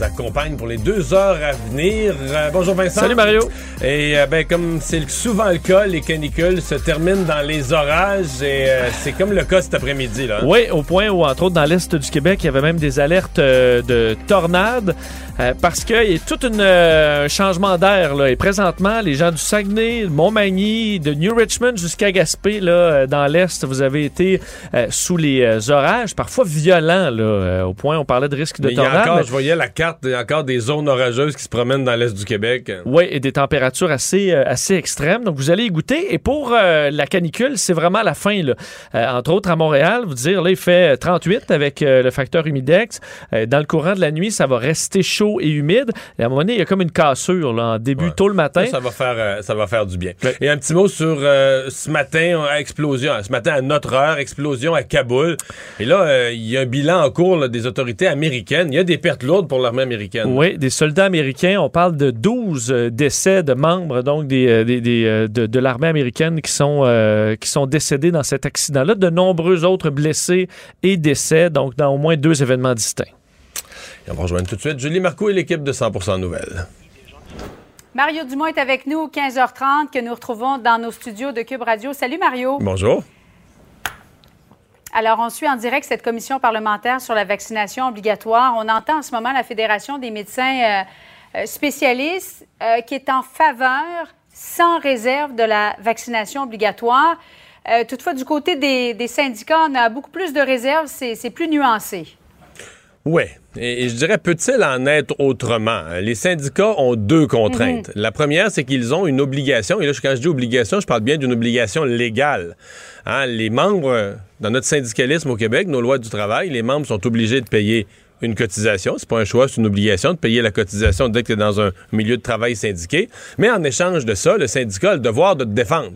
On vous accompagne pour les deux heures à venir. Euh, bonjour Vincent. Salut Mario. Et euh, ben comme c'est souvent le cas, les canicules se terminent dans les orages et euh, c'est comme le cas cet après-midi là. Oui, au point où, entre autres, dans l'Est du Québec, il y avait même des alertes euh, de tornades parce qu'il y a tout une, un changement d'air. là. Et présentement, les gens du Saguenay, de Montmagny, de New Richmond jusqu'à Gaspé, là, dans l'Est, vous avez été sous les orages, parfois violents, là, au point où on parlait de risque de Mais il y a tornade. encore, mais- je voyais la carte, il y a encore des zones orageuses qui se promènent dans l'est du Québec. Oui, et des températures assez, euh, assez extrêmes. Donc, vous allez y goûter. Et pour euh, la canicule, c'est vraiment la fin. Là. Euh, entre autres, à Montréal, vous dire, là, il fait 38 avec le facteur humidex. Dans le courant de la nuit, ça va rester chaud et humide. Et à un moment donné, il y a comme une cassure là, en début, Ouais. tôt le matin. Ça, ça va faire, ça va faire du bien. Et un petit mot sur ce matin à explosion, ce matin à notre heure, explosion à Kaboul. Et là, il y a un bilan en cours là, des autorités américaines. Il y a des pertes lourdes pour l'armée américaine. Oui, des soldats américains. On parle de 12 euh, décès de membres donc des, euh, des- des, euh, de, de l'armée américaine qui sont, euh, qui sont décédés dans cet accident-là. De nombreux autres blessés et décès, donc dans au moins deux événements distincts. Et on va rejoindre tout de suite Julie Marco et l'équipe de 100% Nouvelles. Mario Dumont est avec nous, 15h30, que nous retrouvons dans nos studios de Cube Radio. Salut Mario. Bonjour. Alors, on suit en direct cette commission parlementaire sur la vaccination obligatoire. On entend en ce moment la Fédération des médecins euh, euh, spécialistes euh, qui est en faveur, sans réserve, de la vaccination obligatoire. Toutefois, du côté des, syndicats, on a beaucoup plus de réserves, c'est plus nuancé. Oui. Et, et je dirais, peut-il en être autrement? Les syndicats ont deux contraintes. La première, c'est qu'ils ont une obligation, et là, quand je dis obligation, je parle bien d'une obligation légale. Hein, les membres, dans notre syndicalisme au Québec, nos lois du travail, les membres sont obligés de payer une cotisation. C'est pas un choix, c'est une obligation de payer la cotisation dès que tu es dans un milieu de travail syndiqué. Mais en échange de ça, le syndicat a le devoir de te défendre.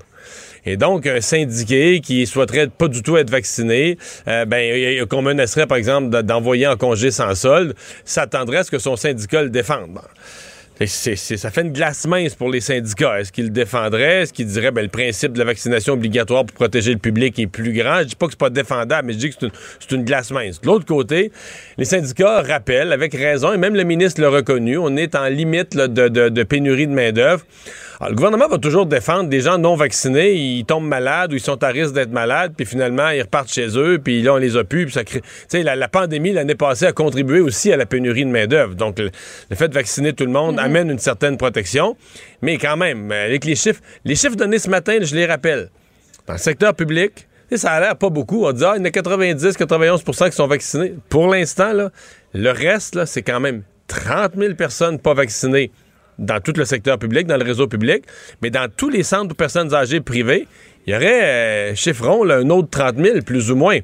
Et donc, un syndiqué qui souhaiterait pas du tout être vacciné, euh, ben, qu'on menacerait, par exemple, de- d'envoyer en congé sans solde, s'attendrait à ce que son syndicat le défende. Ça fait une glace mince pour les syndicats. Est-ce qu'ils le défendraient? Est-ce qu'ils diraient ben, le principe de la vaccination obligatoire pour protéger le public est plus grand? Je dis pas que c'est pas défendable, mais je dis que c'est une, glace mince. De l'autre côté, les syndicats rappellent, avec raison, et même le ministre l'a reconnu, on est en limite de, pénurie de main-d'œuvre. Le gouvernement va toujours défendre des gens non vaccinés, ils tombent malades ou ils sont à risque d'être malades, puis finalement, ils repartent chez eux, puis là, on les a pu, la, pandémie, l'année passée, a contribué aussi à la pénurie de main-d'œuvre. Donc, le fait de vacciner tout le monde amène une certaine protection, mais quand même, avec les chiffres, les chiffres donnés ce matin, je les rappelle. Dans le secteur public, ça a l'air pas beaucoup. On dit, ah, il y en a 90, 91% qui sont vaccinés. Pour l'instant, le reste, c'est quand même 30 000 personnes pas vaccinées dans tout le secteur public, dans le réseau public, mais dans tous les centres pour personnes âgées privées, il y aurait, euh, chiffrons, un autre 30 000, plus ou moins.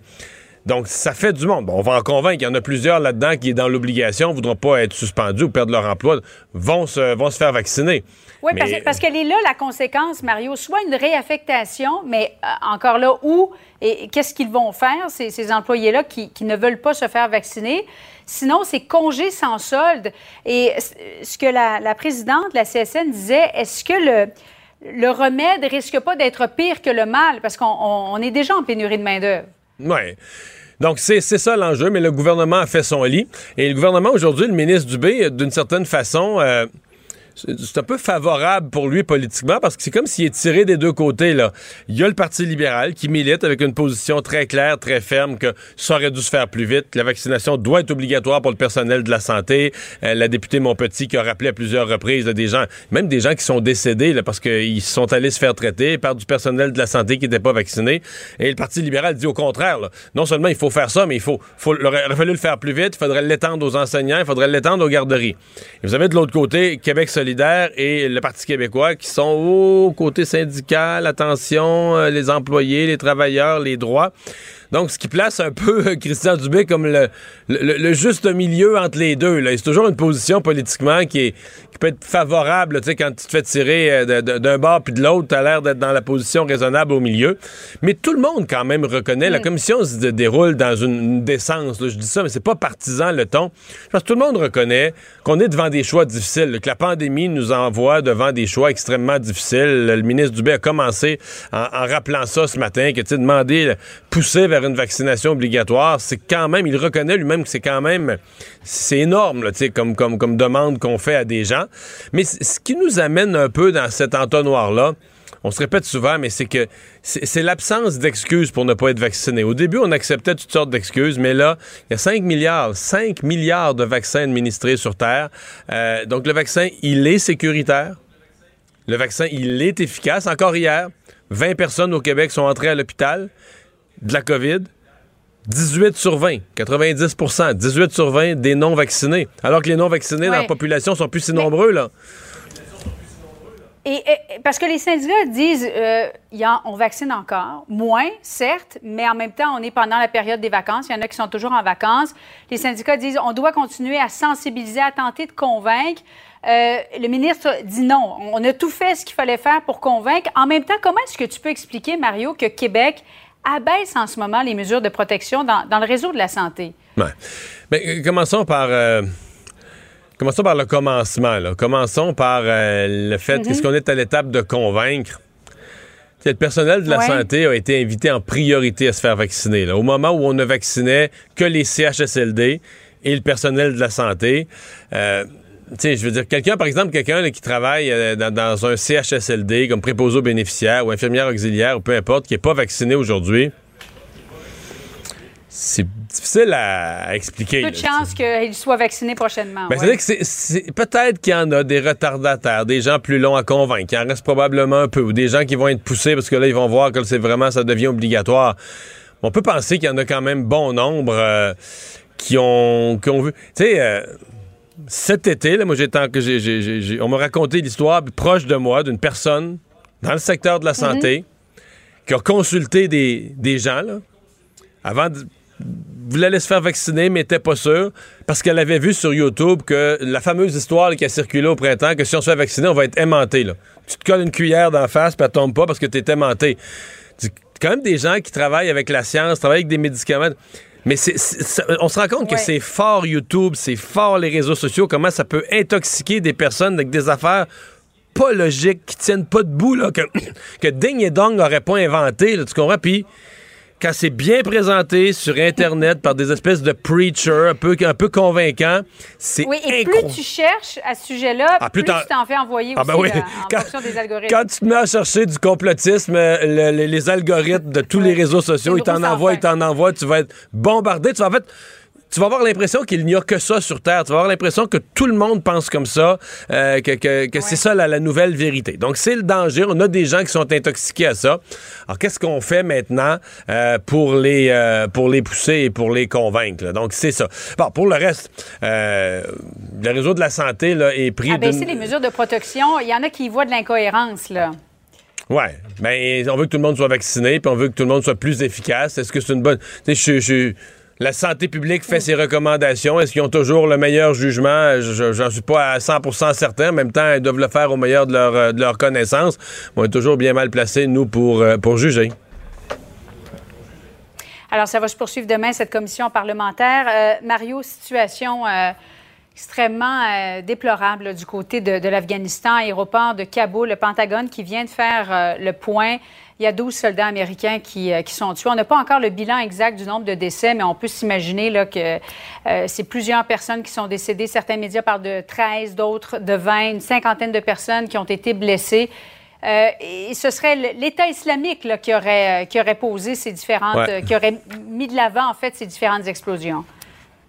Donc, ça fait du monde. Bon, on va en convaincre. Il y en a plusieurs là-dedans qui, dans l'obligation, ne voudront pas être suspendus ou perdre leur emploi, vont se, vont se faire vacciner. Oui, Mais- parce, que- parce qu'elle est là, la conséquence, Mario, soit une réaffectation, mais euh, encore là, où et, qu'est-ce qu'ils vont faire, ces, ces employés-là qui, qui ne veulent pas se faire vacciner? Sinon, c'est congé sans solde. Et ce que la, la présidente de la CSN disait, est-ce que le, le remède risque pas d'être pire que le mal? Parce qu'on on- on est déjà en pénurie de main-d'œuvre. Oui. Donc, c'est ça l'enjeu, mais le gouvernement a fait son lit. Et le gouvernement, aujourd'hui, le ministre Dubé, euh, d'une certaine façon, euh, c'est un peu favorable pour lui politiquement parce que c'est comme s'il est tiré des deux côtés. Là. Il y a le Parti libéral qui milite avec une position très claire, très ferme que ça aurait dû se faire plus vite. La vaccination doit être obligatoire pour le personnel de la santé. Euh, la députée Montpetit qui a rappelé à plusieurs reprises des gens, même des gens qui sont décédés là, parce qu'ils sont allés se faire traiter par du personnel de la santé qui n'était pas vacciné. Et le Parti libéral dit au contraire. non seulement il faut faire ça, mais il faut, faut il aurait fallu le faire plus vite. Il faudrait l'étendre aux enseignants, il faudrait l'étendre aux garderies. Et vous avez de l'autre côté Québec solidaire et le Parti québécois qui sont au côté syndical, attention, euh, les employés, les travailleurs, les droits. Donc, ce qui place un peu euh, Christian Dubé comme le, le- le juste milieu entre les deux. C'est toujours une position politiquement qui, est, qui peut être favorable. là, Tu sais, quand tu te fais tirer euh, d'un bord puis de l'autre, tu as l'air d'être dans la position raisonnable au milieu. Mais tout le monde, quand même, reconnaît. La commission se dé- déroule dans une, une décence. là. Je dis ça, mais c'est pas partisan le ton. Parce que tout le monde reconnaît qu'on est devant des choix difficiles, que la pandémie nous envoie devant des choix extrêmement difficiles. Le ministre Dubé a commencé en, rappelant ça ce matin, que tu demander, pousser vers une vaccination obligatoire, c'est quand même, il reconnaît lui-même que c'est quand même, c'est énorme, là, comme, comme, comme demande qu'on fait à des gens. Mais ce qui nous amène un peu dans cet entonnoir-là, on se répète souvent, mais c'est que c'est l'absence d'excuses pour ne pas être vacciné. Au début, on acceptait toutes sortes d'excuses, mais là, il y a 5 milliards, 5 milliards de vaccins administrés sur Terre. Euh, donc, le vaccin, il est sécuritaire. Le vaccin, il est efficace. Encore hier, 20 personnes au Québec sont entrées à l'hôpital de la COVID. 18 sur 20, 90% 18 sur 20 des non-vaccinés. Alors que les non-vaccinés dans la population sont plus si nombreux, là. Et, parce que les syndicats disent, euh, on vaccine encore, moins, certes, mais en même temps, on est pendant la période des vacances. Il y en a qui sont toujours en vacances. Les syndicats disent, on doit continuer à sensibiliser, à tenter de convaincre. Euh, le ministre dit non. On a tout fait ce qu'il fallait faire pour convaincre. En même temps, comment est-ce que tu peux expliquer, Mario, que Québec abaisse en ce moment les mesures de protection dans, le réseau de la santé? Ouais. Ben, euh, commençons par. Commençons par le commencement. Là. Commençons par euh, le fait qu'est-ce qu'on est à l'étape de convaincre. Tu sais, Le personnel de la Ouais. santé a été invité en priorité à se faire vacciner. là. Au moment où on ne vaccinait que les CHSLD et le personnel de la santé. euh, je veux dire, quelqu'un, par exemple, quelqu'un qui travaille euh, dans, dans un CHSLD comme préposé aux bénéficiaires ou infirmière auxiliaire ou peu importe, qui n'est pas vacciné aujourd'hui, c'est difficile à, expliquer. Peu de chance qu'il soit vacciné prochainement. Ben, ouais. C'est-à-dire que c'est- c'est peut-être qu'il y en a des retardataires, des gens plus longs à convaincre. Il en reste probablement un peu, ou des gens qui vont être poussés parce que là, ils vont voir que c'est vraiment, ça devient obligatoire. On peut penser qu'il y en a quand même bon nombre euh, qui, ont, qui ont vu. Tu sais, euh, cet été, là, moi, j'ai tant que j'ai- j'ai- j'ai- j'ai- on m'a raconté l'histoire proche de moi d'une personne dans le secteur de la santé qui a consulté des, des gens là, avant de voulait aller se faire vacciner, mais n'était pas sûr, parce qu'elle avait vu sur YouTube que la fameuse histoire qui a circulé au printemps, que si on se fait vacciner, on va être aimanté. Là. Tu te colles une cuillère d'en face, puis elle tombe pas parce que tu es aimanté. C'est quand même des gens qui travaillent avec la science, travaillent avec des médicaments. Mais ça- on se rend compte que c'est fort YouTube, c'est fort les réseaux sociaux, comment ça peut intoxiquer des personnes avec des affaires pas logiques, qui tiennent pas debout, là, que, que Ding et Dong n'auraient pas inventé, là, tu comprends? Puis quand c'est bien présenté sur Internet par des espèces de preachers un peu, un peu convaincants, c'est Oui, et incroyable. plus tu cherches à ce sujet-là, Ah, plus tu t'en fais envoyer Ah aussi ben oui. là, en Quand- fonction des algorithmes. Quand tu te mets à chercher du complotisme, euh, le- le- les algorithmes de tous les réseaux sociaux, ils t'en envoient, ils t'en envoient, tu vas être bombardé. Tu vas, en fait, tu vas avoir l'impression qu'il n'y a que ça sur Terre. Tu vas avoir l'impression que tout le monde pense comme ça, euh, que, que- que c'est ça la, la nouvelle vérité. Donc, c'est le danger. On a des gens qui sont intoxiqués à ça. Alors, qu'est-ce qu'on fait maintenant euh, pour, les, euh, pour les pousser et pour les convaincre? là? Donc, c'est ça. Bon, pour le reste, le réseau de la santé là, est pris Abaisser les mesures de protection, il y en a qui y voient de l'incohérence, là. Ouais, ben on veut que tout le monde soit vacciné, puis on veut que tout le monde soit plus efficace. Est-ce que c'est une bonne... Tu sais, je- je- La santé publique fait ses recommandations. Est-ce qu'ils ont toujours le meilleur jugement? Je- J'en suis pas à 100% certain. En même temps, ils doivent le faire au meilleur de leur, euh, de leur connaissance. On est toujours bien mal placés, nous, pour, euh, pour juger. Alors, ça va se poursuivre demain, cette commission parlementaire. Euh, Mario, situation extrêmement déplorable du côté de, de l'Afghanistan, aéroport de Kaboul, le Pentagone qui vient de faire le point. Il y a 12 soldats américains qui, euh, qui sont tués. On n'a pas encore le bilan exact du nombre de décès, mais on peut s'imaginer que euh, c'est plusieurs personnes qui sont décédées. Certains médias parlent de 13, d'autres de 20, une cinquantaine de personnes qui ont été blessées. Euh, et ce serait l'État islamique là, qui, aurait, qui aurait posé ces différentes, Ouais. qui aurait mis de l'avant en fait ces différentes explosions.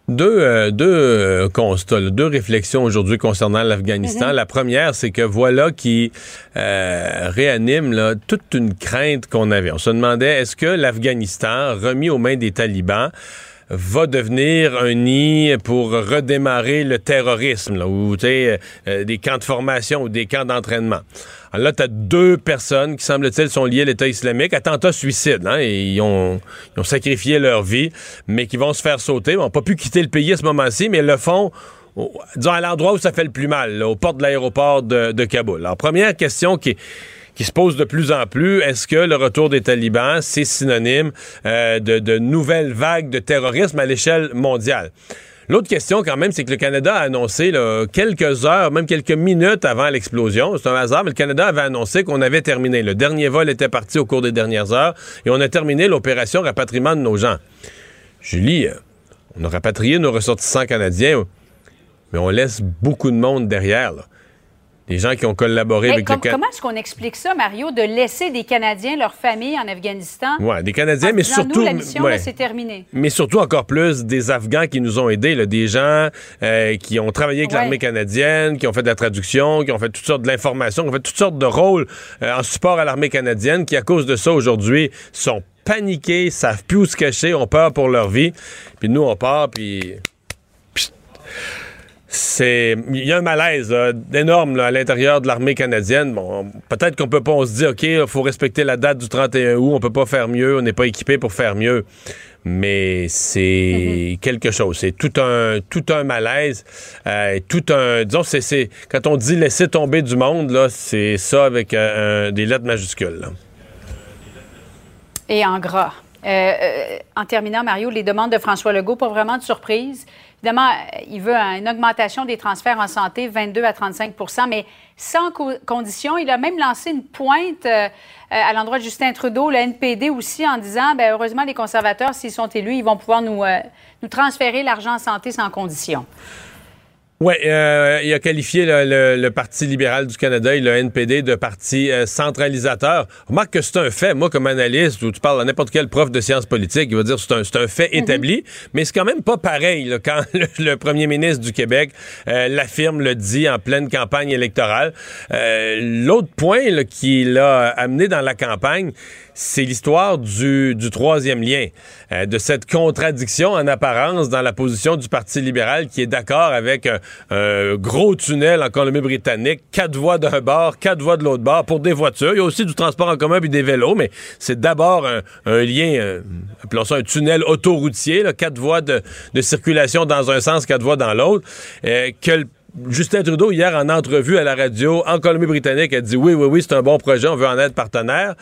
Deux, euh, deux euh, constats, là, deux réflexions aujourd'hui concernant l'Afghanistan. La première, c'est que voilà qui euh, réanime là, toute une crainte qu'on avait. On se demandait, est-ce que l'Afghanistan, remis aux mains des talibans, va devenir un nid pour redémarrer le terrorisme, là, ou sais, euh, des camps de formation ou des camps d'entraînement. Alors là, tu as deux personnes qui, semble-t-il, sont liées à l'État islamique. Attentat suicide, hein, ils ont, ils ont sacrifié leur vie, mais qui vont se faire sauter. Ils n'ont pas pu quitter le pays à ce moment-ci, mais le font, disons, à l'endroit où ça fait le plus mal, là, aux portes de l'aéroport de, de Kaboul. Alors, première question qui qui se pose de plus en plus. Est-ce que le retour des talibans, c'est synonyme euh, de, nouvelles vagues de terrorisme à l'échelle mondiale? L'autre question, quand même, c'est que le Canada a annoncé quelques heures, même quelques minutes avant l'explosion, c'est un hasard, mais le Canada avait annoncé qu'on avait terminé. Le dernier vol était parti au cours des dernières heures et on a terminé l'opération rapatriement de nos gens. Julie, euh, on a rapatrié nos ressortissants canadiens, mais on laisse beaucoup de monde derrière. Des gens qui ont collaboré Mais avec com- le Ca- comment est-ce qu'on explique ça, Mario, de laisser des Canadiens, leur famille en Afghanistan? Ouais, des Canadiens, en mais disant, nous, surtout. la mission, ouais. c'est terminé. mais surtout encore plus des Afghans qui nous ont aidés, là, des gens euh, qui ont travaillé avec Ouais. l'armée canadienne, qui ont fait de la traduction, qui ont fait toutes sortes de l'information, qui ont fait toutes sortes de rôles euh, en support à l'armée canadienne, qui à cause de ça aujourd'hui sont paniqués, savent plus où se cacher, ont peur pour leur vie. Puis nous on part, puis puis c'est il y a un malaise là, énorme là, à l'intérieur de l'armée canadienne. Bon, peut-être qu'on peut pas on se dit OK, il faut respecter la date du 31 août, on peut pas faire mieux, on n'est pas équipé pour faire mieux. Mais c'est quelque chose, c'est tout un tout un malaise, euh, tout un disons c'est quand on dit laisser tomber du monde là, c'est ça avec euh, des lettres majuscules. là. Et en gras. Euh, en terminant, Mario, les demandes de François Legault, pas vraiment de surprise. Évidemment, euh, il veut une augmentation des transferts en santé, 22 à 35% mais sans co- condition. Il a même lancé une pointe euh, euh, à l'endroit de Justin Trudeau, le NPD aussi, en disant, ben, heureusement, les conservateurs, s'ils sont élus, ils vont pouvoir nous transférer l'argent en santé sans condition. Oui, euh, il a qualifié le, le- le Parti libéral du Canada et le NPD de parti euh, centralisateur. Remarque que c'est un fait. Moi, comme analyste, ou tu parles à n'importe quel prof de sciences politiques, il va dire que c'est un, c'est un fait établi, mais c'est quand même pas pareil là, quand le, le premier ministre du Québec euh, l'affirme, le dit en pleine campagne électorale. Euh, L'autre point là, qu'il a amené dans la campagne, c'est l'histoire du, du troisième lien, euh, de cette contradiction en apparence dans la position du Parti libéral qui est d'accord avec un, un gros tunnel en Colombie-Britannique, quatre voies d'un bord, quatre voies de l'autre bord pour des voitures. Il y a aussi du transport en commun puis des vélos, mais c'est d'abord un, un lien, euh, appelons ça un tunnel autoroutier, là, quatre voies de, de circulation dans un sens, quatre voies dans l'autre, euh, que le Justin Trudeau, hier, en entrevue à la radio en Colombie-Britannique, a dit oui, oui, oui, c'est un bon projet, on veut en être partenaire.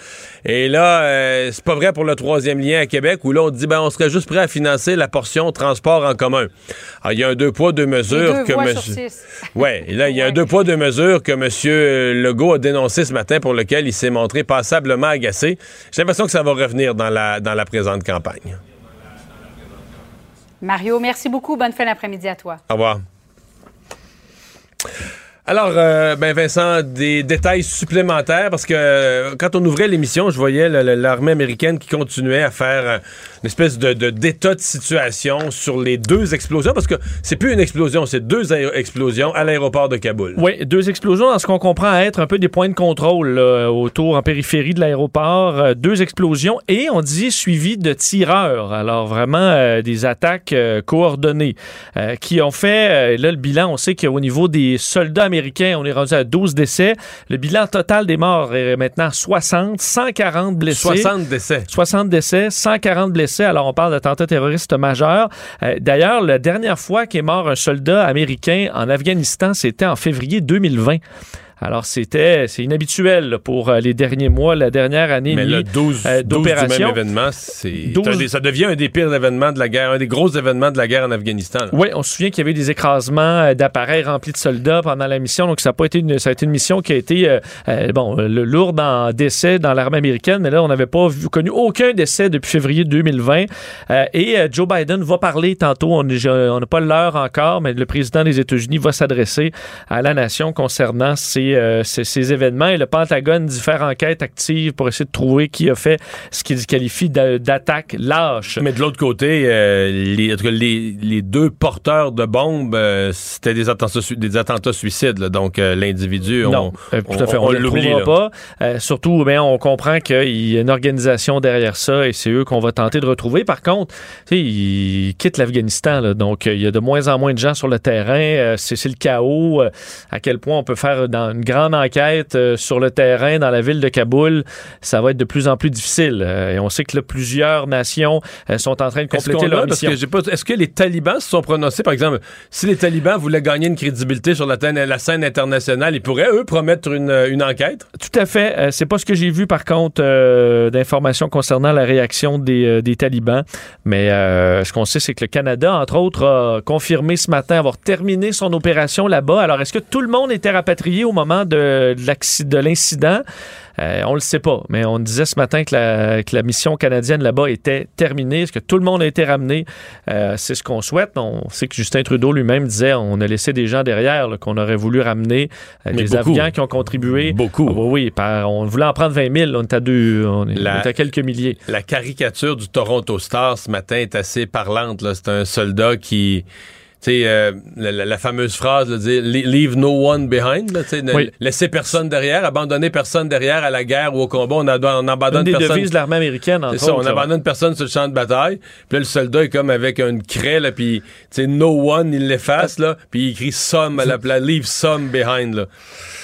Et là, euh, c'est pas vrai pour le troisième lien à Québec, où là, on dit, ben, on serait juste prêt à financer la portion transport en commun. Alors, il y a un deux poids, deux mesures deux que sur monsieur-. Ouais, et là, il y a un deux poids, deux mesures que M. Legault a dénoncé ce matin pour lequel il s'est montré passablement agacé. J'ai l'impression que ça va revenir dans la, dans la présente campagne. Mario, merci beaucoup. Bonne fin d'après-midi à toi. Au revoir. Yeah. Alors, euh, ben Vincent, des détails supplémentaires parce que euh, quand on ouvrait l'émission, je voyais l'armée américaine qui continuait à faire euh, une espèce de d'état de, situation sur les deux explosions parce que c'est plus une explosion, c'est deux explosions à l'aéroport de Kaboul. Oui, deux explosions dans ce qu'on comprend être un peu des points de contrôle autour, en périphérie de l'aéroport. Deux explosions et on dit suivi de tireurs. Alors vraiment des attaques coordonnées qui ont fait, là le bilan, on sait qu'au niveau des soldats américains, américain, on est rendu à 12 décès. Le bilan total des morts est maintenant 60, 140 blessés. 60 décès. 60 décès, 140 blessés. Alors, on parle d'attentat terroriste majeur. Euh, D'ailleurs, la dernière fois qu'est mort un soldat américain en Afghanistan, c'était en février 2020. Alors, c'était, c'est inhabituel là, pour euh, les derniers mois, la dernière année Mais demie le 12, euh, 12 du même d'opération. événement, c'est 12 un des- ça devient un des pires événements de la guerre, un des gros événements de la guerre en Afghanistan. là. Oui, on se souvient qu'il y avait des écrasements euh, d'appareils remplis de soldats pendant la mission. Donc, ça a pas été une, ça a été une mission qui a été euh, euh, bon, le- lourde en décès dans l'armée américaine, mais là, on n'avait pas vu, connu aucun décès depuis février 2020. Euh, et Joe Biden va parler tantôt. On n'a pas l'heure encore, mais le président des États-Unis va s'adresser à la nation concernant ces, euh, ces, ces événements. Et le Pentagone dit faire enquête active pour essayer de trouver qui a fait ce qu'il qualifie d'a- d'attaque lâche. Mais de l'autre côté, euh, les, deux porteurs de bombes, euh, c'était des attentats, su- des attentats suicides. là. donc, l'individu, on, tout à fait. on- On, on l'oublie, pas. Surtout, ben, on comprend qu'il y a une organisation derrière ça et c'est eux qu'on va tenter de retrouver. Par contre, ils quittent l'Afghanistan. donc, il y a de moins en moins de gens sur le terrain. C'est le chaos. À quel point on peut faire dans une grande enquête euh, sur le terrain dans la ville de Kaboul, ça va être de plus en plus difficile. Euh, et on sait que là, plusieurs nations euh, sont en train de compléter leur mission. que est-ce que les talibans se sont prononcés, par exemple, si les talibans voulaient gagner une crédibilité sur la, scène- la scène internationale, ils pourraient, eux, promettre une, une enquête? Tout à fait. C'est pas ce que j'ai vu, par contre, d'informations concernant la réaction des, des talibans. Mais ce qu'on sait, c'est que le Canada, entre autres, a confirmé ce matin avoir terminé son opération là-bas. Alors, est-ce que tout le monde était rapatrié au moment de, de l'acci- de l'incident? Euh, on le sait pas, mais on disait ce matin que la, que la mission canadienne là-bas était terminée. Est-ce que tout le monde a été ramené? Euh, c'est ce qu'on souhaite. On sait que Justin Trudeau lui-même disait on a laissé des gens derrière qu'on aurait voulu ramener, euh, des beaucoup. Afghans qui ont contribué. Beaucoup. Ah bah oui, par- on voulait en prendre 20 000. On est à, deux, on est, La- on est à quelques milliers. La caricature du Toronto Star ce matin est assez parlante. C'est un soldat qui. Sais, euh, la, la- la fameuse phrase, là, dire, "Le- leave no one behind, là, ne- Oui. laisser personne derrière, abandonner personne derrière à la guerre ou au combat, on, ado- on Une abandonne des personne. devises de l'armée américaine, entre ça, on là. abandonne personne sur le champ de bataille. Puis là, le soldat est comme avec une craie, là, puis, no one, il l'efface, là, puis il écrit some à la place, leave some behind, là.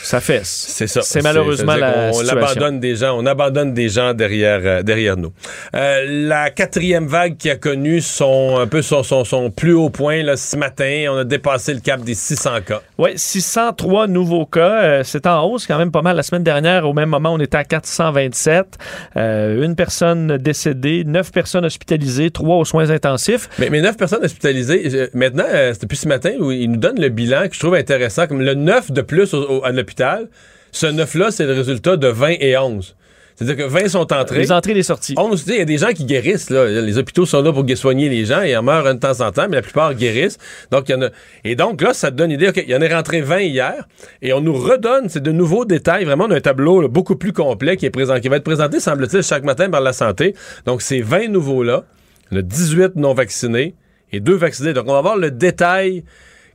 Ça fesse. C'est ça. C'est malheureusement ça la qu'on situation. abandonne des gens, on abandonne des gens derrière, euh, derrière nous. Euh, la quatrième vague qui a connu son, un peu son, son, son plus haut point, là, ce matin, on a dépassé le cap des 600 cas. Oui, 603 nouveaux cas. Euh, c'est en hausse quand même pas mal. La semaine dernière, au même moment, on était à 427. Euh, une personne décédée, neuf personnes hospitalisées, trois aux soins intensifs. Mais, mais 9 personnes hospitalisées, maintenant, euh, c'est depuis ce matin où il nous donne le bilan que je trouve intéressant, comme le 9 de plus au- au- à l'hôpital. Ce 9-là, c'est le résultat de 20 et 11. C'est-à-dire que 20 sont entrés. Les entrées et les sorties. 11, tu sais, il y a des gens qui guérissent. Là. Les hôpitaux sont là pour soigner les gens. Ils en meurent de temps en temps, mais la plupart guérissent. Donc, il y en a... Et donc, là, ça te donne une idée. OK, il y en est rentré 20 hier. Et on nous redonne, c'est de nouveaux détails. Vraiment, on a un tableau là, beaucoup plus complet qui, est présent, qui va être présenté, semble-t-il, chaque matin par la santé. Donc, ces 20 nouveaux-là, il y en a 18 non vaccinés et 2 vaccinés. Donc, on va voir le détail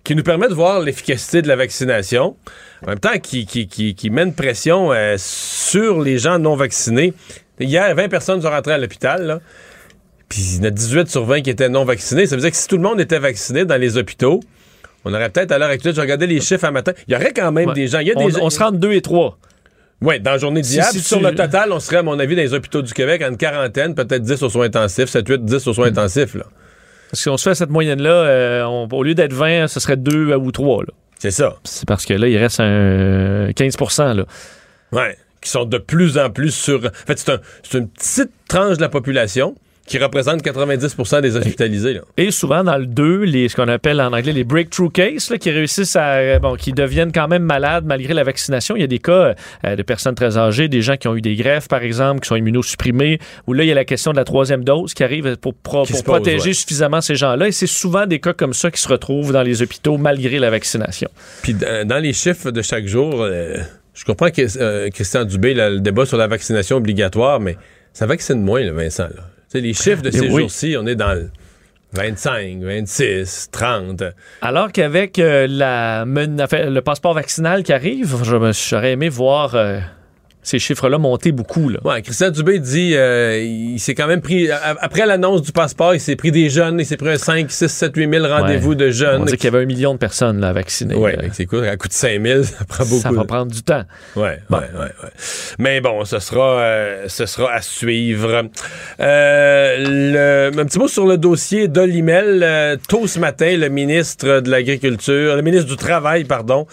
qui nous permet de voir l'efficacité de la vaccination, en même temps qui, qui, qui, une pression euh, sur les gens non vaccinés. Hier, 20 personnes sont rentrées à l'hôpital, puis il y en a 18 sur 20 qui étaient non vaccinés. Ça veut dire que si tout le monde était vacciné dans les hôpitaux, on aurait peut-être à l'heure actuelle, je regardais les chiffres un matin, il y aurait quand même Ouais. des gens. Il y a on, des gens- on se rend de deux et trois. oui, dans la journée d'hier. Si- sur tu- le total, on serait, à mon avis, dans les hôpitaux du Québec, à une quarantaine, peut-être 10 aux soins intensifs, 7, 8, 10 aux soins Hmm. intensifs. Là. Parce qu'on se fait cette moyenne-là, euh, on- au lieu d'être 20, ce serait 2 ou 3. C'est ça. C'est parce que là, il reste un 15 là. Ouais. Qui sont de plus en plus sur. En fait, c'est un- c'est une petite tranche de la population qui représente 90% des hospitalisés. Là. Et souvent, dans le 2, les, ce qu'on appelle en anglais les breakthrough cases, qui réussissent à. euh, Bon, qui deviennent quand même malades malgré la vaccination. Il y a des cas euh, de personnes très âgées, des gens qui ont eu des greffes, par exemple, qui sont immunosupprimés, où là, il y a la question de la troisième dose qui arrive pour, pro- Qui pour se pose, protéger ouais. suffisamment ces gens-là. Et c'est souvent des cas comme ça qui se retrouvent dans les hôpitaux malgré la vaccination. Puis dans dans les chiffres de chaque jour, euh, je comprends que euh, Christian Dubé, là, le débat sur la vaccination obligatoire, mais ça vaccine moins, là, Vincent. Là. Sais, les chiffres de ces oui. jours-ci, on est dans le 25, 26, 30. Alors qu'avec euh, la le passeport vaccinal qui arrive, je me- j'aurais aimé voir euh, ces chiffres-là montaient beaucoup. Là. Ouais, Christian Dubé dit euh, il s'est quand même pris, après l'annonce du passeport, il s'est pris des jeunes, il s'est pris un 5, 6, 7, 8 000 rendez-vous de jeunes. On dit qu'il y avait un million de personnes là, vaccinées. Oui, c'est cool, à coût de 5 000, ça prend beaucoup. Ça va prendre du temps. Oui, oui, oui. Mais bon, ce sera, euh, ce sera à suivre. Euh, le, un petit mot sur le dossier d'Olimel. tôt ce matin, le ministre de l'Agriculture, le ministre du Travail, pardon,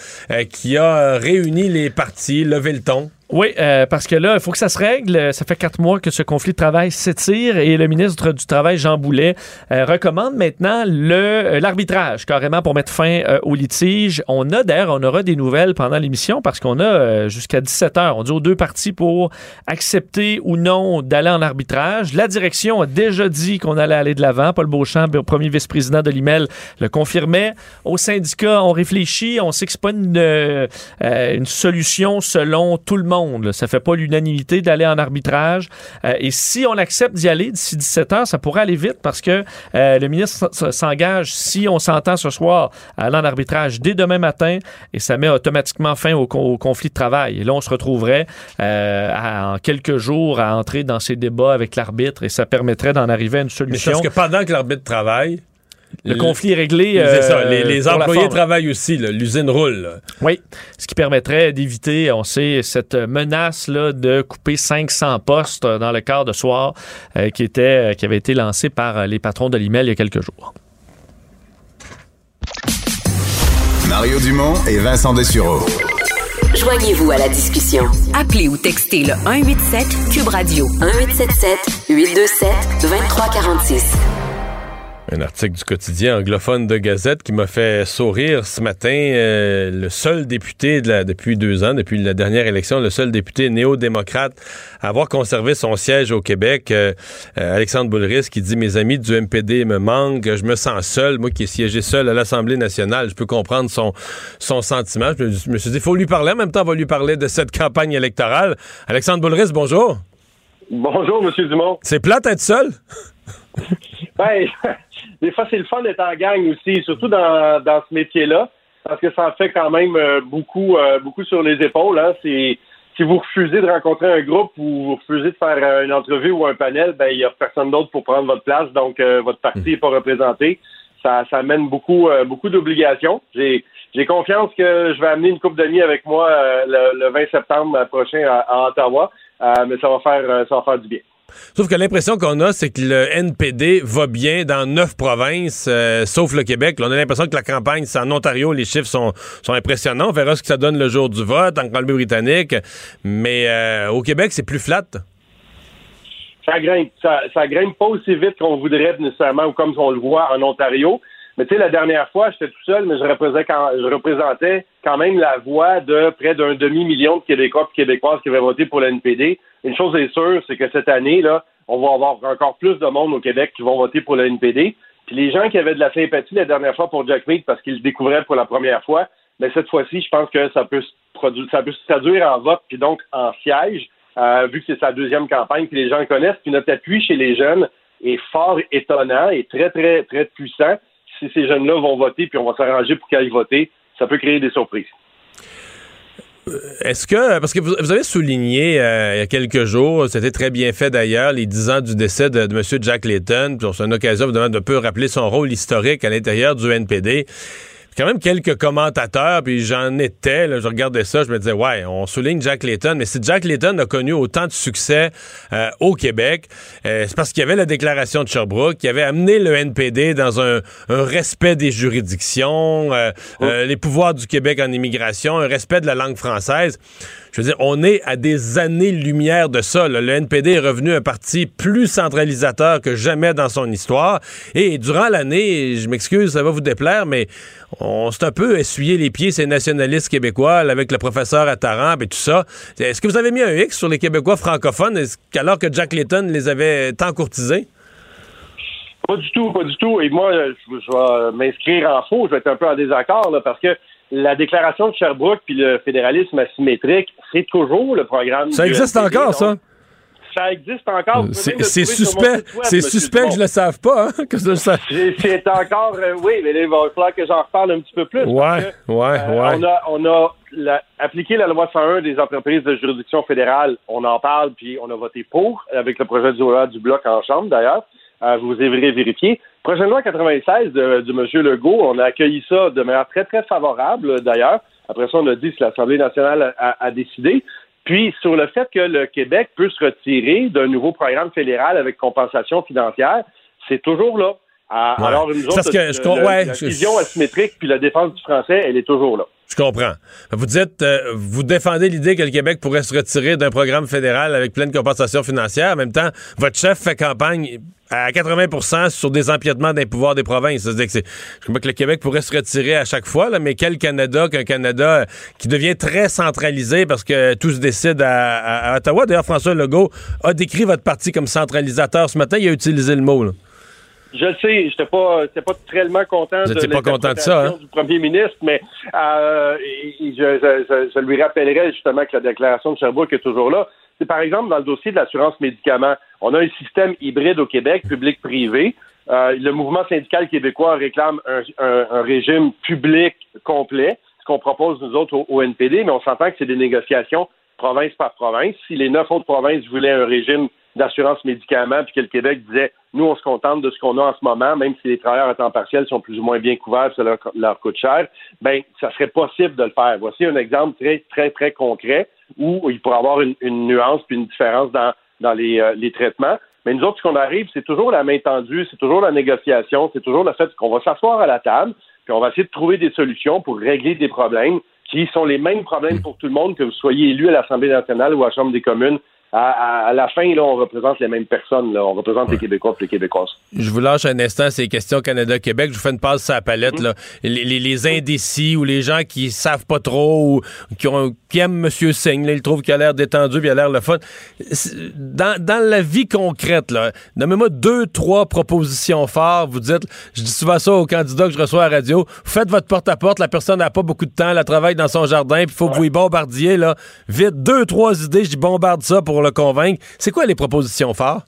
qui a réuni les partis, levé le ton oui, euh, parce que là, il faut que ça se règle. Ça fait quatre mois que ce conflit de travail s'étire et le ministre du Travail, Jean Boulet, euh, recommande maintenant euh, l'arbitrage, carrément pour mettre fin au litige. On a d'ailleurs, on aura des nouvelles pendant l'émission parce qu'on a jusqu'à 17 heures. On dit aux deux parties pour accepter ou non d'aller en arbitrage. La direction a déjà dit qu'on allait aller de l'avant. Paul Beauchamp, premier vice-président de l'IMEL, le confirmait. Au syndicat, on réfléchit. On sait que c'est pas une, une solution selon tout le monde ça fait pas l'unanimité d'aller en arbitrage. Euh, et si on accepte d'y aller d'ici 17 heures, ça pourrait aller vite parce que euh, le ministre s'engage, si on s'entend ce soir, à aller en arbitrage dès demain matin et ça met automatiquement fin au, conflit de travail. Et là, on se retrouverait euh, en quelques jours à entrer dans ces débats avec l'arbitre et ça permettrait d'en arriver à une solution. Mais parce que pendant que l'arbitre travaille, le conflit est réglé. c'est ça. Les, employés travaillent aussi. L'usine roule. Oui. Ce qui permettrait d'éviter, on sait, cette menace là, de couper 500 postes dans le quart de soir euh, qui, était, euh, qui avait été lancé par euh, les patrons de l'email il y a quelques jours. Mario Dumont et Vincent Dessureau. Joignez-vous à la discussion. Appelez ou textez le 187 Cube Radio 1877 827 2346. Un article du quotidien anglophone de Gazette qui m'a fait sourire ce matin. Euh, le seul député de la, depuis deux ans, depuis la dernière élection, le seul député néo-démocrate à avoir conservé son siège au Québec, euh, euh, Alexandre Boulris, qui dit Mes amis du MPD me manquent, je me sens seul. Moi qui ai siégé seul à l'Assemblée nationale, je peux comprendre son, son sentiment. Je me, suis dit Il faut lui parler. En même temps, on va lui parler de cette campagne électorale. Alexandre Boulris, bonjour. Bonjour, M. Dumont. C'est plate être seul? ben, des fois, c'est le fun d'être en gang aussi, surtout dans, dans ce métier-là, parce que ça en fait quand même euh, beaucoup, euh, beaucoup sur les épaules. Hein. C'est, si vous refusez de rencontrer un groupe ou vous refusez de faire euh, une entrevue ou un panel, ben il n'y a personne d'autre pour prendre votre place, donc votre parti n'est pas représenté. Ça, ça amène beaucoup, beaucoup d'obligations. J'ai, j'ai confiance que je vais amener une coupe d'amis avec moi le, 20 septembre prochain à, à Ottawa, mais ça va faire, ça va faire du bien. Sauf que l'impression qu'on a, c'est que le NPD va bien dans neuf provinces, euh, sauf le Québec. on a l'impression que la campagne, c'est en Ontario, les chiffres sont, sont impressionnants. On verra ce que ça donne le jour du vote en Colombie-Britannique. Mais euh, au Québec, c'est plus flat. Ça grimpe. Ça, ça grimpe pas aussi vite qu'on voudrait nécessairement ou comme on le voit en Ontario. Mais tu sais, la dernière fois, j'étais tout seul, mais je représentais, quand, même la voix de près d'un demi-million de Québécois et Québécoises qui avaient voté pour le NPD. Une chose est sûre, c'est que cette année, là, on va avoir encore plus de monde au Québec qui vont voter pour le NPD. Puis les gens qui avaient de la sympathie la dernière fois pour Jack Mead parce qu'ils le découvraient pour la première fois, mais cette fois-ci, je pense que ça peut se produire, ça peut se traduire en vote puis donc en siège, euh, vu que c'est sa deuxième campagne, que les gens connaissent. Puis notre appui chez les jeunes est fort étonnant et très, très, très puissant si ces jeunes-là vont voter, puis on va s'arranger pour qu'ils aillent voter, ça peut créer des surprises. Est-ce que, parce que vous, avez souligné euh, il y a quelques jours, c'était très bien fait d'ailleurs, les dix ans du décès de, M. Jack Layton, c'est une occasion évidemment de peu rappeler son rôle historique à l'intérieur du NPD quand même quelques commentateurs, puis j'en étais, là, je regardais ça, je me disais, ouais, on souligne Jack Layton, mais si Jack Layton a connu autant de succès euh, au Québec, euh, c'est parce qu'il y avait la déclaration de Sherbrooke, qui avait amené le NPD dans un, respect des juridictions, euh, les pouvoirs du Québec en immigration, un respect de la langue française. Je veux dire, on est à des années-lumière de ça. Le NPD est revenu un parti plus centralisateur que jamais dans son histoire. Et durant l'année, je m'excuse, ça va vous déplaire, mais on s'est un peu essuyé les pieds, ces nationalistes québécois, avec le professeur Attaran et tout ça. Est-ce que vous avez mis un X sur les Québécois francophones? Alors que Jack Layton les avait tant courtisés? Pas du tout, pas du tout. Et moi, je, vais m'inscrire en faux. Je vais être un peu en désaccord là, parce que la déclaration de Sherbrooke puis le fédéralisme asymétrique, c'est toujours le programme. Ça existe encore, ça? ça existe encore. C'est suspect, c'est suspect que je le sache pas, hein, que. C'est encore, euh, oui, mais il va falloir que j'en reparle un petit peu plus. Ouais, que, ouais, euh, ouais. On a, on a la- appliqué la loi 101 des entreprises de juridiction fédérale. On en parle, puis on a voté pour, avec le projet de loi du Bloc en Chambre, d'ailleurs. Euh, vous irez vérifier. Prochaine loi 96 de, de M. Legault, on a accueilli ça de manière très, très favorable, d'ailleurs. Après ça, on a dit que l'Assemblée nationale a, a décidé. Puis, sur le fait que le Québec peut se retirer d'un nouveau programme fédéral avec compensation financière, c'est toujours là. Ah, Ouais. Alors, nous Parce autres, que je le- ouais, la je- vision asymétrique puis la défense du français, elle est toujours là. Je comprends. Vous dites, euh, vous défendez l'idée que le Québec pourrait se retirer d'un programme fédéral avec pleine compensation financière. En même temps, votre chef fait campagne à 80% sur des empiètements d'un pouvoir des provinces. C'est-à-dire que c'est, je crois que le Québec pourrait se retirer à chaque fois, là, mais quel Canada qu'un Canada euh, qui devient très centralisé parce que tout se décide à, à- à Ottawa. D'ailleurs, François Legault a décrit votre parti comme centralisateur ce matin. Il a utilisé le mot. là. Je le sais, j'étais pas, j'étais pas tellement content Vous de pas content de ça, hein? du premier ministre, mais euh, je, je- je- je lui rappellerai justement que la déclaration de Sherbrooke est toujours là. C'est par exemple dans le dossier de l'assurance médicaments, on a un système hybride au Québec, public-privé. Euh, le mouvement syndical québécois réclame un, un- un régime public complet, ce qu'on propose nous autres au, au NPD, mais on s'entend que c'est des négociations province par province. Si les neuf autres provinces voulaient un régime d'assurance médicaments, puis que le Québec disait, nous, on se contente de ce qu'on a en ce moment, même si les travailleurs à temps partiel sont plus ou moins bien couverts, ça leur, leur coûte cher, ben, ça serait possible de le faire. Voici un exemple très, très, très concret où il pourrait y avoir une, une nuance puis une différence dans, dans les, euh, les traitements. Mais nous autres, ce qu'on arrive, c'est toujours la main tendue, c'est toujours la négociation, c'est toujours le fait qu'on va s'asseoir à la table, puis on va essayer de trouver des solutions pour régler des problèmes qui sont les mêmes problèmes pour tout le monde, que vous soyez élu à l'Assemblée nationale ou à la Chambre des communes. À, la fin, là, on représente les mêmes personnes. Là. On représente les Québécois et les Québécoises. Je vous lâche un instant ces questions Canada-Québec. Je vous fais une passe sur la palette. Là. Les, les- les indécis ou les gens qui savent pas trop ou qui, ont, qui aiment M. Singh, là, ils trouvent qu'il a l'air détendu puis il a l'air le fun. Dans, dans la vie concrète, nommez-moi deux, trois propositions fortes. Vous dites, je dis souvent ça aux candidats que je reçois à la radio, faites votre porte-à-porte, la personne n'a pas beaucoup de temps, elle travaille dans son jardin, puis il faut que vous y bombardiez. Là. Vite, deux, trois idées, je bombarde ça pour le convaincre. C'est quoi les propositions fortes?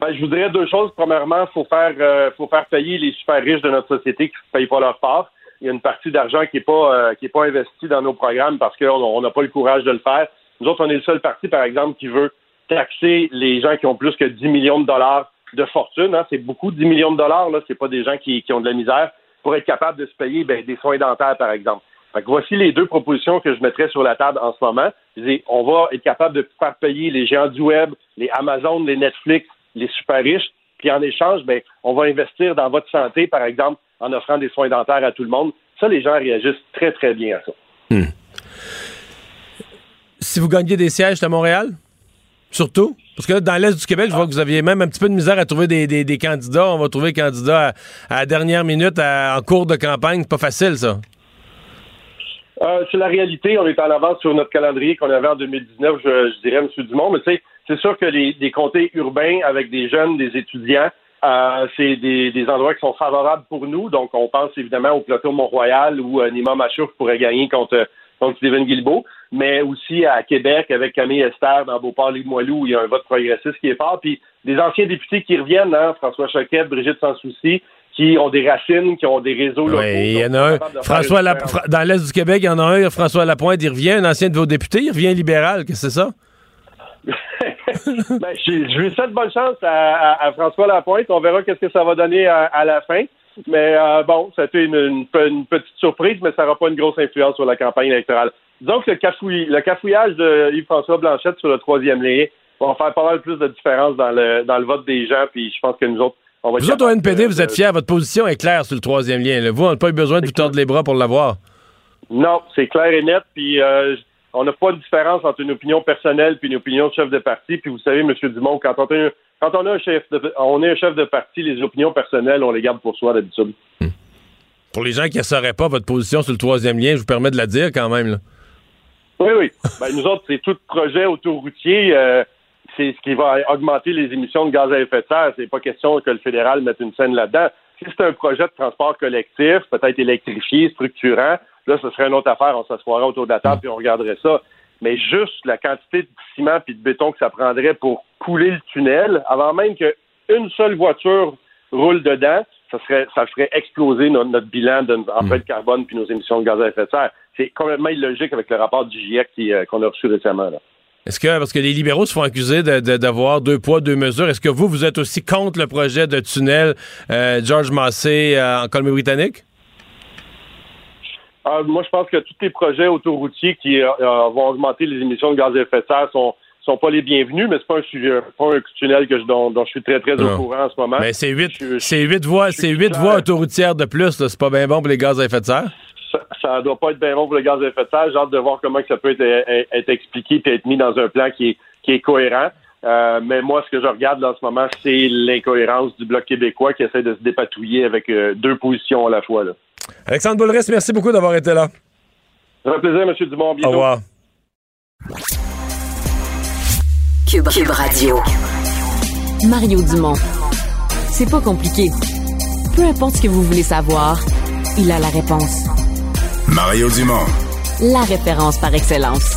Ben, je voudrais deux choses. Premièrement, il faut faire euh, faut faire payer les super riches de notre société qui ne payent pas leur part. Il y a une partie d'argent qui n'est pas euh, pas investie dans nos programmes parce qu'on on n'a pas le courage de le faire. Nous autres, on est le seul parti, par exemple, qui veut taxer les gens qui ont plus que 10 millions de dollars de fortune. Hein. C'est beaucoup, 10 millions de dollars. Là, c'est pas des gens qui, qui ont de la misère pour être capable de se payer ben, des soins dentaires, par exemple. Voici les deux propositions que je mettrais sur la table en ce moment. On va être capable de faire payer les géants du web, les Amazon, les Netflix, les super riches, puis en échange, ben, on va investir dans votre santé, par exemple, en offrant des soins dentaires à tout le monde. Ça, les gens réagissent très, très bien à ça. Si vous gagnez des sièges à Montréal, surtout, parce que là, dans l'Est du Québec, je vois que vous aviez même un petit peu de misère à trouver des, candidats. On va trouver candidats à, la dernière minute, en cours de campagne. C'est pas facile, ça. Euh, c'est la réalité. On est en avance sur notre calendrier qu'on avait en 2019, je, je dirais, M. Dumont. Mais tu sais, c'est sûr que les, des comtés urbains avec des jeunes, des étudiants, euh, c'est des, des endroits qui sont favorables pour nous. Donc, on pense évidemment au plateau Mont-Royal où euh, Nima Machouf pourrait gagner contre, contre Stephen Guilbeault, mais aussi à Québec avec Camille Esther dans Beauport-Limoilou où il y a un vote progressiste qui est fort. Puis des anciens députés qui reviennent, hein, François Choquette, Brigitte Sans-Souci, qui ont des racines, qui ont des réseaux locaux. Oui, il y en a un. François dans l'Est du Québec, il y en a un, François Lapointe, il revient, un ancien de vos députés, il revient libéral, qu'est-ce que c'est ça? Ben, je, lui souhaite bonne chance à, à- à François Lapointe. On verra qu'est-ce que ça va donner à, à la fin. Mais euh, bon, ça a été une, une pe- une petite surprise, mais ça n'aura pas une grosse influence sur la campagne électorale. Disons que le, cafouille- le cafouillage de Yves-François Blanchette sur le troisième lien va faire pas mal plus de différence dans le, dans le vote des gens. Puis je pense que nous autres, on va être Vous autres, au NPD, de- vous êtes fiers, votre position est claire sur le troisième lien. là. Vous, on n'a pas eu besoin de vous tordre les bras pour l'avoir. Non, c'est clair et net. Puis euh, on n'a pas de différence entre une opinion personnelle puis une opinion de chef de parti. Puis vous savez, M. Dumont, quand on a, un- quand on a un chef de, on est un chef de parti, les opinions personnelles, on les garde pour soi d'habitude. Pour les gens qui ne sauraient pas votre position sur le troisième lien, je vous permets de la dire quand même. là. Oui, oui. Ben, nous autres, c'est tout projet autoroutier. euh, c'est ce qui va augmenter les émissions de gaz à effet de serre. C'est pas question que le fédéral mette une scène là-dedans. Si c'est un projet de transport collectif, peut-être électrifié, structurant, là, ce serait une autre affaire. On s'assoirait autour de la table et on regarderait ça. mais juste la quantité de ciment puis de béton que ça prendrait pour couler le tunnel, avant même qu'une seule voiture roule dedans, ça serait ça ferait exploser notre, notre bilan d'empreinte de carbone puis nos émissions de gaz à effet de serre. C'est complètement illogique avec le rapport du GIEC euh, qu'on a reçu récemment. Là. Est-ce que, parce que les libéraux se font accuser d'avoir deux poids, deux mesures, est-ce que vous, vous êtes aussi contre le projet de tunnel euh, George Massé euh, en Colombie-Britannique? Ah, moi, je pense que tous les projets autoroutiers qui vont augmenter les émissions de gaz à effet de serre sont, sont pas les bienvenus, mais c'est pas un sujet, pas un tunnel que je, dont, je suis très, très au courant en ce moment. Mais c'est huit, c'est huit voies, c'est huit voies autoroutières de plus, c'est pas bien bon pour les gaz à effet de serre? Ça, ne doit pas être bien bon pour les gaz à effet de serre. J'ai hâte de voir comment ça peut être, expliqué et être mis dans un plan qui est, qui est cohérent. Euh, mais moi, ce que je regarde là, en ce moment, c'est l'incohérence du Bloc québécois qui essaie de se dépatouiller avec euh, deux positions à la fois. Là. Alexandre Boulris, merci beaucoup d'avoir été là. Ça fait plaisir, M. Dumont. Bientôt. Au revoir. Cube, Radio. Mario Dumont. C'est pas compliqué. Peu importe ce que vous voulez savoir, il a la réponse. Mario Dumont. La référence par excellence.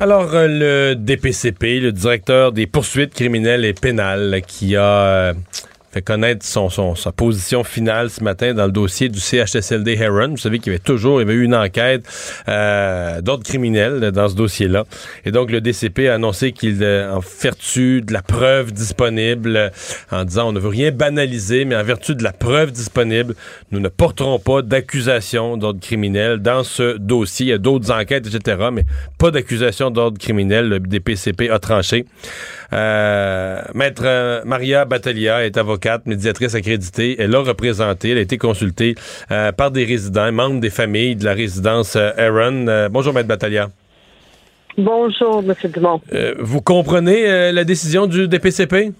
Alors, euh, le DPCP, le directeur des poursuites criminelles et pénales, qui a euh, fait connaître son, sa position finale ce matin dans le dossier du CHSLD Heron. Vous savez qu'il y avait toujours, il y avait eu une enquête euh, d'ordre criminel dans ce dossier-là. Et donc, le DCP a annoncé qu'il, euh, en vertu de la preuve disponible, en disant on ne veut rien banaliser, mais en vertu de la preuve disponible, nous ne porterons pas d'accusation d'ordre criminel dans ce dossier. Il y a d'autres enquêtes, etc., mais pas d'accusation d'ordre criminel. Le DPCP a tranché. Euh, Maître euh, Maria Battaglia est avocate, médiatrice accréditée. Elle a représenté, elle a été consultée euh, par des résidents, membres des familles de la résidence Aaron. bonjour, Maître Battaglia. Bonjour, M. Dumont. vous comprenez la décision du DPCP?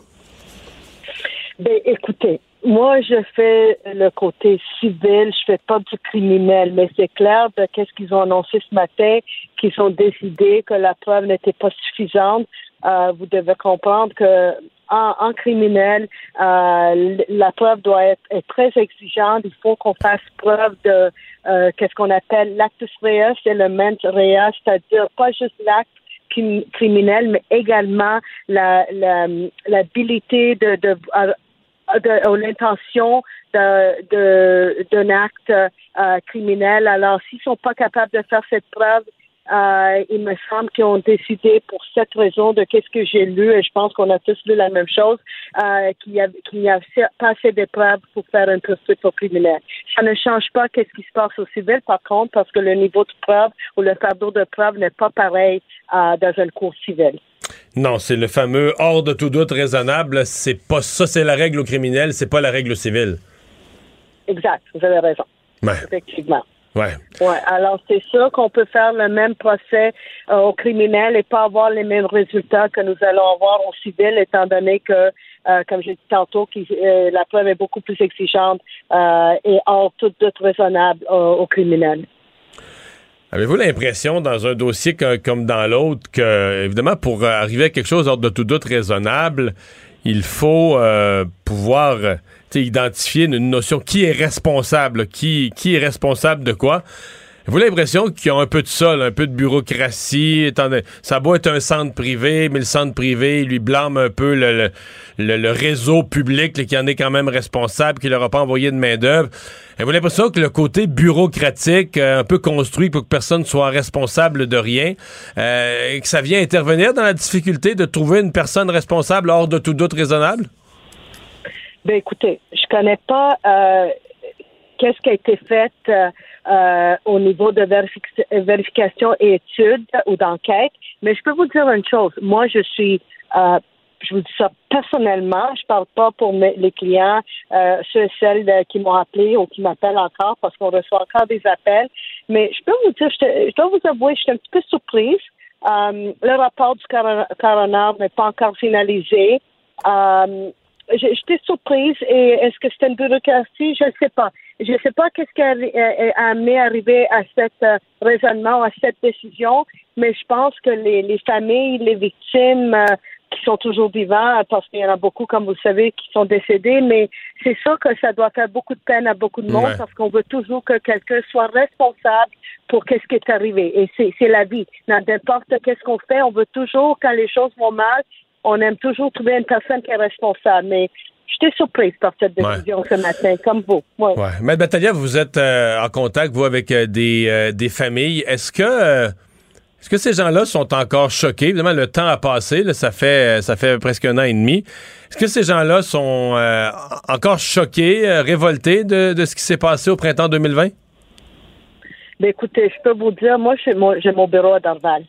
Ben, écoutez, moi, je fais le côté civil, je fais pas du criminel, mais c'est clair de qu'est-ce qu'ils ont annoncé ce matin, qu'ils ont décidé que la preuve n'était pas suffisante. Euh, vous devez comprendre que en, criminel, euh, la preuve doit être, très exigeante. Il faut qu'on fasse preuve de euh, qu'est-ce qu'on appelle l'actus reus, element reus, c'est-à-dire pas juste l'acte criminel, mais également l'habilité la, de, de, ou l'intention d'un acte criminel. Alors, s'ils sont pas capables de faire cette preuve, euh, il me semble qu'ils ont décidé pour cette raison de qu'est-ce que j'ai lu, et je pense qu'on a tous lu la même chose, euh, qu'il n'y a, pas assez de preuves pour faire un poursuite au criminel. Ça ne change pas qu'est-ce qui se passe au civil, par contre, parce que le niveau de preuve ou le fardeau de preuve n'est pas pareil euh, dans un cours civil. Non, c'est le fameux hors de tout doute raisonnable. C'est pas ça, c'est la règle au criminel, c'est pas la règle au civil. Exact, vous avez raison. Effectivement. Ouais. Ouais. Alors c'est sûr qu'on peut faire le même procès euh, au criminel et pas avoir les mêmes résultats que nous allons avoir au civil, étant donné que, euh, comme j'ai dit tantôt, euh, la preuve est beaucoup plus exigeante et hors tout doute raisonnable au criminel. Avez-vous l'impression, dans un dossier comme dans l'autre, que, évidemment, pour arriver à quelque chose hors de tout doute raisonnable, il faut pouvoir identifier une notion qui est responsable, qui, qui est responsable de quoi? Vous l'impression qu'il y a un peu de ça, un peu de bureaucratie. Ça doit être un centre privé, mais le centre privé, il lui blâme un peu le, le, réseau public qui en est quand même responsable, qui leur a pas envoyé de main-d'œuvre. Vous l'impression que le côté bureaucratique, euh, un peu construit pour que personne soit responsable de rien, euh, que ça vient intervenir dans la difficulté de trouver une personne responsable hors de tout doute raisonnable? Ben écoutez, je connais pas euh, qu'est-ce qui a été fait euh, euh, au niveau de vérification et études ou d'enquête, mais je peux vous dire une chose. Moi, je suis je vous dis ça personnellement, je parle pas pour les clients, ceux et celles qui m'ont appelé ou qui m'appellent encore parce qu'on reçoit encore des appels. Mais je peux vous dire, je, dois vous avouer, je suis un petit peu surprise. le rapport du coroner n'est pas encore finalisé j'étais surprise et est-ce que c'est une bureaucratie? Je ne sais pas. Je ne sais pas qu'est-ce qui a, amené à arriver à cet euh, raisonnement, à cette décision, mais je pense que les, les familles, les victimes, euh, qui sont toujours vivants, parce qu'il y en a beaucoup, comme vous le savez, qui sont décédés, mais c'est sûr que ça doit faire beaucoup de peine à beaucoup de monde Ouais. parce qu'on veut toujours que quelqu'un soit responsable pour qu'est-ce qui est arrivé. Et c'est c'est la vie. Dans N'importe qu'est-ce qu'on fait, on veut toujours, quand les choses vont mal, on aime toujours trouver une personne qui est responsable. Mais j'étais surprise par cette Ouais. décision ce matin, comme vous. Ouais. Ouais. Maître Batalia, vous êtes euh, en contact, vous, avec euh, des, euh, des familles. Est-ce que, est-ce que ces gens-là sont encore choqués? Évidemment, le temps a passé, là, ça, fait, ça fait presque un an et demi. Est-ce que ces gens-là sont encore choqués, révoltés de, de ce qui s'est passé au printemps 2020? Ben, écoutez, je peux vous dire, moi, j'ai mon, j'ai mon bureau à Dorval.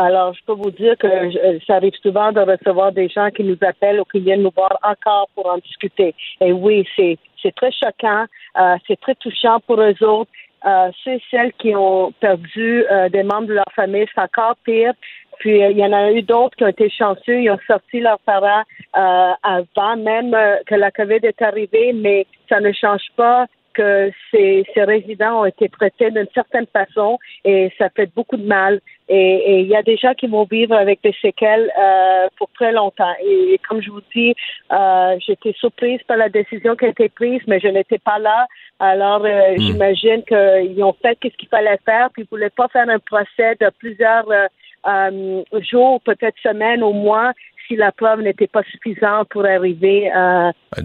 Alors, je peux vous dire que je- ça arrive souvent de recevoir des gens qui nous appellent ou qui viennent nous voir encore pour en discuter. Et oui, c'est, c'est très choquant, euh, c'est très touchant pour eux autres. Euh, ceux celles qui ont perdu euh, des membres de leur famille, c'est encore pire. Puis euh, il y en a eu d'autres qui ont été chanceux, ils ont sorti leurs parents euh, avant même euh, que la COVID est arrivée, mais ça ne change pas que ces, ces résidents ont été traités d'une certaine façon et ça fait beaucoup de mal. Et il y a des gens qui vont vivre avec des séquelles euh, pour très longtemps. Et, comme je vous dis, euh, j'étais surprise par la décision qui a été prise, mais je n'étais pas là. Alors, euh, j'imagine qu'ils ont fait ce qu'il fallait faire, puis ils ne voulaient pas faire un procès de plusieurs euh, jours, peut-être semaines ou mois, si la preuve n'était pas suffisante pour arriver à, une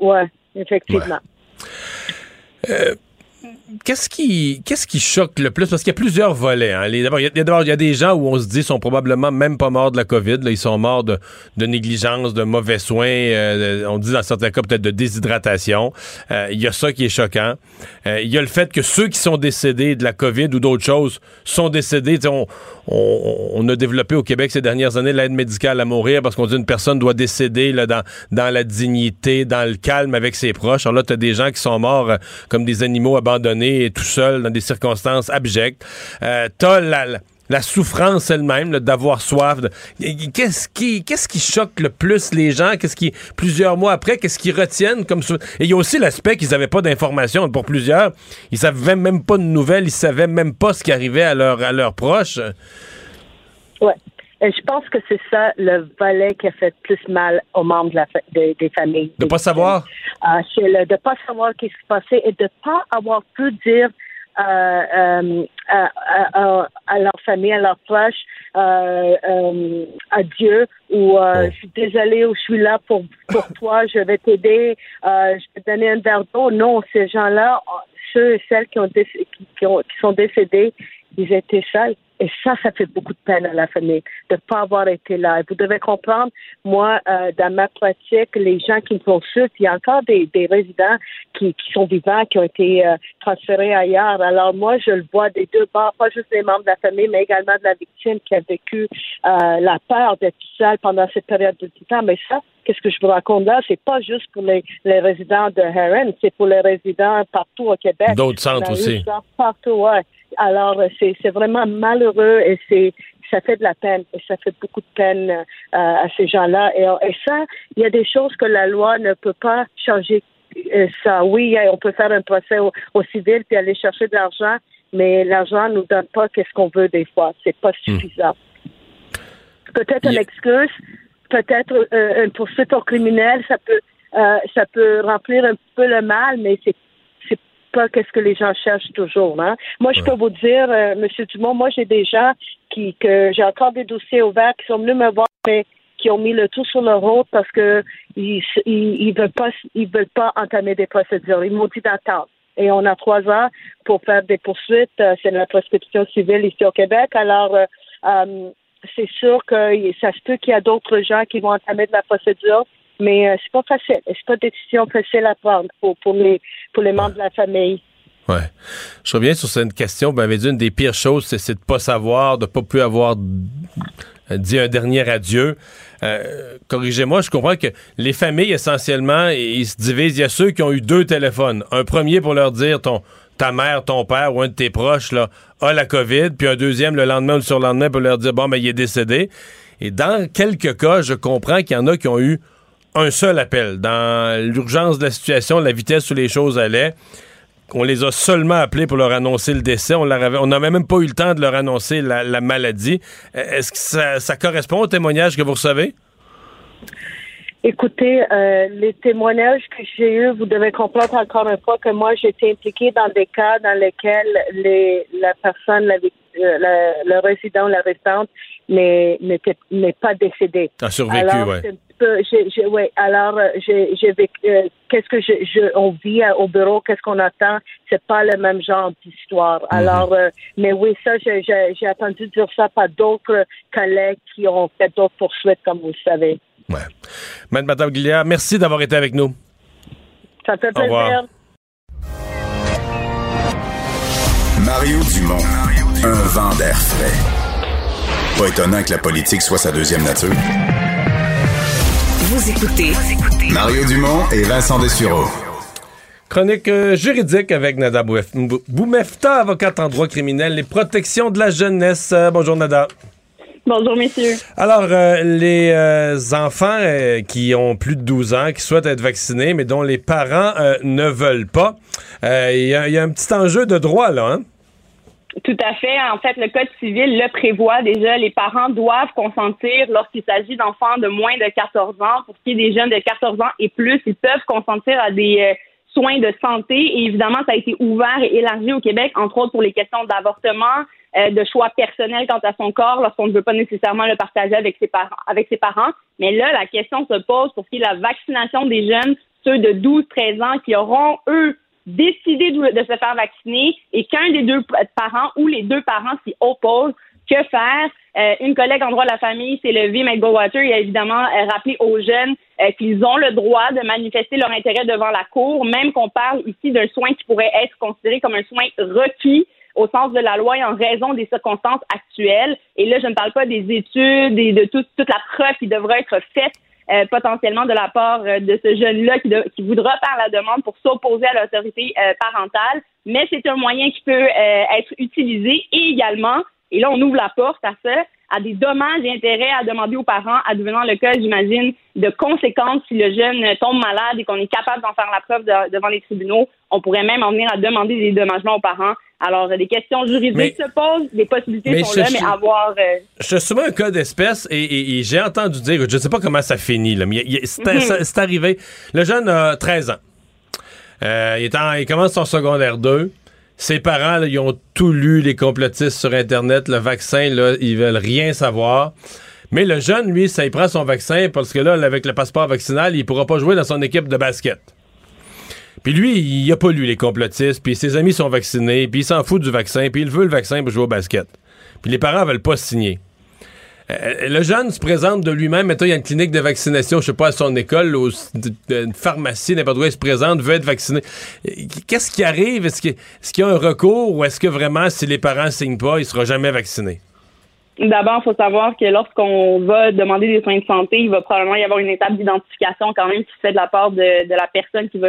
ouais. Décision. Ouais, effectivement. Qu'est-ce qui, qu'est-ce qui choque le plus? Parce qu'il y a plusieurs volets. Hein. D'abord, il y a, des gens où on se dit sont probablement même pas morts de la COVID. Ils sont morts de, négligence, de mauvais soins. euh, on dit dans certains cas peut-être de déshydratation. Euh, il y a ça qui est choquant. Euh, il y a le fait que ceux qui sont décédés de la COVID ou d'autres choses sont décédés. On, a développé au Québec ces dernières années l'aide médicale à mourir parce qu'on dit une personne doit décéder dans, dans la dignité, dans le calme avec ses proches. Alors là, tu as des gens qui sont morts comme des animaux abandonnés et tout seuls dans des circonstances abjectes. Euh, t'as la, souffrance elle-même d'avoir soif. Qu'est-ce qui, choque le plus les gens? Qu'est-ce qui, plusieurs mois après, qu'est-ce qu'ils retiennent comme Et il y a aussi l'aspect qu'ils n'avaient pas d'informations. Pour plusieurs, ils savaient même pas de nouvelles, ils savaient même pas ce qui arrivait à, leur, à leurs proches. Ouais. Et je pense que c'est ça le volet qui a fait plus mal aux membres de la fa- des- des familles. De pas savoir? Euh, c'est le de pas savoir qu'est-ce qui se passait et de pas avoir pu dire euh, euh, à, à- à- leur famille, à leurs proches, euh, euh, adieu ou euh, je suis désolée ou je suis là pour, pour toi, je vais t'aider, euh, je vais te donner un verre d'eau. Non, ces gens-là, ceux et celles qui, ont qui ont, qui sont décédés, ils étaient seuls. Et ça, ça fait beaucoup de peine à la famille de ne pas avoir été là. Et vous devez comprendre, moi, euh, dans ma pratique, les gens qui me consultent, il y a encore des, des résidents qui, qui sont vivants, qui ont été euh, transférés ailleurs. Alors moi, je le vois des deux bords, pas juste les membres de la famille, mais également de la victime qui a vécu euh, la peur d'être seule pendant cette période de temps. Mais ça, qu'est-ce que je vous raconte là, c'est pas juste pour les, les résidents de Heron, c'est pour les résidents partout au Québec. D'autres centres aussi. Partout, ouais. Alors, euh, c'est c'est vraiment malheureux et c'est ça fait de la peine et ça fait beaucoup de peine euh, à ces gens-là. Et, et ça, il y a des choses que la loi ne peut pas changer. Euh, ça, oui, on peut faire un procès au, au civil puis aller chercher de l'argent, mais l'argent nous donne pas qu'est-ce qu'on veut des fois. C'est pas suffisant. Peut-être une excuse, peut-être euh, une poursuite au criminel, ça peut euh, ça peut remplir un peu le mal, mais c'est pas qu'est-ce que les gens cherchent toujours. Hein? Moi, je peux vous dire, euh, Monsieur Dumont, moi j'ai des gens qui que j'ai encore des dossiers ouverts qui sont venus me voir, mais qui ont mis le tout sur leur route parce que ils, ils, ils veulent pas ils veulent pas entamer des procédures. Ils m'ont dit d'attendre. Et on a trois ans pour faire des poursuites. Euh, C'est la prescription civile ici au Québec. Alors euh, euh, c'est sûr que ça se peut qu'il y a d'autres gens qui vont entamer de la procédure, mais euh, c'est pas facile. C'est pas une décision facile à prendre pour, pour les pour les membres de la famille. Ouais. Je reviens sur cette question. Vous m'avez dit une des pires choses, c'est, de pas savoir, de pas plus avoir dit un dernier adieu. Euh, corrigez-moi, je comprends que les familles, essentiellement, ils se divisent. Il y a ceux qui ont eu deux téléphones. Un premier pour leur dire ton ta mère, ton père ou un de tes proches là, a la COVID, puis un deuxième le lendemain ou le surlendemain pour leur dire bon, ben, il est décédé. Et dans quelques cas, je comprends qu'il y en a qui ont eu un seul appel. Dans l'urgence de la situation, la vitesse où les choses allaient, qu'on les a seulement appelés pour leur annoncer le décès. On n'avait même pas eu le temps de leur annoncer la, maladie. Est-ce que ça, correspond au témoignage que vous recevez? Écoutez, euh, les témoignages que j'ai eus, vous devez comprendre encore une fois que moi, j'étais impliquée dans des cas dans lesquels les, la personne, la, euh, le résident, la restante n'est pas décédée. A survécu, oui. ouais, alors, euh, j'ai qu'est-ce que je, je, on vit au bureau, qu'est-ce qu'on attend, c'est pas le même genre d'histoire. Mhm. Alors, mais oui, ça, j'ai attendu dire ça par d'autres collègues qui ont fait d'autres poursuites, comme vous le savez. Ouais. Madame Guilliard, merci d'avoir été avec nous. Ça fait plaisir. Mario Dumont, un vent d'air frais. Pas étonnant que la politique soit sa deuxième nature. Vous écoutez Mario Dumont et Vincent Dessureau. Chronique euh, juridique avec Nada Boumefta, avocate en droit criminel et protection de la jeunesse. Euh, bonjour Nada. Bonjour, messieurs. Alors, euh, les euh, enfants euh, qui ont plus de 12 ans, qui souhaitent être vaccinés, mais dont les parents ne veulent pas, il y, a un petit enjeu de droit, là, hein? Tout à fait. En fait, le Code civil le prévoit déjà. Les parents doivent consentir lorsqu'il s'agit d'enfants de moins de 14 ans. Pour ce qui est des jeunes de 14 ans et plus, ils peuvent consentir à des soins de santé. Et évidemment, ça a été ouvert et élargi au Québec, entre autres pour les questions d'avortement, euh, de choix personnels quant à son corps lorsqu'on ne veut pas nécessairement le partager avec ses parents. Avec ses parents. Mais là, la question se pose pour ce qui est de la vaccination des jeunes, ceux de 12-13 ans qui auront, eux, décidé de, se faire vacciner et qu'un des deux parents ou les deux parents s'y opposent, que faire? Euh, une collègue en droit de la famille s'est levée, Meg Gowater, il a évidemment euh, rappelé aux jeunes qu'ils ont le droit de manifester leur intérêt devant la Cour, même qu'on parle ici d'un soin qui pourrait être considéré comme un soin requis au sens de la loi et en raison des circonstances actuelles. Et là, je ne parle pas des études et de toute la preuve qui devrait être faite euh, potentiellement de la part euh, de ce jeune-là qui, voudra faire la demande pour s'opposer à l'autorité euh, parentale, mais c'est un moyen qui peut être utilisé également, et là on ouvre la porte à ça, à des dommages et intérêts à demander aux parents, advenant le cas, j'imagine, de conséquences si le jeune tombe malade et qu'on est capable d'en faire la preuve devant les tribunaux. On pourrait même en venir à demander des dommagements aux parents. Alors, des questions juridiques se posent, des possibilités sont là, mais avoir... Euh, je te soumets un cas d'espèce et, j'ai entendu dire, je ne sais pas comment ça finit, là, mais mhm. c'est arrivé. Le jeune a 13 ans. Euh, il, est il commence son secondaire 2. Ses parents, ils ont tout lu, les complotistes sur Internet, le vaccin, là, ils veulent rien savoir. Mais le jeune, lui, ça, il prend son vaccin parce que là, avec le passeport vaccinal, il pourra pas jouer dans son équipe de basket. Puis lui, il a pas lu les complotistes, puis ses amis sont vaccinés, puis il s'en fout du vaccin, puis il veut le vaccin pour jouer au basket. Puis les parents veulent pas signer. Euh, le jeune se présente de lui-même. Maintenant, il y a une clinique de vaccination, je sais pas, à son école, une pharmacie, n'importe où, il se présente, veut être vacciné. Qu'est-ce qui arrive? Est-ce qu'il y a un recours ou est-ce que vraiment, si les parents ne signent pas, il sera jamais vacciné? D'abord, il faut savoir que lorsqu'on va demander des soins de santé, il va probablement y avoir une étape d'identification quand même qui se fait de la part de, de la personne qui va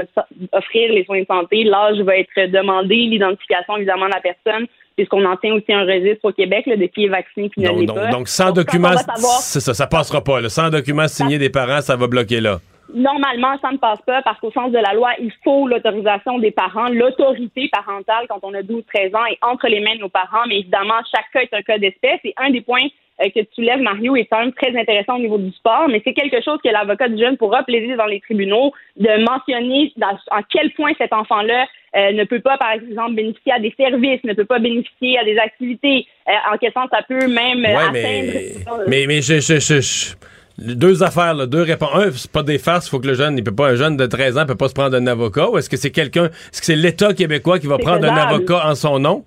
offrir les soins de santé. L'âge va être demandé, l'identification évidemment de la personne, puisqu'on en tient aussi un registre au Québec de qui est vacciné qui ne l'est pas. Donc, sans document, c'est ça, ça passera pas. Sans document signé des parents, ça va bloquer là. Normalement, ça ne passe pas parce qu'au sens de la loi, il faut l'autorisation des parents, l'autorité parentale quand on a 12-13 ans et entre les mains de nos parents. Mais évidemment, chaque cas est un cas d'espèce. Et un des points euh, que tu lèves, Mario, est un très intéressant au niveau du sport, mais c'est quelque chose que l'avocat du jeune pourra plaider dans les tribunaux de mentionner dans, en quel point cet enfant-là euh, ne peut pas, par exemple, bénéficier à des services, ne peut pas bénéficier à des activités. Euh, en quel sens ça peut même atteindre... Mais, mais, je, je, je deux affaires, là, deux réponses. Un, c'est pas des farces, il faut que le jeune, il peut pas, un jeune de 13 ans peut pas se prendre un avocat. Ou est-ce que c'est quelqu'un, est-ce que c'est l'État québécois qui va prendre un avocat en son nom?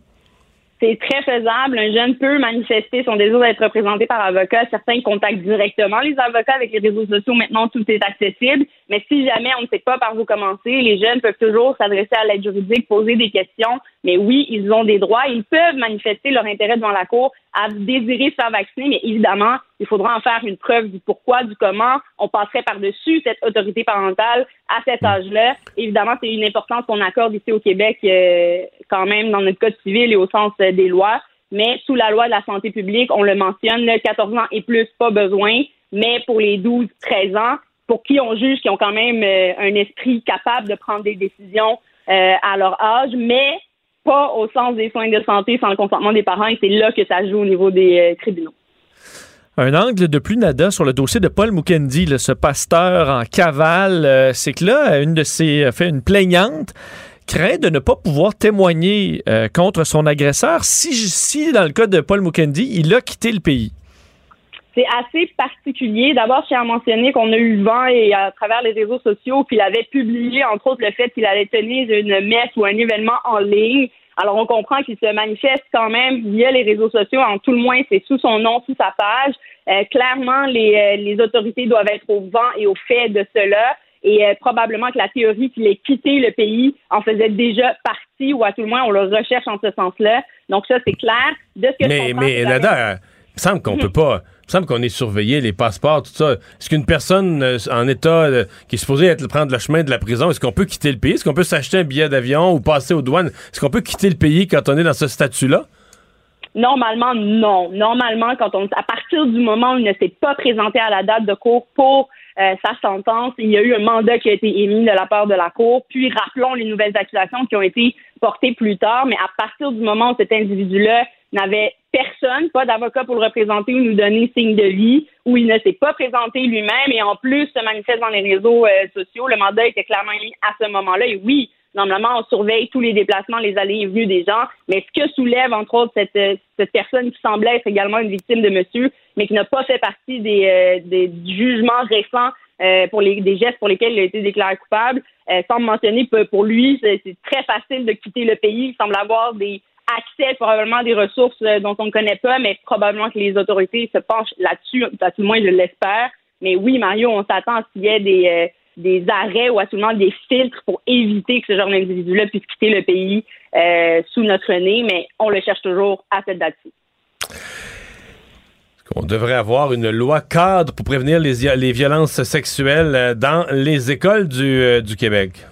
C'est très faisable. Un jeune peut manifester son désir d'être représenté par avocat. Certains contactent directement les avocats avec les réseaux sociaux. Maintenant, tout est accessible. Mais si jamais on ne sait pas par où commencer, les jeunes peuvent toujours s'adresser à l'aide juridique, poser des questions. Mais oui, ils ont des droits. Ils peuvent manifester leur intérêt devant la Cour à désirer se faire vacciner. Mais évidemment, il faudra en faire une preuve du pourquoi, du comment. On passerait par-dessus cette autorité parentale à cet âge-là. Évidemment, c'est une importance qu'on accorde ici au Québec euh, quand même dans notre code civil et au sens euh, des lois. Mais sous la loi de la santé publique, on le mentionne, 14 ans et plus, pas besoin. Mais pour les 12-13 ans, pour qui on juge qui ont quand même euh, un esprit capable de prendre des décisions euh, à leur âge, mais pas au sens des soins de santé sans le consentement des parents. Et c'est là que ça joue au niveau des euh, tribunaux. Un angle de plus nada sur le dossier de Paul Mukendi, ce pasteur en cavale, c'est que là, une de ses fait une plaignante craint de ne pas pouvoir témoigner contre son agresseur si, si, dans le cas de Paul Mukendi, il a quitté le pays. C'est assez particulier. D'abord, je tiens à mentionner qu'on a eu le vent et à travers les réseaux sociaux qu'il avait publié, entre autres, le fait qu'il allait tenir une messe ou un événement en ligne. Alors, on comprend qu'il se manifeste quand même via les réseaux sociaux. En tout le moins, c'est sous son nom, sous sa page. Euh, clairement, les, euh, les, autorités doivent être au vent et au fait de cela. Et euh, probablement que la théorie qu'il ait quitté le pays en faisait déjà partie, ou à tout le moins, on le recherche en ce sens-là. Donc, ça, c'est clair. De ce que mais, mais Nada, il me semble qu'on peut pas. Il me semble qu'on est surveillé, les passeports, tout ça. Est-ce qu'une personne euh, en état euh, qui est supposée être, prendre le chemin de la prison, est-ce qu'on peut quitter le pays? Est-ce qu'on peut s'acheter un billet d'avion ou passer aux douanes? Est-ce qu'on peut quitter le pays quand on est dans ce statut-là? Normalement, non. Normalement, quand on, à partir du moment où il ne s'est pas présenté à la date de cours pour euh, sa sentence, il y a eu un mandat qui a été émis de la part de la Cour. Puis, rappelons les nouvelles accusations qui ont été portées plus tard. Mais à partir du moment où cet individu-là n'avait personne, pas d'avocat pour le représenter ou nous donner signe de vie, où il ne s'est pas présenté lui-même et en plus se manifeste dans les réseaux euh, sociaux. Le mandat était clairement mis à ce moment-là. Et oui, normalement, on surveille tous les déplacements, les allées et venues des gens. Mais ce que soulève, entre autres, cette, euh, cette personne qui semblait être également une victime de monsieur, mais qui n'a pas fait partie des, euh, des jugements récents pour les, des gestes pour lesquels il a été déclaré coupable, semble mentionner que pour lui, c'est très facile de quitter le pays. Il semble avoir des accès probablement à des ressources euh, dont on ne connaît pas, mais probablement que les autorités se penchent là-dessus, à tout le moins je l'espère. Mais oui, Mario, on s'attend à ce qu'il y ait des, euh, des arrêts ou à tout le moins des filtres pour éviter que ce genre d'individu-là puisse quitter le pays euh, sous notre nez, mais on le cherche toujours à cette date-ci. On devrait avoir une loi cadre pour prévenir les, les violences sexuelles dans les écoles du, du Québec?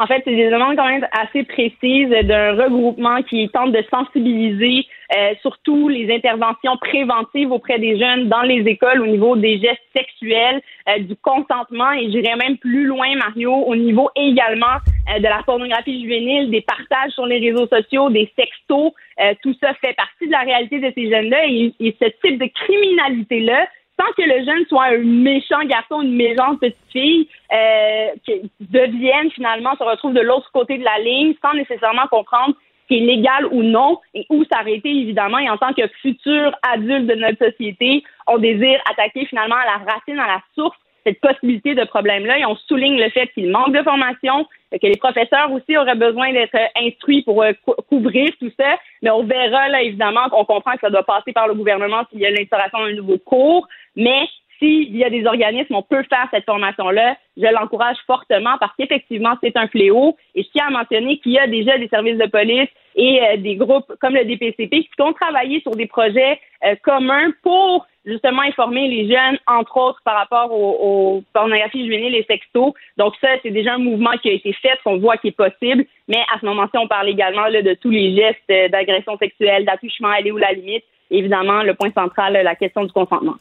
En fait, c'est des demandes quand même assez précises d'un regroupement qui tente de sensibiliser euh, surtout les interventions préventives auprès des jeunes dans les écoles au niveau des gestes sexuels, euh, du consentement et j'irais même plus loin, Mario, au niveau également euh, de la pornographie juvénile, des partages sur les réseaux sociaux, des sextos. tout ça fait partie de la réalité de ces jeunes-là et, et ce type de criminalité-là sans que le jeune soit un méchant garçon, une méchante petite fille, euh, qui devienne finalement, se retrouve de l'autre côté de la ligne sans nécessairement comprendre ce qui est légal ou non et où s'arrêter évidemment. Et en tant que futur adulte de notre société, on désire attaquer finalement à la racine, à la source cette possibilité de problème-là. Et on souligne le fait qu'il manque de formation, que les professeurs aussi auraient besoin d'être instruits pour euh, couvrir tout ça, mais on verra là évidemment qu'on comprend que ça doit passer par le gouvernement s'il y a l'instauration d'un nouveau cours, mais s'il y a des organismes, on peut faire cette formation-là. Je l'encourage fortement parce qu'effectivement, c'est un fléau. Et je tiens à mentionner qu'il y a déjà des services de police et euh, des groupes comme le DPCP qui ont travaillé sur des projets euh, communs pour justement informer les jeunes, entre autres par rapport aux, pornographies juvéniles et sextos. Donc ça, c'est déjà un mouvement qui a été fait, qu'on voit qui est possible. Mais à ce moment-ci, on parle également là, de tous les gestes euh, d'agression sexuelle, d'attouchement, aller où la limite. Évidemment, le point central, la question du consentement.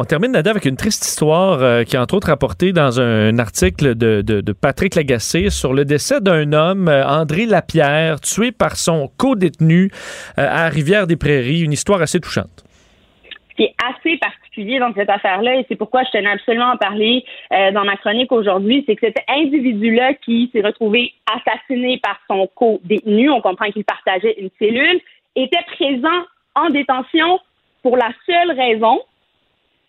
On termine, Nada, avec une triste histoire euh, qui est entre autres rapportée dans un, article de, Patrick Lagacé sur le décès d'un homme, euh, André Lapierre, tué par son co-détenu euh, à Rivière-des-Prairies. Une histoire assez touchante. Qui est assez particulier dans cette affaire-là, et c'est pourquoi je tenais absolument à parler dans ma chronique aujourd'hui, c'est que cet individu-là qui s'est retrouvé assassiné par son co-détenu, on comprend qu'il partageait une cellule, était présent en détention pour la seule raison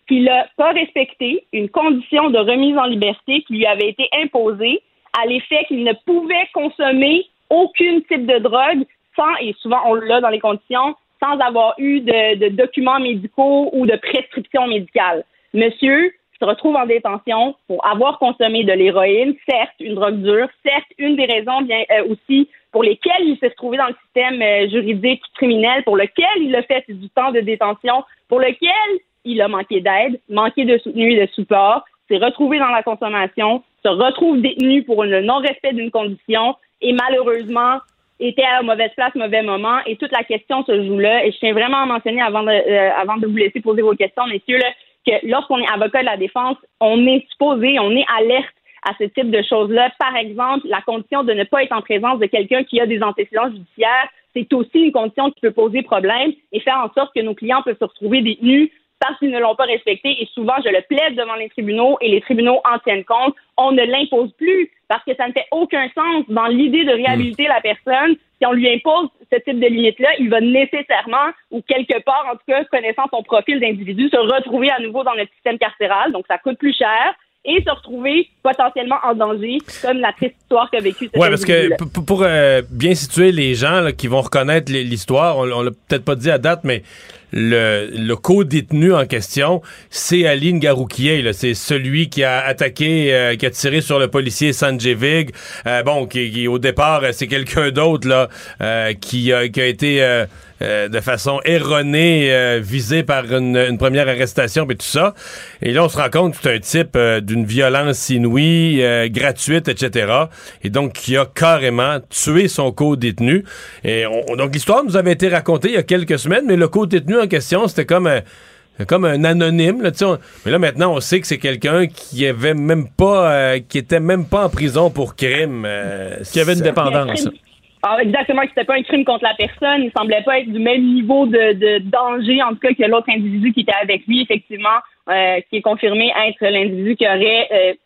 qu'il n'a pas respecté une condition de remise en liberté qui lui avait été imposée à l'effet qu'il ne pouvait consommer aucun type de drogue sans, et souvent on l'a dans les conditions, sans avoir eu de, documents médicaux ou de prescription médicale. Monsieur se retrouve en détention pour avoir consommé de l'héroïne, certes une drogue dure, certes une des raisons bien euh, aussi pour lesquelles il s'est retrouvé dans le système euh, juridique criminel, pour lequel il a fait du temps de détention, pour lequel il a manqué d'aide, manqué de soutenu et de support, s'est retrouvé dans la consommation, se retrouve détenu pour le non-respect d'une condition et malheureusement était à mauvaise place, mauvais moment. Et toute la question se joue là. Et je tiens vraiment à mentionner avant de, euh, avant de vous laisser poser vos questions, messieurs, que lorsqu'on est avocat de la défense, on est supposé, on est alerte à ce type de choses-là. Par exemple, la condition de ne pas être en présence de quelqu'un qui a des antécédents judiciaires, c'est aussi une condition qui peut poser problème et faire en sorte que nos clients peuvent se retrouver détenus parce qu'ils ne l'ont pas respecté. Et souvent, je le plaide devant les tribunaux et les tribunaux en tiennent compte. On ne l'impose plus parce que ça ne fait aucun sens dans l'idée de réhabiliter la personne. Si on lui impose ce type de limite-là, il va nécessairement, ou quelque part, en tout cas, connaissant son profil d'individu, se retrouver à nouveau dans le système carcéral. Donc, ça coûte plus cher et se retrouver potentiellement en danger, comme la triste histoire qu'a vécue Oui, parce que pour, euh, bien situer les gens qui vont reconnaître l'histoire, on, on l'a peut-être pas dit à date, mais le, le co-détenu en question, c'est Aline Garoukier. C'est celui qui a attaqué, euh, qui a tiré sur le policier Sanjevig. Euh, bon, qui, au départ, c'est quelqu'un d'autre là euh, qui, qui, a été de façon erronée visé par une, première arrestation et tout ça. Et là, on se rend compte que c'est un type d'une violence inouïe, gratuite, etc. Et donc, qui a carrément tué son co-détenu. Et donc, l'histoire nous avait été racontée il y a quelques semaines, mais le co-détenu en question, c'était comme un, comme un anonyme. Là, mais là, maintenant, on sait que c'est quelqu'un qui avait même pas, euh, qui était même pas en prison pour crime. Euh, qui avait une dépendance. Ah, exactement, que c'était pas un crime contre la personne. Il semblait pas être du même niveau de, danger, en tout cas, que l'autre individu qui était avec lui, effectivement, euh, qui est confirmé être l'individu qui aurait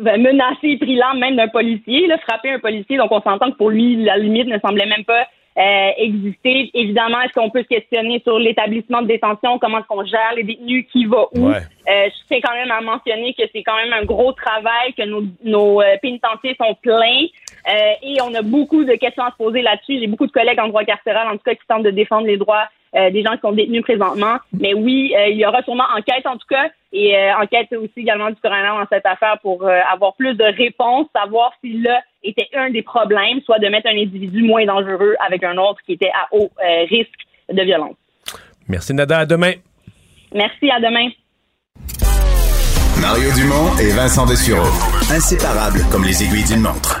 menacé et pris l'âme même d'un policier, là, frappé un policier. Donc, on s'entend que pour lui, la limite ne semblait même pas euh, exister. Évidemment, est-ce qu'on peut se questionner sur l'établissement de détention, comment est-ce qu'on gère les détenus, qui va où? Euh, je tiens quand même à mentionner que c'est quand même un gros travail, que nos, nos euh, pénitenciers sont pleins. Euh, et on a beaucoup de questions à se poser là-dessus. J'ai beaucoup de collègues en droit carcéral, en tout cas, qui tentent de défendre les droits euh, des gens qui sont détenus présentement. Mais oui, euh, il y aura sûrement enquête, en tout cas, et enquête aussi également du coroner dans cette affaire pour avoir plus de réponses, savoir si là était un des problèmes, soit de mettre un individu moins dangereux avec un autre qui était à haut risque de violence. Merci, Nada. À demain. Merci, à demain. Mario Dumont et Vincent Dessureau. Inséparables comme les aiguilles d'une montre.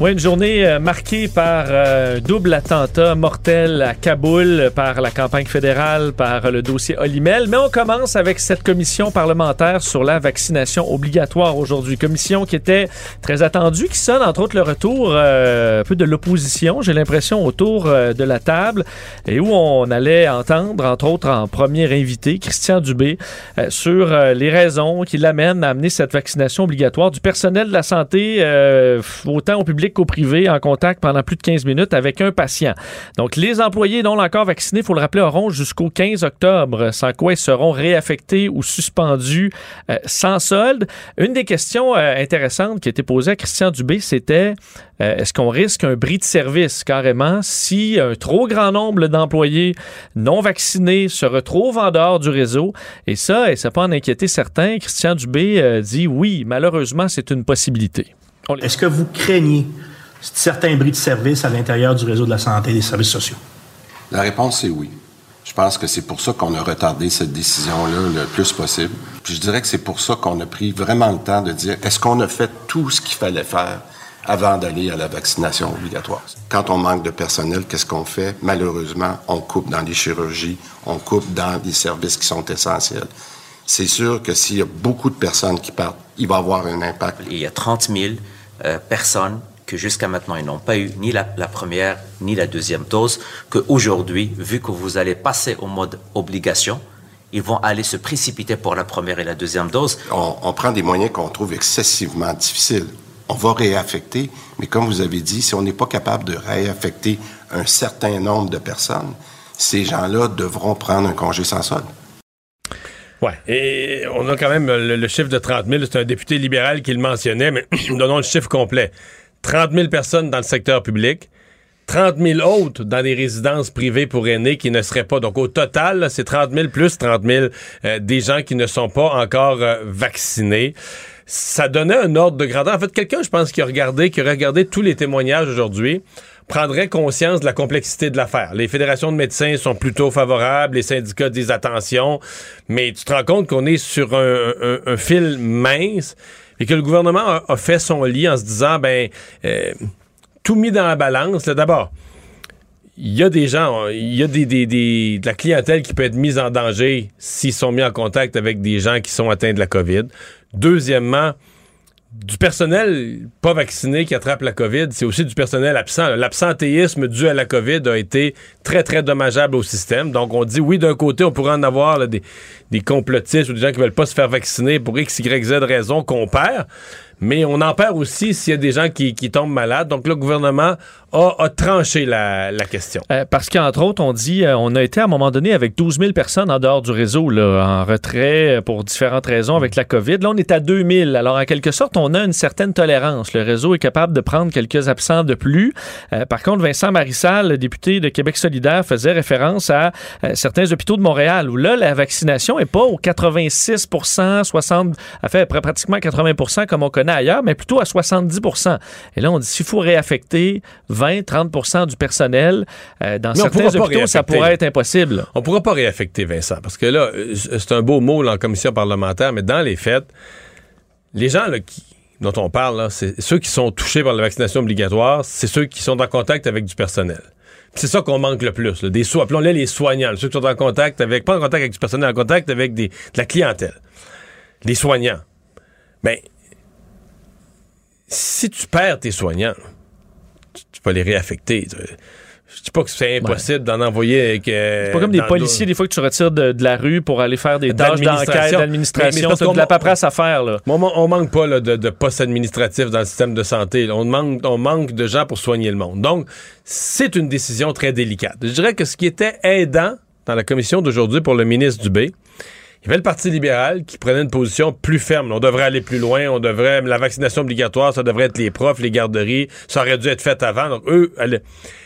Oui, une journée euh, marquée par euh, double attentat mortel à Kaboul par la campagne fédérale, par le dossier Olimel. Mais on commence avec cette commission parlementaire sur la vaccination obligatoire aujourd'hui. Commission qui était très attendue, qui sonne entre autres le retour euh, un peu de l'opposition, j'ai l'impression, autour de la table et où on allait entendre, entre autres en premier invité, Christian Dubé, sur les raisons qui l'amènent à amener cette vaccination obligatoire du personnel de la santé, autant au public qu'au privé en contact pendant plus de 15 minutes avec un patient. Donc, les employés non encore vaccinés, il faut le rappeler, auront jusqu'au 15 octobre, sans quoi ils seront réaffectés ou suspendus euh, sans solde. Une des questions euh, intéressantes qui a été posée à Christian Dubé, c'était euh, est-ce qu'on risque un bris de service? Carrément si un trop grand nombre d'employés non vaccinés se retrouvent en dehors du réseau? Et ça, et ça peut en inquiéter certains, Christian Dubé dit oui, malheureusement, c'est une possibilité. Est-ce que vous craignez certains bris de service à l'intérieur du réseau de la santé et des services sociaux? La réponse est oui. Je pense que c'est pour ça qu'on a retardé cette décision-là le plus possible. Puis je dirais que c'est pour ça qu'on a pris vraiment le temps de dire est-ce qu'on a fait tout ce qu'il fallait faire avant d'aller à la vaccination obligatoire? Quand on manque de personnel, qu'est-ce qu'on fait? Malheureusement, on coupe dans les chirurgies, on coupe dans les services qui sont essentiels. C'est sûr que s'il y a beaucoup de personnes qui partent, il va y avoir un impact. Il y a 30 000 euh, personnes que jusqu'à maintenant, ils n'ont pas eu ni la, première ni la deuxième dose, qu'aujourd'hui, vu que vous allez passer au mode obligation, ils vont aller se précipiter pour la première et la deuxième dose. On, prend des moyens qu'on trouve excessivement difficiles. On va réaffecter, mais comme vous avez dit, si on n'est pas capable de réaffecter un certain nombre de personnes, ces gens-là devront prendre un congé sans solde. Ouais, et on a quand même le, chiffre de 30 000. C'est un député libéral qui le mentionnait, mais donnons le chiffre complet. 30 000 personnes dans le secteur public, 30 000 autres dans des résidences privées pour aînés qui ne seraient pas. Donc, au total, c'est 30 000 plus 30 000 euh, des gens qui ne sont pas encore euh, vaccinés. Ça donnait un ordre de grandeur. En fait, quelqu'un, je pense, qui a regardé, qui a regardé tous les témoignages aujourd'hui prendrait conscience de la complexité de l'affaire. Les fédérations de médecins sont plutôt favorables, les syndicats disent attention, mais tu te rends compte qu'on est sur un, fil mince et que le gouvernement a, fait son lit en se disant, ben, euh, tout mis dans la balance. D'abord, il y a des gens, il y a des- de la clientèle qui peut être mise en danger s'ils sont mis en contact avec des gens qui sont atteints de la COVID. Deuxièmement, du personnel pas vacciné qui attrape la COVID, c'est aussi du personnel absent. L'absentéisme dû à la COVID a été très, très dommageable au système. Donc, on dit oui, d'un côté, on pourrait en avoir des, des complotistes ou des gens qui veulent pas se faire vacciner pour X, Y, Z raison qu'on perd. Mais on en perd aussi s'il y a des gens qui tombent malades. Donc, le gouvernement a, tranché la, question. Euh, parce qu'entre autres, on dit, euh, on a été à un moment donné avec 12 000 personnes en dehors du réseau, en retrait euh, pour différentes raisons avec la COVID. Là, on est à 2 000. Alors, en quelque sorte, on a une certaine tolérance. Le réseau est capable de prendre quelques absents de plus. Euh, par contre, Vincent Marissal, député de Québec solidaire, faisait référence à certains hôpitaux de Montréal où là, la vaccination n'est pas au 86 60, à fait pr- pratiquement 80 comme on connaît ailleurs, mais plutôt à 70 Et là, on dit s'il faut réaffecter 20-30% du personnel euh, dans Mais certains hôpitaux, ça pourrait être impossible. On pourra pas réaffecter Vincent, parce que là, c'est un beau mot là, en commission parlementaire, mais dans les faits, les gens là, qui, dont on parle, c'est ceux qui sont touchés par la vaccination obligatoire, c'est ceux qui sont en contact avec du personnel. C'est ça qu'on manque le plus, là, des soins, appelons-les les soignants, ceux qui sont en contact avec, pas en contact avec du personnel, en contact avec des, de la clientèle. Les soignants. Ben, si tu perds tes soignants, tu, tu peux les réaffecter. tu- Je dis pas que c'est impossible d'en envoyer avec. euh, C'est pas comme des policiers, des fois, que tu retires de, de la rue pour aller faire des tâches d'enquête, D'administration. Qu'on- de la paperasse à faire, là. On, on manque pas là, de, de postes administratifs dans le système de santé. là. On manque, on manque de gens pour soigner le monde. Donc, c'est une décision très délicate. Je dirais que ce qui était aidant dans la commission d'aujourd'hui pour le ministre Dubé, il y avait le Parti libéral qui prenait une position plus ferme. On devrait aller plus loin, on devrait la vaccination obligatoire, ça devrait être les profs, les garderies, ça aurait dû être fait avant. Donc eux, allaient-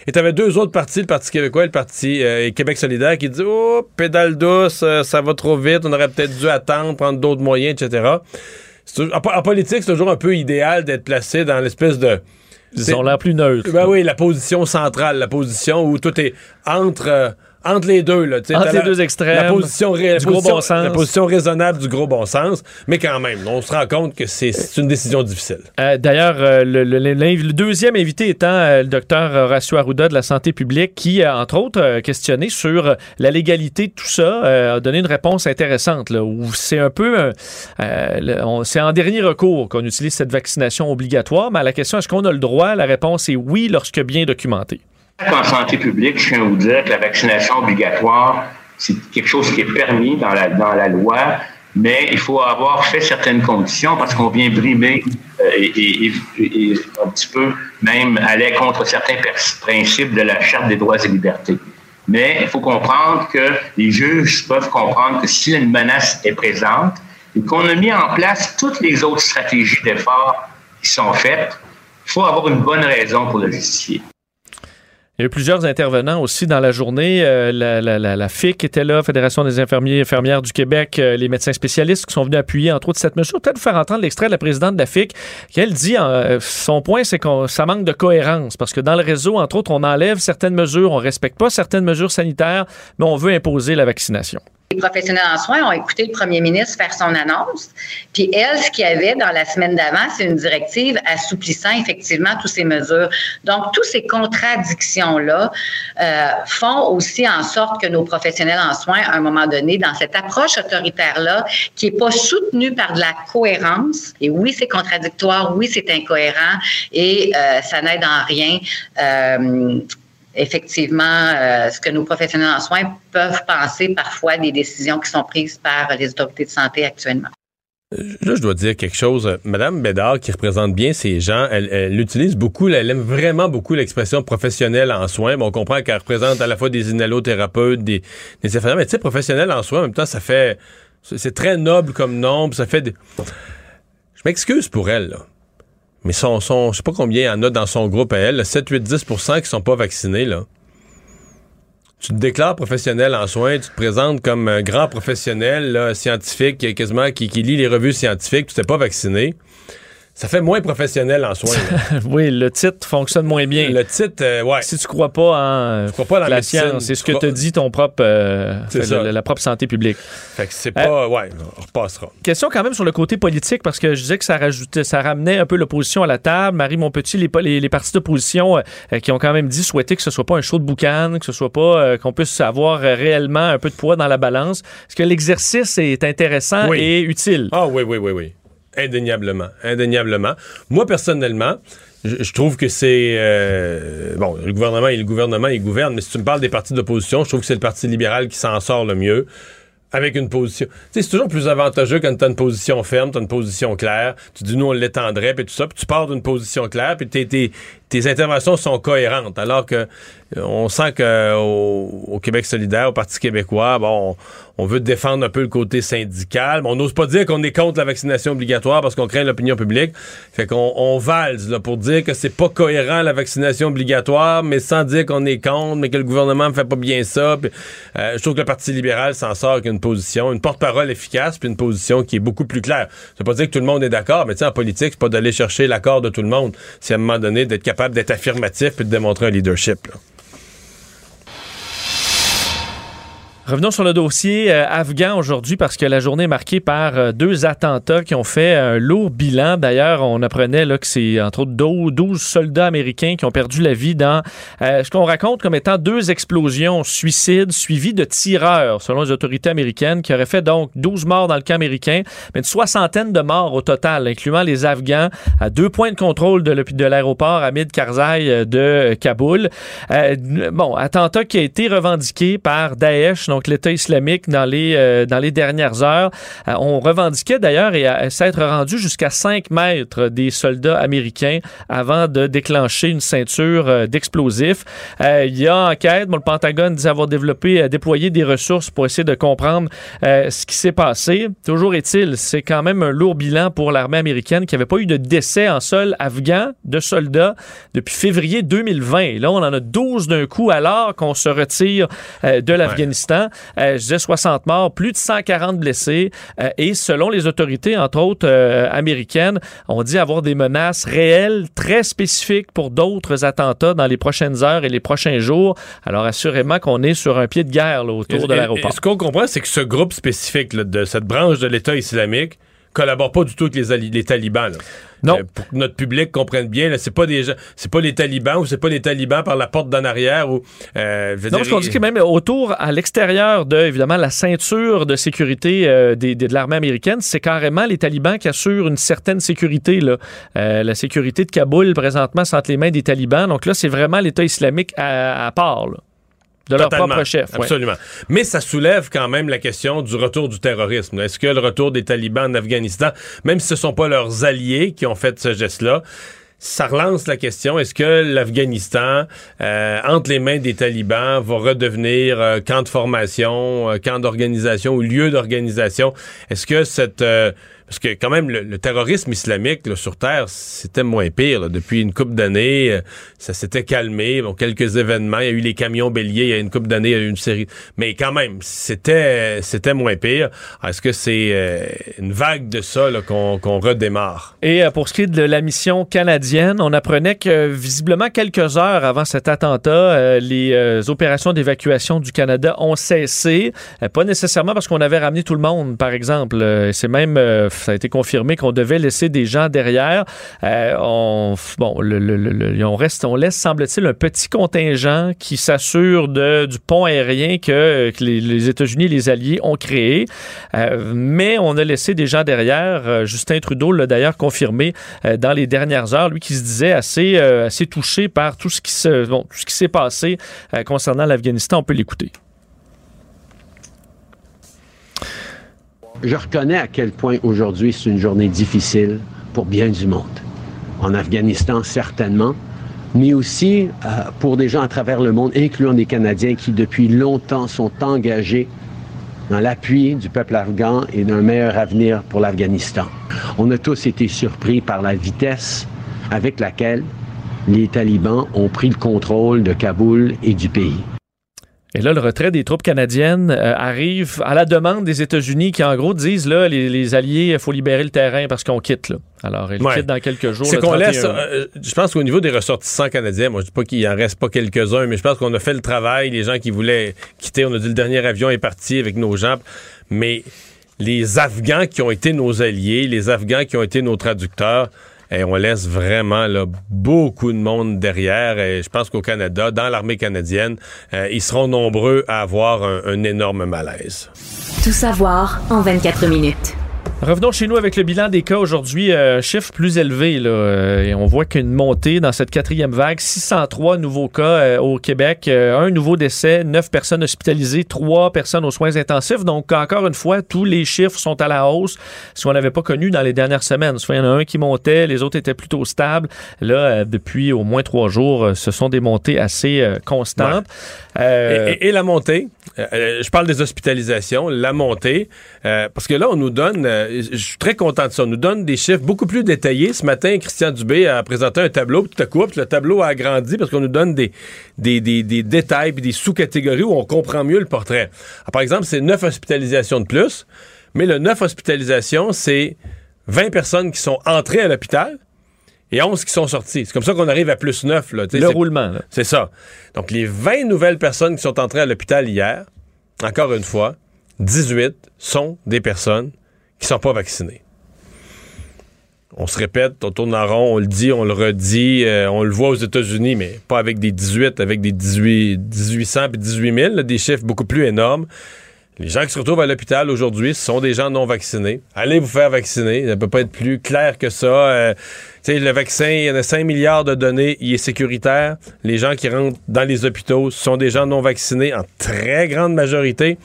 et tu avais deux autres partis, le Parti québécois et le Parti euh, Québec solidaire, qui disaient oh pédale douce, euh, ça va trop vite, on aurait peut-être dû attendre, prendre d'autres moyens, etc. Toujours- en, po- en politique, c'est toujours un peu idéal d'être placé dans l'espèce de Ils ont l'air plus neutres. ben oui, la position centrale, la position où tout est entre, euh, entre les deux. Là, Entre les la- deux extrêmes, La position, ré- la du gros position- bon sens. La position raisonnable du gros bon sens. Mais quand même, on se rend compte que c'est une décision difficile. Euh, D'ailleurs, euh, le, le- le- le deuxième invité étant euh, le docteur Horacio Arruda de la santé publique, qui a entre autres questionné sur la légalité de tout ça, a donné une réponse intéressante, là, où c'est un peu, c'est en dernier recours qu'on utilise cette vaccination obligatoire, mais à la question est-ce qu'on a le droit, la réponse est oui lorsque bien documenté. En santé publique, je tiens à vous dire que la vaccination obligatoire, c'est quelque chose qui est permis dans la, loi, mais il faut avoir fait certaines conditions parce qu'on vient brimer euh, et, un petit peu même aller contre certains principes de la Charte des droits et libertés. Mais il faut comprendre que les juges peuvent comprendre que si une menace est présente et qu'on a mis en place toutes les autres stratégies d'effort qui sont faites, il faut avoir une bonne raison pour le justifier. Il y a eu plusieurs intervenants aussi dans la journée. Euh, la, FIC était là, Fédération des infirmiers et infirmières du Québec, euh, les médecins spécialistes qui sont venus appuyer, entre autres, cette mesure. Peut-être vous faire entendre l'extrait de la présidente de la FIC, qui elle dit, euh, son point, c'est que ça manque de cohérence, parce que dans le réseau, entre autres, on enlève certaines mesures, on respecte pas certaines mesures sanitaires, mais on veut imposer la vaccination. Les professionnels en soins ont écouté le premier ministre faire son annonce. Puis elle, ce qu'il y avait dans la semaine d'avant, c'est une directive assouplissant effectivement toutes ces mesures. Donc, toutes ces contradictions-là euh, font aussi en sorte que nos professionnels en soins, à un moment donné, dans cette approche autoritaire-là, qui n'est pas soutenue par de la cohérence, et oui, c'est contradictoire, oui, c'est incohérent, et euh, ça n'aide en rien. Euh, effectivement euh, ce que nos professionnels en soins peuvent penser parfois des décisions qui sont prises par les autorités de santé actuellement. Là, je dois dire quelque chose. Madame Bédard, qui représente bien ces gens, elle, elle utilise beaucoup, elle aime vraiment beaucoup l'expression professionnelle en soins. Bon, on comprend qu'elle représente à la fois des inhalothérapeutes, des, des infirmières, mais tu sais, professionnelle en soins, en même temps, ça fait... C'est très noble comme nom, ça fait... des- Je m'excuse pour elle, là. Mais son, son, je sais pas combien il y en a dans son groupe à elle, là, 7, 8, 10 qui sont pas vaccinés, là. Tu te déclares professionnel en soins, tu te présentes comme un grand professionnel scientifique, quasiment qui, qui lit les revues scientifiques, tu t'es pas vacciné. Ça fait moins professionnel en soi. oui, le titre fonctionne moins bien. Le titre, euh, ouais. Si tu crois pas en crois pas dans la médecine, science, c'est ce que te dit ton propre, euh, fait, la propre santé publique. Fait que c'est pas. ouais, on repassera. Question quand même sur le côté politique, parce que je disais que ça rajoutait, ça ramenait un peu l'opposition à la table. Marie Montpetit, les, les, les partis d'opposition euh, qui ont quand même dit souhaiter que ce soit pas un show de boucan, que ce soit pas euh, qu'on puisse avoir euh, réellement un peu de poids dans la balance. Est-ce que l'exercice est intéressant Oui. et utile? Ah oui, oui, oui, oui. Indéniablement. Indéniablement. Moi, personnellement, je, trouve que c'est. euh, bon, le gouvernement, et le gouvernement, il gouverne, mais si tu me parles des partis d'opposition, je trouve que c'est le Parti libéral qui s'en sort le mieux. Avec une position. C'est toujours plus avantageux quand tu as une position ferme, tu as une position claire. Tu dis, nous, on l'étendrait, puis tout ça. Puis tu pars d'une position claire, puis tes, interventions sont cohérentes. Alors que euh, on sent qu'au au Québec solidaire, au Parti québécois, bon, on, veut défendre un peu le côté syndical, mais on n'ose pas dire qu'on est contre la vaccination obligatoire parce qu'on craint l'opinion publique. Fait qu'on on valse pour dire que c'est pas cohérent la vaccination obligatoire, mais sans dire qu'on est contre, mais que le gouvernement ne fait pas bien ça. Puis, euh, je trouve que le Parti libéral s'en sort avec une position, une porte-parole efficace, puis une position qui est beaucoup plus claire. Ça veut pas dire que tout le monde est d'accord, mais en politique, c'est pas d'aller chercher l'accord de tout le monde. C'est à un moment donné d'être capable d'être affirmatif et de démontrer un leadership. Revenons sur le dossier euh, afghan aujourd'hui parce que la journée est marquée par euh, deux attentats qui ont fait un lourd bilan. D'ailleurs, on apprenait là, que c'est entre autres 12 12 soldats américains qui ont perdu la vie dans euh, ce qu'on raconte comme étant deux explosions suicides suivies de tireurs, selon les autorités américaines, qui auraient fait donc 12 morts dans le camp américain, mais une soixantaine de morts au total, incluant les Afghans à deux points de contrôle de l'aéroport Hamid Karzai de Kaboul. Bon, attentat qui a été revendiqué par Daesh, donc l'État islamique, dans les, euh, dans les dernières heures. Euh, on revendiquait d'ailleurs et à s'être rendu jusqu'à 5 mètres des soldats américains avant de déclencher une ceinture euh, d'explosifs. Il y a enquête, bon, le Pentagone dit avoir développé, déployé des ressources pour essayer de comprendre ce qui s'est passé. Toujours est-il, c'est quand même un lourd bilan pour l'armée américaine qui n'avait pas eu de décès en sol afghan de soldats depuis février 2020. Et là, on en a 12 d'un coup alors qu'on se retire de l'Afghanistan. Euh, je disais 60 morts, plus de 140 blessés. Euh, et selon les autorités, entre autres euh, américaines, on dit avoir des menaces réelles, très spécifiques pour d'autres attentats dans les prochaines heures et les prochains jours. Alors assurément qu'on est sur un pied de guerre là, autour de Et- l'aéroport. Ce qu'on comprend, c'est que ce groupe spécifique là, de cette branche de l'État islamique collabore pas du tout avec les, ali- les talibans. là. Non. Euh, pour que notre public comprenne bien, c'est pas des gens, c'est pas les talibans ou c'est pas les talibans par la porte d'en arrière ou. euh, Non, parce qu'on dit que même autour, à l'extérieur de, évidemment, la ceinture de sécurité euh, des- des- de l'armée américaine, c'est carrément les talibans qui assurent une certaine sécurité. Là. Euh, la sécurité de Kaboul, présentement, c'est entre les mains des talibans. Donc là, c'est vraiment l'État islamique à, à part, là, de leur Totalement, propre chef. ouais. Absolument. Mais ça soulève quand même la question du retour du terrorisme. Est-ce que le retour des talibans en Afghanistan, même si ce ne sont pas leurs alliés qui ont fait ce geste-là, ça relance la question, est-ce que l'Afghanistan, euh, entre les mains des talibans, va redevenir euh, camp de formation, euh, camp d'organisation ou lieu d'organisation? Est-ce que cette... parce que quand même, le, terrorisme islamique sur Terre, c'était moins pire. Depuis une couple d'années, euh, ça s'était calmé. Bon, quelques événements. Il y a eu les camions béliers il y a une couple d'années, il y a eu une série. Mais quand même, c'était c'était moins pire. Est-ce que c'est euh, une vague de ça qu'on redémarre? Et euh, pour ce qui est de la mission canadienne, on apprenait que visiblement quelques heures avant cet attentat, les opérations d'évacuation du Canada ont cessé. Pas nécessairement parce qu'on avait ramené tout le monde, par exemple. C'est même, ça a été confirmé qu'on devait laisser des gens derrière. Euh, on, bon, laisse, semble-t-il, un petit contingent qui s'assure du pont aérien que, les, États-Unis et les Alliés ont créé. Euh, mais on a laissé des gens derrière. Euh, Justin Trudeau l'a d'ailleurs confirmé dans les dernières heures, lui qui se disait assez, touché par tout ce qui s'est passé concernant l'Afghanistan. On peut l'écouter. Je reconnais à quel point aujourd'hui c'est une journée difficile pour bien du monde. En Afghanistan, certainement, mais aussi euh, pour des gens à travers le monde, incluant des Canadiens qui depuis longtemps sont engagés dans l'appui du peuple afghan et d'un meilleur avenir pour l'Afghanistan. On a tous été surpris par la vitesse avec laquelle les talibans ont pris le contrôle de Kaboul et du pays. Et là, le retrait des troupes canadiennes euh, arrive à la demande des États-Unis qui, en gros, disent là, les, les alliés, il faut libérer le terrain parce qu'on quitte. Là. Alors, ils Ouais. quittent dans quelques jours. C'est qu'on 31. laisse. euh, je pense qu'au niveau des ressortissants canadiens, moi je dis pas qu'il en reste pas quelques-uns, mais je pense qu'on a fait le travail. Les gens qui voulaient quitter, on a dit le dernier avion est parti avec nos gens. Mais les Afghans qui ont été nos alliés, les Afghans qui ont été nos traducteurs, eh, on laisse vraiment là, beaucoup de monde derrière. Et je pense qu'au Canada, dans l'armée canadienne, euh, ils seront nombreux à avoir un énorme malaise. Tout savoir en 24 minutes. Revenons chez nous avec le bilan des cas aujourd'hui, euh, chiffre plus élevé. Là, euh, et on voit qu'une montée dans cette quatrième vague, 603 nouveaux cas euh, au Québec, un nouveau décès, 9 personnes hospitalisées, 3 personnes aux soins intensifs. Donc, encore une fois, tous les chiffres sont à la hausse, ce qu'on n'avait pas connu dans les dernières semaines. Soit il y en a un qui montait, les autres étaient plutôt stables. Là, depuis au moins trois jours, ce sont des montées assez constantes. Et, et- et la montée, je parle des hospitalisations, la montée, parce que là, on nous donne, je suis très content de ça, on nous donne des chiffres beaucoup plus détaillés. Ce matin, Christian Dubé a présenté un tableau, puis tout à coup, le tableau a agrandi parce qu'on nous donne des, des, des- des détails puis des sous-catégories où on comprend mieux le portrait. Alors, par exemple, c'est 9 hospitalisations de plus, mais le 9 hospitalisations, c'est 20 personnes qui sont entrées à l'hôpital et 11 qui sont sortis. C'est comme ça qu'on arrive à plus 9. Là, Le roulement. C'est ça. Donc, les 20 nouvelles personnes qui sont entrées à l'hôpital hier, encore une fois, 18 sont des personnes qui sont pas vaccinées. On se répète, on tourne en rond, on le dit, on le redit, euh, on le voit aux États-Unis, mais pas avec des 18, avec des 18, 1800 puis 18 000, là, des chiffres beaucoup plus énormes. Les gens qui se retrouvent à l'hôpital aujourd'hui, sont des gens non vaccinés. Allez vous faire vacciner. Ça peut pas être plus clair que ça. Euh, le vaccin, il y en a 5 milliards de données, il est sécuritaire. Les gens qui rentrent dans les hôpitaux sont des gens non vaccinés en très grande majorité.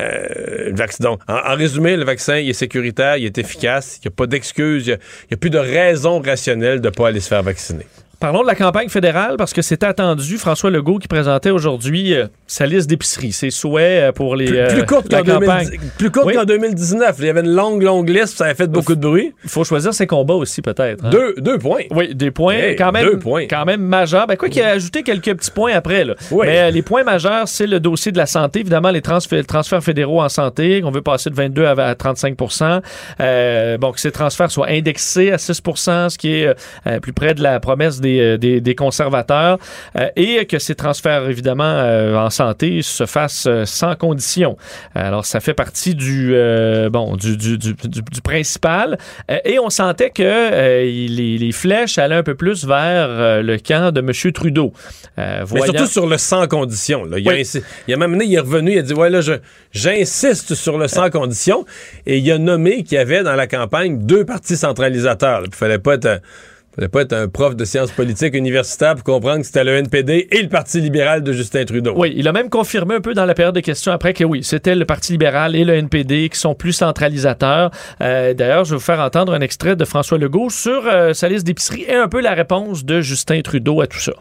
Euh, donc, en, résumé, le vaccin, il est sécuritaire, il est efficace, il n'y a pas d'excuse, il n'y a, plus de raison rationnelle de ne pas aller se faire vacciner. Parlons de la campagne fédérale parce que c'était attendu. François Legault qui présentait aujourd'hui euh, sa liste d'épicerie, ses souhaits euh, pour les Plus, euh, plus courte la qu'en campagne. 2010 plus courte Oui. qu'en 2019. Il y avait une longue, longue liste, ça a fait beaucoup de bruit. Il faut choisir ses combats aussi, peut-être. hein? Deux, deux points. Oui, des points Hey, quand même, deux points. quand même majeurs. Ben, quoi qu'il a ajouté quelques petits points après. Là. Mais euh, les points majeurs, c'est le dossier de la santé. Évidemment, les transferts, transferts fédéraux en santé, qu'on veut passer de 22 à, à 35% euh, Bon, que ces transferts soient indexés à 6% ce qui est euh, plus près de la promesse des, euh, des, des conservateurs. Euh, et que ces transferts, évidemment, euh, en santé se fassent sans condition. Alors, ça fait partie du, bon, du, du, du, du- du principal. Et on sentait que les, les flèches allaient un peu plus vers le camp de M. Trudeau. Euh, Mais surtout sur le sans condition. là. Il, a Oui. il a même donné, il est revenu, il a dit Ouais, là, j'insiste sur le sans condition. Et il a nommé qu'il y avait dans la campagne deux partis centralisateurs. Il fallait pas être. Fallait pas être un prof de sciences politiques universitaires pour comprendre que c'était le NPD et le Parti libéral de Justin Trudeau. Oui, il a même confirmé un peu dans la période de questions après que oui, c'était le Parti libéral et le NPD qui sont plus centralisateurs. Euh, D'ailleurs, je vais vous faire entendre un extrait de François Legault sur euh, sa liste d'épicerie et un peu la réponse de Justin Trudeau à tout ça.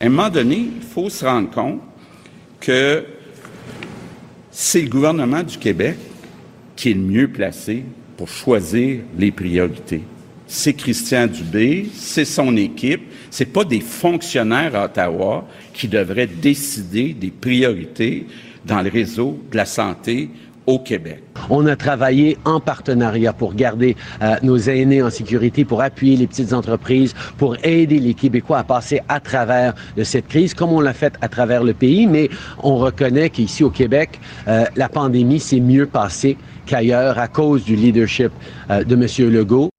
À un moment donné, il faut se rendre compte que c'est le gouvernement du Québec qui est le mieux placé pour choisir les priorités. C'est Christian Dubé, c'est son équipe, c'est pas des fonctionnaires à Ottawa qui devraient décider des priorités dans le réseau de la santé au Québec. On a travaillé en partenariat pour garder euh, nos aînés en sécurité, pour appuyer les petites entreprises, pour aider les Québécois à passer à travers de cette crise, comme on l'a fait à travers le pays. Mais on reconnaît qu'ici au Québec, euh, la pandémie s'est mieux passée qu'ailleurs à cause du leadership euh, de M. Legault.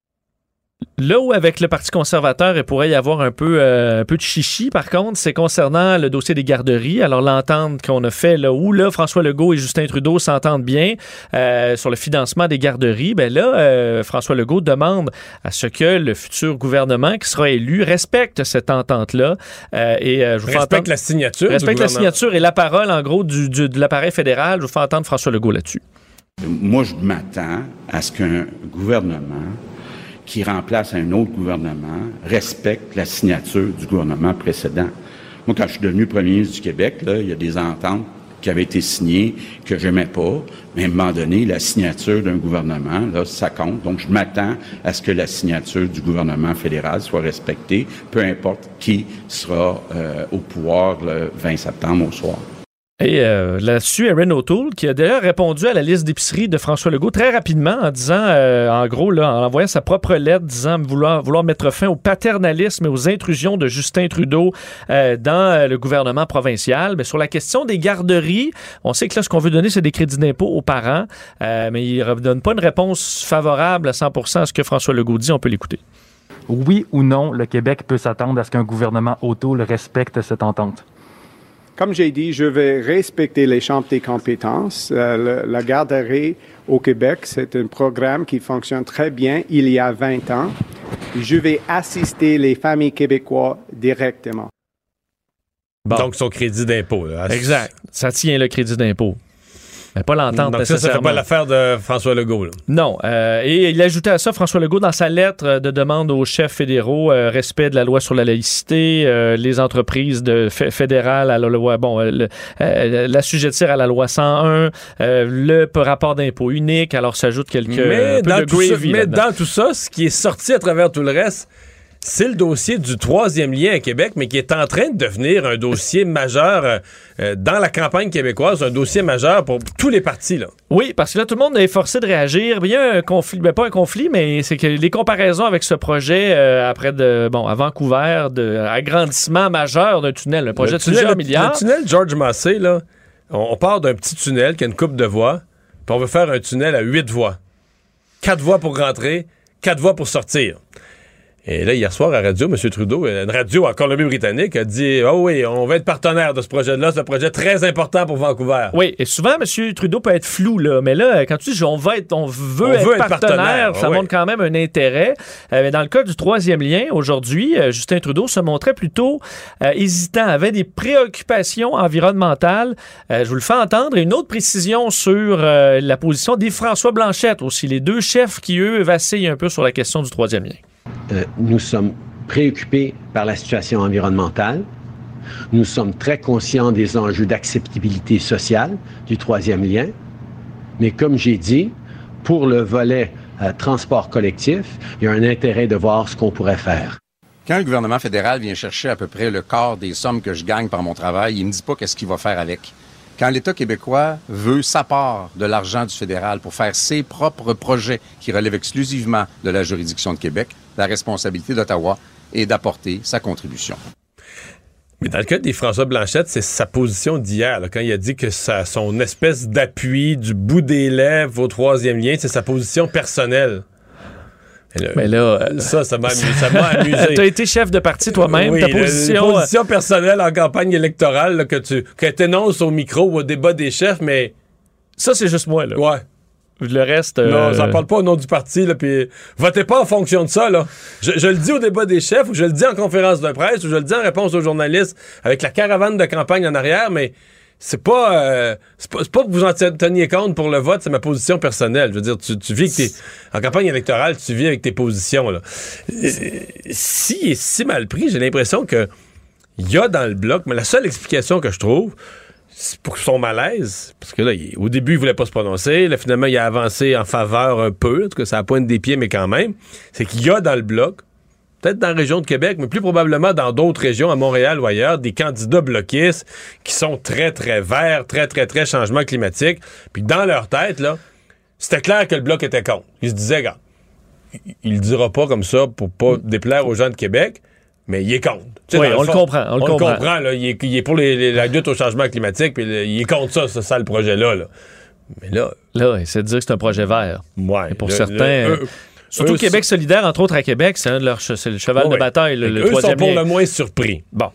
Là où avec le Parti conservateur, il pourrait y avoir un peu, euh, un peu de chichi, par contre, c'est concernant le dossier des garderies. Alors l'entente qu'on a fait là, où là, François Legault et Justin Trudeau s'entendent bien euh, sur le financement des garderies, ben là, euh, François Legault demande à ce que le futur gouvernement qui sera élu respecte cette entente-là. Euh, et euh, je vous fais Respecte entendre- la signature. du Respecte la signature et la parole, en gros, du, du- de l'appareil fédéral. Je vous fais entendre François Legault là-dessus. Moi, je m'attends à ce qu'un gouvernement qui remplace un autre gouvernement respecte la signature du gouvernement précédent. Moi, quand je suis devenu premier ministre du Québec, là, il y a des ententes qui avaient été signées que je n'aimais pas, mais à un moment donné, la signature d'un gouvernement, là, ça compte. Donc, je m'attends à ce que la signature du gouvernement fédéral soit respectée, peu importe qui sera euh, au pouvoir le 20 septembre au soir. Et euh, là-dessus, Erin O'Toole, qui a d'ailleurs répondu à la liste d'épicerie de François Legault très rapidement en disant, euh, en gros, là, en envoyant sa propre lettre disant vouloir, vouloir mettre fin au paternalisme et aux intrusions de Justin Trudeau euh, dans le gouvernement provincial. Mais sur la question des garderies, on sait que là, ce qu'on veut donner, c'est des crédits d'impôt aux parents, mais il ne donne pas une réponse favorable à 100% à ce que François Legault dit. On peut l'écouter. Oui ou non, le Québec peut s'attendre à ce qu'un gouvernement O'Toole respecte cette entente? Comme j'ai dit, je vais respecter les champs des compétences. Euh, la garderie au Québec, c'est un programme qui fonctionne très bien il y a 20 ans. Je vais assister les familles québécoises directement. Donc, son crédit d'impôt. Exact. Ça tient le crédit d'impôt. Mais pas l'entente Donc ça, ça fait pas l'affaire de François Legault. Non. Euh, et il ajoutait à ça, François Legault, dans sa lettre de demande aux chefs fédéraux, euh, respect de la loi sur la laïcité, euh, les entreprises de fédérales à la loi, bon, l'assujettir à la loi 101, le rapport d'impôt unique, alors s'ajoute quelques mais, dans tout ça, mais dans tout ça, ce qui est sorti à travers tout le reste, c'est le dossier du troisième lien à Québec, mais qui est en train de devenir un dossier majeur euh, euh, dans la campagne québécoise, un dossier majeur pour tous les partis. Là. Oui, parce que là, tout le monde est forcé de réagir. Il y a un conflit, ben, pas un conflit, mais c'est que les comparaisons avec ce projet euh, après de, bon, à Vancouver, de agrandissement majeur d'un tunnel, un projet de plusieurs milliards. Le tunnel George Massey, là, on, part d'un petit tunnel qui a une coupe de voies, puis on veut faire un tunnel à huit voies. Quatre voies pour rentrer, quatre voies pour sortir. Et là, hier soir, à radio, M. Trudeau, une radio en Colombie-Britannique, a dit Oh oui, on va être partenaire de ce projet-là. C'est un projet très important pour Vancouver. Oui, et souvent, M. Trudeau peut être flou, là. Mais là, quand tu dis on, va être, on veut, être, partenaire, ça montre quand même un intérêt. Euh, mais dans le cas du troisième lien, aujourd'hui, euh, Justin Trudeau se montrait plutôt euh, hésitant, avait des préoccupations environnementales. je vous le fais entendre. Et une autre précision sur la position des François Blanchette aussi, les deux chefs qui, eux, vacillent un peu sur la question du troisième lien. Euh, nous sommes préoccupés par la situation environnementale. Nous sommes très conscients des enjeux d'acceptabilité sociale du troisième lien. Mais comme j'ai dit, pour le volet euh, transport collectif, il y a un intérêt de voir ce qu'on pourrait faire. Quand le gouvernement fédéral vient chercher à peu près le quart des sommes que je gagne par mon travail, il ne me dit pas qu'est-ce qu'il va faire avec. Quand l'État québécois veut sa part de l'argent du fédéral pour faire ses propres projets qui relèvent exclusivement de la juridiction de Québec, la responsabilité d'Ottawa est d'apporter sa contribution. Mais dans le cas des François Blanchette, c'est sa position d'hier, quand il a dit que son espèce d'appui du bout des lèvres au troisième lien, c'est sa position personnelle. mais là, euh, ça, ça m'a amusé. tu as été chef de parti toi-même. Oui, ta position, position personnelle en campagne électorale que tu que énonces au micro ou au débat des chefs, mais. Ça, c'est juste moi. Là. Ouais. Le reste. Non, ça parle pas au nom du parti, là, puis votez pas en fonction de ça, là. Je, le dis au débat des chefs, ou je le dis en conférence de presse, ou je le dis en réponse aux journalistes, avec la caravane de campagne en arrière, mais c'est pas, euh, c'est pas, que vous en teniez compte pour le vote, c'est ma position personnelle. Je veux dire, tu, vis que t'es, en campagne électorale, tu vis avec tes positions, là. Si est si mal pris, j'ai l'impression que il y a dans le bloc, mais la seule explication que je trouve, pour son malaise, parce que là, au début, il voulait pas se prononcer. Là, finalement, il a avancé en faveur un peu, en tout cas, ça pointe des pieds, mais quand même. C'est qu'il y a dans le bloc, peut-être dans la région de Québec, mais plus probablement dans d'autres régions, à Montréal ou ailleurs, des candidats bloquistes qui sont très, très verts, très, très, très changement climatique. Puis dans leur tête, là, c'était clair que le bloc était contre. Ils se disaient, gars, il le dira pas comme ça pour pas déplaire aux gens de Québec mais il est contre. oui, on le, comprend. On, le comprend. là, il, est, pour la lutte au changement climatique, puis il est contre ça, ça le projet-là. Mais là. Là, c'est de dire que c'est un projet vert. Ouais. Et pour certains. surtout Québec solidaire, entre autres à Québec, c'est un de leurs le cheval de bataille, le, le eux sont pour le moins surpris. Bon.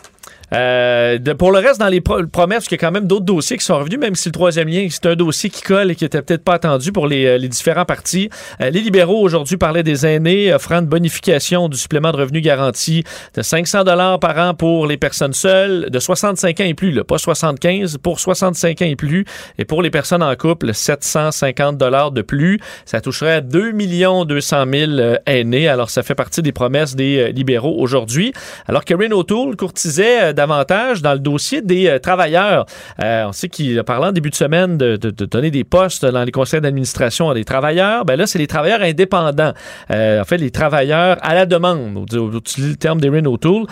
Euh, pour le reste, dans les promesses, il y a quand même d'autres dossiers qui sont revenus, même si le troisième lien, c'est un dossier qui colle et qui était peut-être pas attendu pour les, euh, les différents partis. Euh, les libéraux, aujourd'hui, parlaient des aînés, offrant une bonification du supplément de revenu garanti de 500 dollars par an pour les personnes seules, de 65 ans et plus, là, pas 75, pour 65 ans et plus, et pour les personnes en couple, 750 dollars de plus. Ça toucherait à 2 200 000 aînés. Alors, ça fait partie des promesses des libéraux aujourd'hui. Alors, Karen O'Toole courtisait davantage dans le dossier des euh, travailleurs. Euh, on sait qu'il a parlé en début de semaine de, de- de donner des postes dans les conseils d'administration à des travailleurs. Ben là, c'est les travailleurs indépendants. Euh, en fait, les travailleurs à la demande, on utilise le terme d'Erin O'Toole,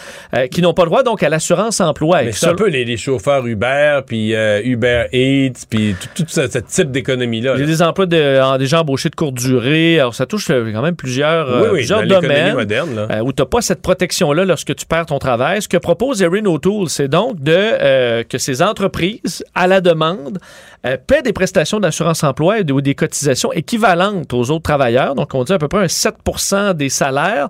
qui n'ont pas le droit donc à l'assurance emploi. Mais c'est un peu les, les chauffeurs Uber, puis Uber Eats, puis tout, tout ce, ce type d'économie-là. Il y a des emplois de, gens embauchés de courte durée. Alors, ça touche quand même plusieurs, Oui, oui, plusieurs dans l'économie domaines moderne, là. où tu n'as pas cette protection-là lorsque tu perds ton travail. Ce que propose Erin O'Toole, c'est donc euh, que ces entreprises, à la demande, euh, paient des prestations d'assurance emploi et de- ou des cotisations équivalentes aux autres travailleurs. Donc, on dit à peu près un 7% des salaires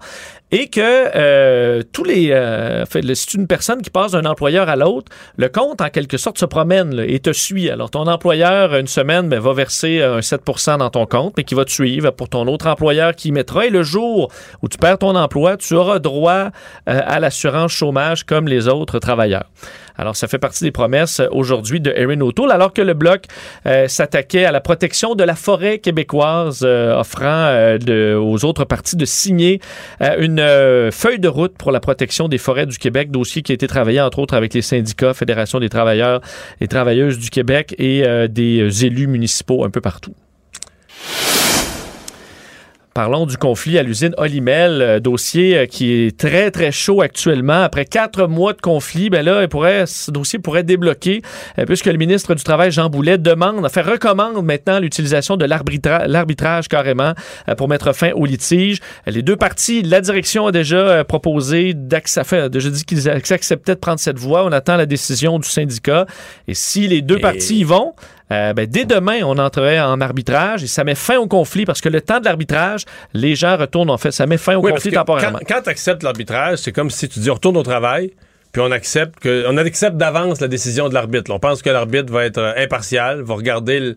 et que euh, tous les euh, c'est une personne qui passe d'un employeur à l'autre, le compte en quelque sorte se promène et te suit. Alors ton employeur une semaine ben, va verser un 7% dans ton compte, mais qui va te suivre pour ton autre employeur qui y mettra. Et le jour où tu perds ton emploi, tu auras droit euh, à l'assurance chômage comme les autres travailleurs. Alors, ça fait partie des promesses euh, aujourd'hui de Erin O'Toole, alors que le Bloc euh, s'attaquait à la protection de la forêt québécoise, euh, offrant aux autres partis de signer une feuille de route pour la protection des forêts du Québec, dossier qui a été travaillé entre autres avec les syndicats, Fédération des travailleurs et travailleuses du Québec et des élus municipaux un peu partout. Parlons du conflit à l'usine Olimel, euh, dossier euh, qui est très, très chaud actuellement. Après quatre mois de conflit, ben là, il pourrait, ce dossier pourrait débloquer, euh, puisque le ministre du Travail, Jean Boulet, demande, enfin, recommande maintenant l'utilisation de l'arbitra- l'arbitrage carrément pour mettre fin au litige. Les deux parties, la direction a déjà proposé d'accepter, déjà dit qu'ils acceptaient de prendre cette voie. On attend la décision du syndicat. Et si les deux parties y vont, euh, ben, dès demain, on entrerait en arbitrage et ça met fin au conflit parce que le temps de l'arbitrage, les gens retournent en fait, ça met fin au Oui, conflit temporairement. Quand, tu acceptes l'arbitrage, c'est comme si tu dis on retourne au travail, puis on accepte que on accepte d'avance la décision de l'arbitre. On pense que l'arbitre va être impartial, va regarder l-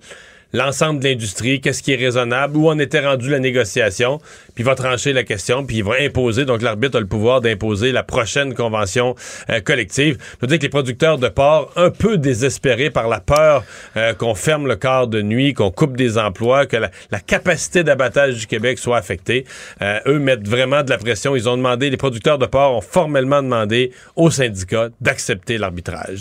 l'ensemble de l'industrie, qu'est-ce qui est raisonnable, où en était rendu la négociation, puis il va trancher la question, puis il va imposer. Donc l'arbitre a le pouvoir d'imposer la prochaine convention euh, collective. Je veux dire que les producteurs de porc, un peu désespérés par la peur euh, qu'on ferme le quart de nuit, qu'on coupe des emplois, que la, capacité d'abattage du Québec soit affectée, euh, eux mettent vraiment de la pression. Ils ont demandé, les producteurs de porc ont formellement demandé aux syndicats d'accepter l'arbitrage.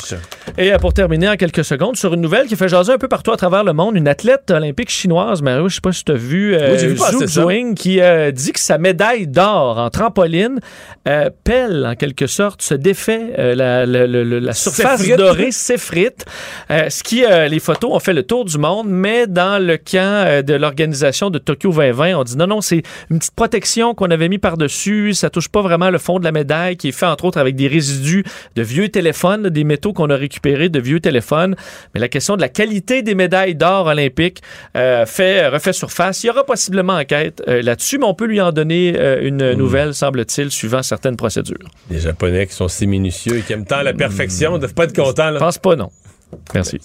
Et pour terminer en quelques secondes, sur une nouvelle qui fait jaser un peu partout à travers le monde, athlète olympique chinoise, Mario, je sais pas si tu as vu, euh, Oui, vu Zhu ça. Zhuang, qui euh, dit que sa médaille d'or en trampoline euh, pèle en quelque sorte, se défait, euh, la, la- la- la- la surface dorée s'effrite. Ce qui, les photos ont fait le tour du monde, mais dans le camp de l'organisation de Tokyo 2020, on dit non, non, c'est une petite protection qu'on avait mis par-dessus, ça touche pas vraiment le fond de la médaille, qui est fait entre autres avec des résidus de vieux téléphones, des métaux qu'on a récupérés de vieux téléphones. Mais la question de la qualité des médailles d'or euh, fait, refait surface. Il y aura possiblement enquête euh, là-dessus, mais on peut lui en donner euh, une nouvelle, semble-t-il, suivant certaines procédures. Les Japonais qui sont si minutieux et qui aiment tant la perfection, ne doivent pas être contents. Là. Je pense pas, non. Merci.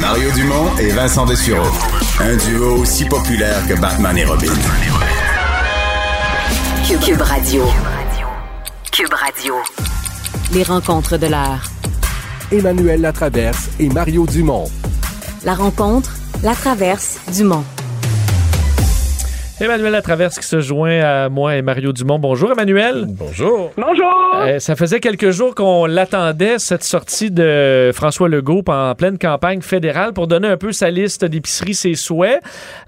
Mario Dumont et Vincent Dessureau. Un duo aussi populaire que Batman et Robin. Cube, Cube Radio. Cube Radio. Les rencontres de l'heure. Emmanuel Latraverse et Mario Dumont. La rencontre, la traverse, Dumont. Emmanuel Latraverse qui se joint à moi et Mario Dumont. Bonjour Emmanuel. Bonjour. Bonjour. Euh, ça faisait quelques jours qu'on l'attendait, cette sortie de François Legault en pleine campagne fédérale pour donner un peu sa liste d'épiceries, ses souhaits.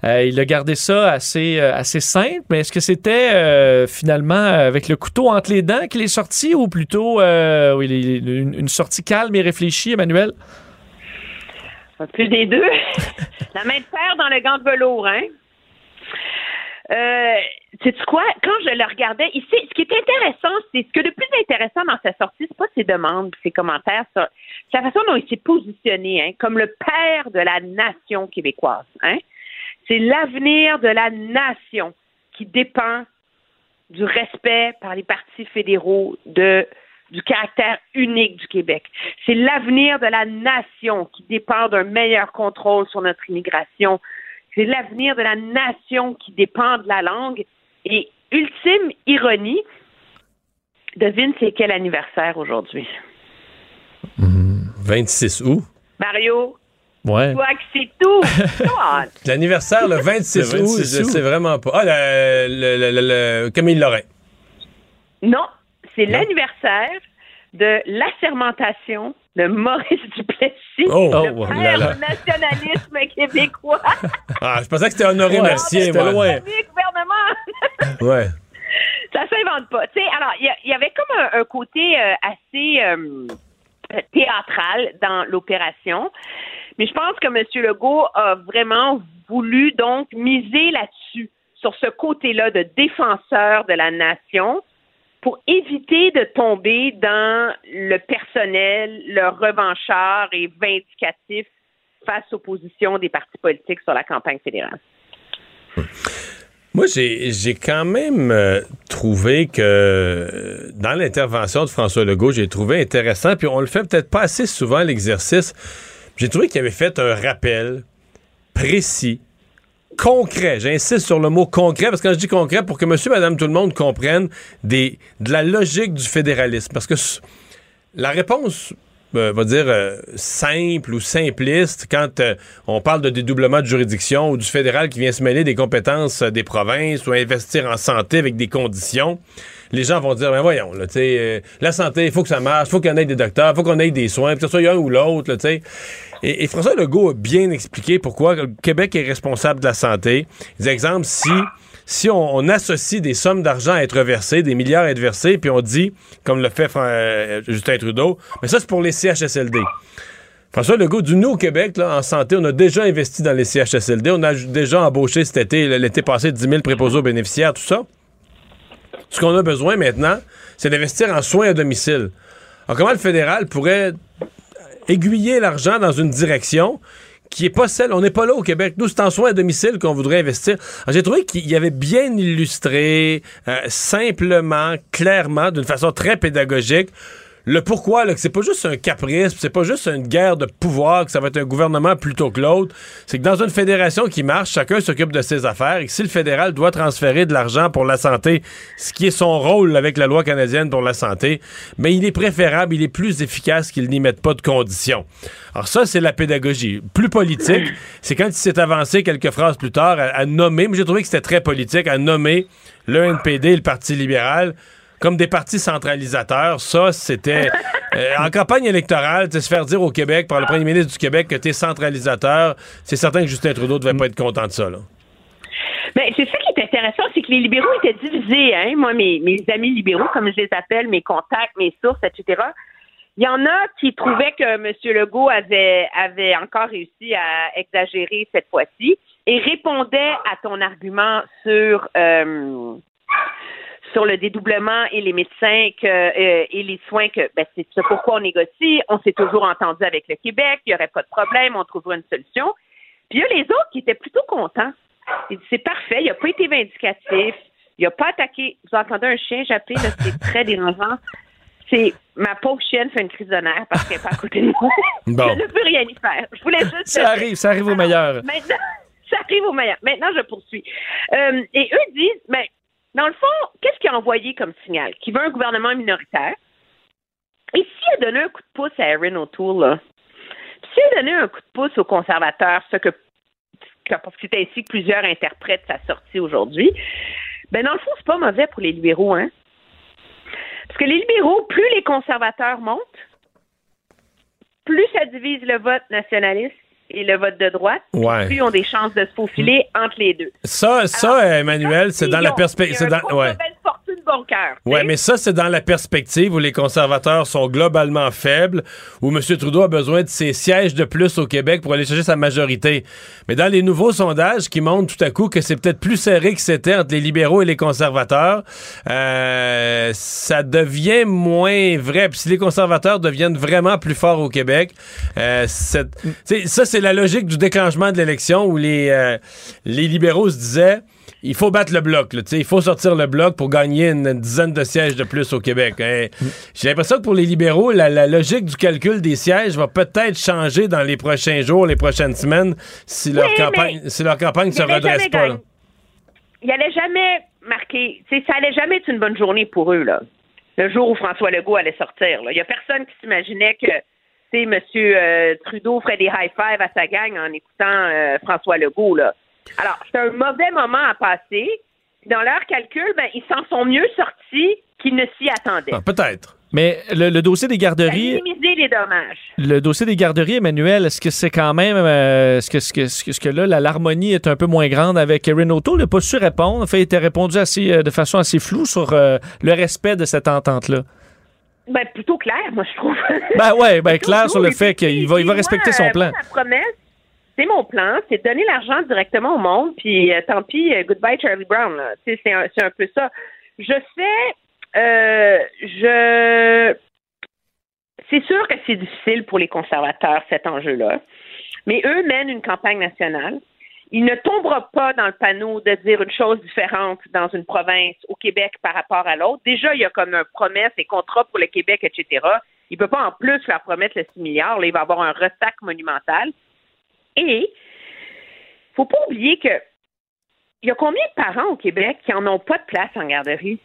Euh, il a gardé ça assez, euh, assez simple, mais est-ce que c'était euh, finalement avec le couteau entre les dents qu'il est sorti ou plutôt euh, oui, une, une sortie calme et réfléchie, Emmanuel? Plus des deux. La main de fer dans le gant de velours, hein? Euh, sais-tu quoi? Quand je le regardais, ici, ce qui est intéressant, c'est ce que le plus intéressant dans sa sortie, c'est pas ses demandes, ses commentaires, c'est la façon dont il s'est positionné, hein, comme le père de la nation québécoise, hein? C'est l'avenir de la nation qui dépend du respect par les partis fédéraux du caractère unique du Québec. C'est l'avenir de la nation qui dépend d'un meilleur contrôle sur notre immigration. C'est l'avenir de la nation qui dépend de la langue. Et ultime ironie, devine c'est quel anniversaire aujourd'hui? 26 août. Mario, Ouais. toi que c'est tout. L'anniversaire le 26 Le août, 26 je août. sais vraiment pas. Ah, le, le, le, le- le- Camille Lorrain. Non, c'est l'anniversaire de l'assermentation de Maurice Duplessis, Oh, le oh père du nationalisme québécois. Ah, je pensais que c'était Honoré Ouais, Mercier, c'était moi. loin. Premier gouvernement. Ouais. ça s'invente pas. Tu sais, alors, il y avait comme un, un côté euh, assez euh, théâtral dans l'opération. Mais je pense que M. Legault a vraiment voulu donc miser là-dessus, sur ce côté-là de défenseur de la nation, pour éviter de tomber dans le personnel, le revanchard et vindicatif face aux positions des partis politiques sur la campagne fédérale. Moi, j'ai quand même euh, trouvé que euh, dans l'intervention de François Legault, j'ai trouvé intéressant, puis on le fait peut-être pas assez souvent l'exercice. J'ai trouvé qu'il avait fait un rappel précis, concret. J'insiste sur le mot concret parce que quand je dis concret, pour que monsieur, madame, tout le monde comprenne des, de la logique du fédéralisme. Parce que la réponse, euh, va dire, euh, simple ou simpliste, quand euh, on parle de dédoublement de juridiction ou du fédéral qui vient se mêler des compétences euh, des provinces ou investir en santé avec des conditions, les gens vont dire, ben voyons, la santé, il faut que ça marche, il faut qu'on ait des docteurs, il faut qu'on ait des soins, que ce soit un ou l'autre, tu sais. Et, François Legault a bien expliqué pourquoi Québec est responsable de la santé. Des exemples, si si on, associe des sommes d'argent à être versées, des milliards à être versés, puis on dit, comme le fait euh, Justin Trudeau, mais ça c'est pour les CHSLD. François Legault, du nous au Québec, là, en santé, on a déjà investi dans les CHSLD. On a déjà embauché cet été, l'été passé, 10 000 préposés aux bénéficiaires, tout ça. Ce qu'on a besoin maintenant, c'est d'investir en soins à domicile. Alors, comment le fédéral pourrait aiguiller l'argent dans une direction qui est pas celle. On n'est pas là au Québec. Nous, c'est en soins à domicile qu'on voudrait investir. J'ai trouvé qu'il y avait bien illustré, euh, simplement, clairement, d'une façon très pédagogique, le pourquoi, là, que c'est pas juste un caprice, c'est pas juste une guerre de pouvoir, que ça va être un gouvernement plutôt que l'autre. C'est que dans une fédération qui marche, chacun s'occupe de ses affaires et que si le fédéral doit transférer de l'argent pour la santé, ce qui est son rôle avec la loi canadienne pour la santé, mais il est préférable, il est plus efficace qu'il n'y mette pas de conditions. Alors ça, c'est la pédagogie. Plus politique, c'est quand il s'est avancé quelques phrases plus tard à, à nommer, mais j'ai trouvé que c'était très politique, à nommer le NPD et le Parti libéral comme des partis centralisateurs. Ça, c'était euh, en campagne électorale, tu se faire dire au Québec par le premier ministre du Québec que t'es centralisateur, c'est certain que Justin Trudeau devait pas être content de ça. Là. Mais c'est ça qui est intéressant, c'est que les libéraux étaient divisés. Hein? Moi, mes, mes amis libéraux, comme je les appelle, mes contacts, mes sources, etc., il y en a qui trouvaient que M. Legault avait, avait encore réussi à exagérer cette fois-ci et répondait à ton argument sur euh, sur le dédoublement et les médecins que, euh, et les soins que ben, c'est ça pourquoi on négocie. On s'est toujours entendu avec le Québec, il n'y aurait pas de problème, on trouvera une solution. Puis il y a les autres qui étaient plutôt contents. Ils disent, C'est parfait, il n'a pas été vindicatif, il n'a pas attaqué. Vous entendez un chien japper, là, c'est très dérangeant. C'est ma pauvre chienne fait une crise de nerfs parce qu'elle n'est pas à côté de moi. Bon. Je ne peux rien y faire. Je voulais juste. Ça arrive, ça arrive au meilleur. Maintenant, ça arrive au meilleur. Maintenant, je poursuis. Euh, et eux disent, ben, dans le fond, qu'est-ce qu'il a envoyé comme signal? Qu'il veut un gouvernement minoritaire. Et s'il a donné un coup de pouce à Erin O'Toole, s'il a donné un coup de pouce aux conservateurs, ce que- parce que c'est ainsi que plusieurs interprètent sa sortie aujourd'hui, ben dans le fond, c'est pas mauvais pour les libéraux, hein? Parce que les libéraux, plus les conservateurs montent, plus ça divise le vote nationaliste et le vote de droite, Ouais. plus ont des chances de se faufiler entre les deux. Ça, ça, Emmanuel, c'est dans la perspective. C'est un dans- ouais. Bon cœur. Ouais, mais ça, c'est dans la perspective où les conservateurs sont globalement faibles, où M. Trudeau a besoin de ses sièges de plus au Québec pour aller chercher sa majorité. Mais dans les nouveaux sondages qui montrent tout à coup que c'est peut-être plus serré que c'était entre les libéraux et les conservateurs, euh, ça devient moins vrai. Puis si les conservateurs deviennent vraiment plus forts au Québec, euh, ça, c'est la logique du déclenchement de l'élection où les, euh, les libéraux se disaient il faut battre le bloc. là, tu sais, il faut sortir le bloc pour gagner une, dizaine de sièges de plus au Québec. hein. J'ai l'impression que pour les libéraux, la, la logique du calcul des sièges va peut-être changer dans les prochains jours, les prochaines semaines, si leur campagne, si leur campagne il se redresse pas. là. Il allait jamais marquer. Ça allait jamais être une bonne journée pour eux, là. Le jour où François Legault allait sortir. là. Il y a personne qui s'imaginait que M. euh, Trudeau ferait des high-five à sa gang en écoutant euh, François Legault. Là. Alors, c'est un mauvais moment à passer, Dans leur calcul, ben, ils s'en sont mieux sortis qu'ils ne s'y attendaient. Ah, Peut-être. Mais le, le dossier des garderies, Minimiser les dommages. le dossier des garderies, Emmanuel, est-ce que c'est quand même, euh, est-ce que, est-ce que, est-ce que- là, la- l'harmonie est un peu moins grande avec Erin O'Toole? Il n'a pas su répondre. En fait, il était répondu assez, euh, de façon assez floue sur euh, le respect de cette entente-là. Ben, plutôt clair, moi, je trouve. Ben ouais, ben clair sur le fait qu'il va, il va moi, respecter son plan. moi, ma promesse, c'est mon plan, c'est donner l'argent directement au monde, puis euh, tant pis, euh, goodbye Charlie Brown. C'est un, peu ça. Je fais, euh, je, c'est sûr que c'est difficile pour les conservateurs cet enjeu-là, mais eux mènent une campagne nationale. Il ne tombera pas dans le panneau de dire une chose différente dans une province au Québec par rapport à l'autre. Déjà, il y a comme un promesse et contrat pour le Québec, etc. Il ne peut pas en plus leur promettre le 6 milliards. Il va avoir un ressac monumental. Et faut pas oublier que il y a combien de parents au Québec qui en ont pas de place en garderie?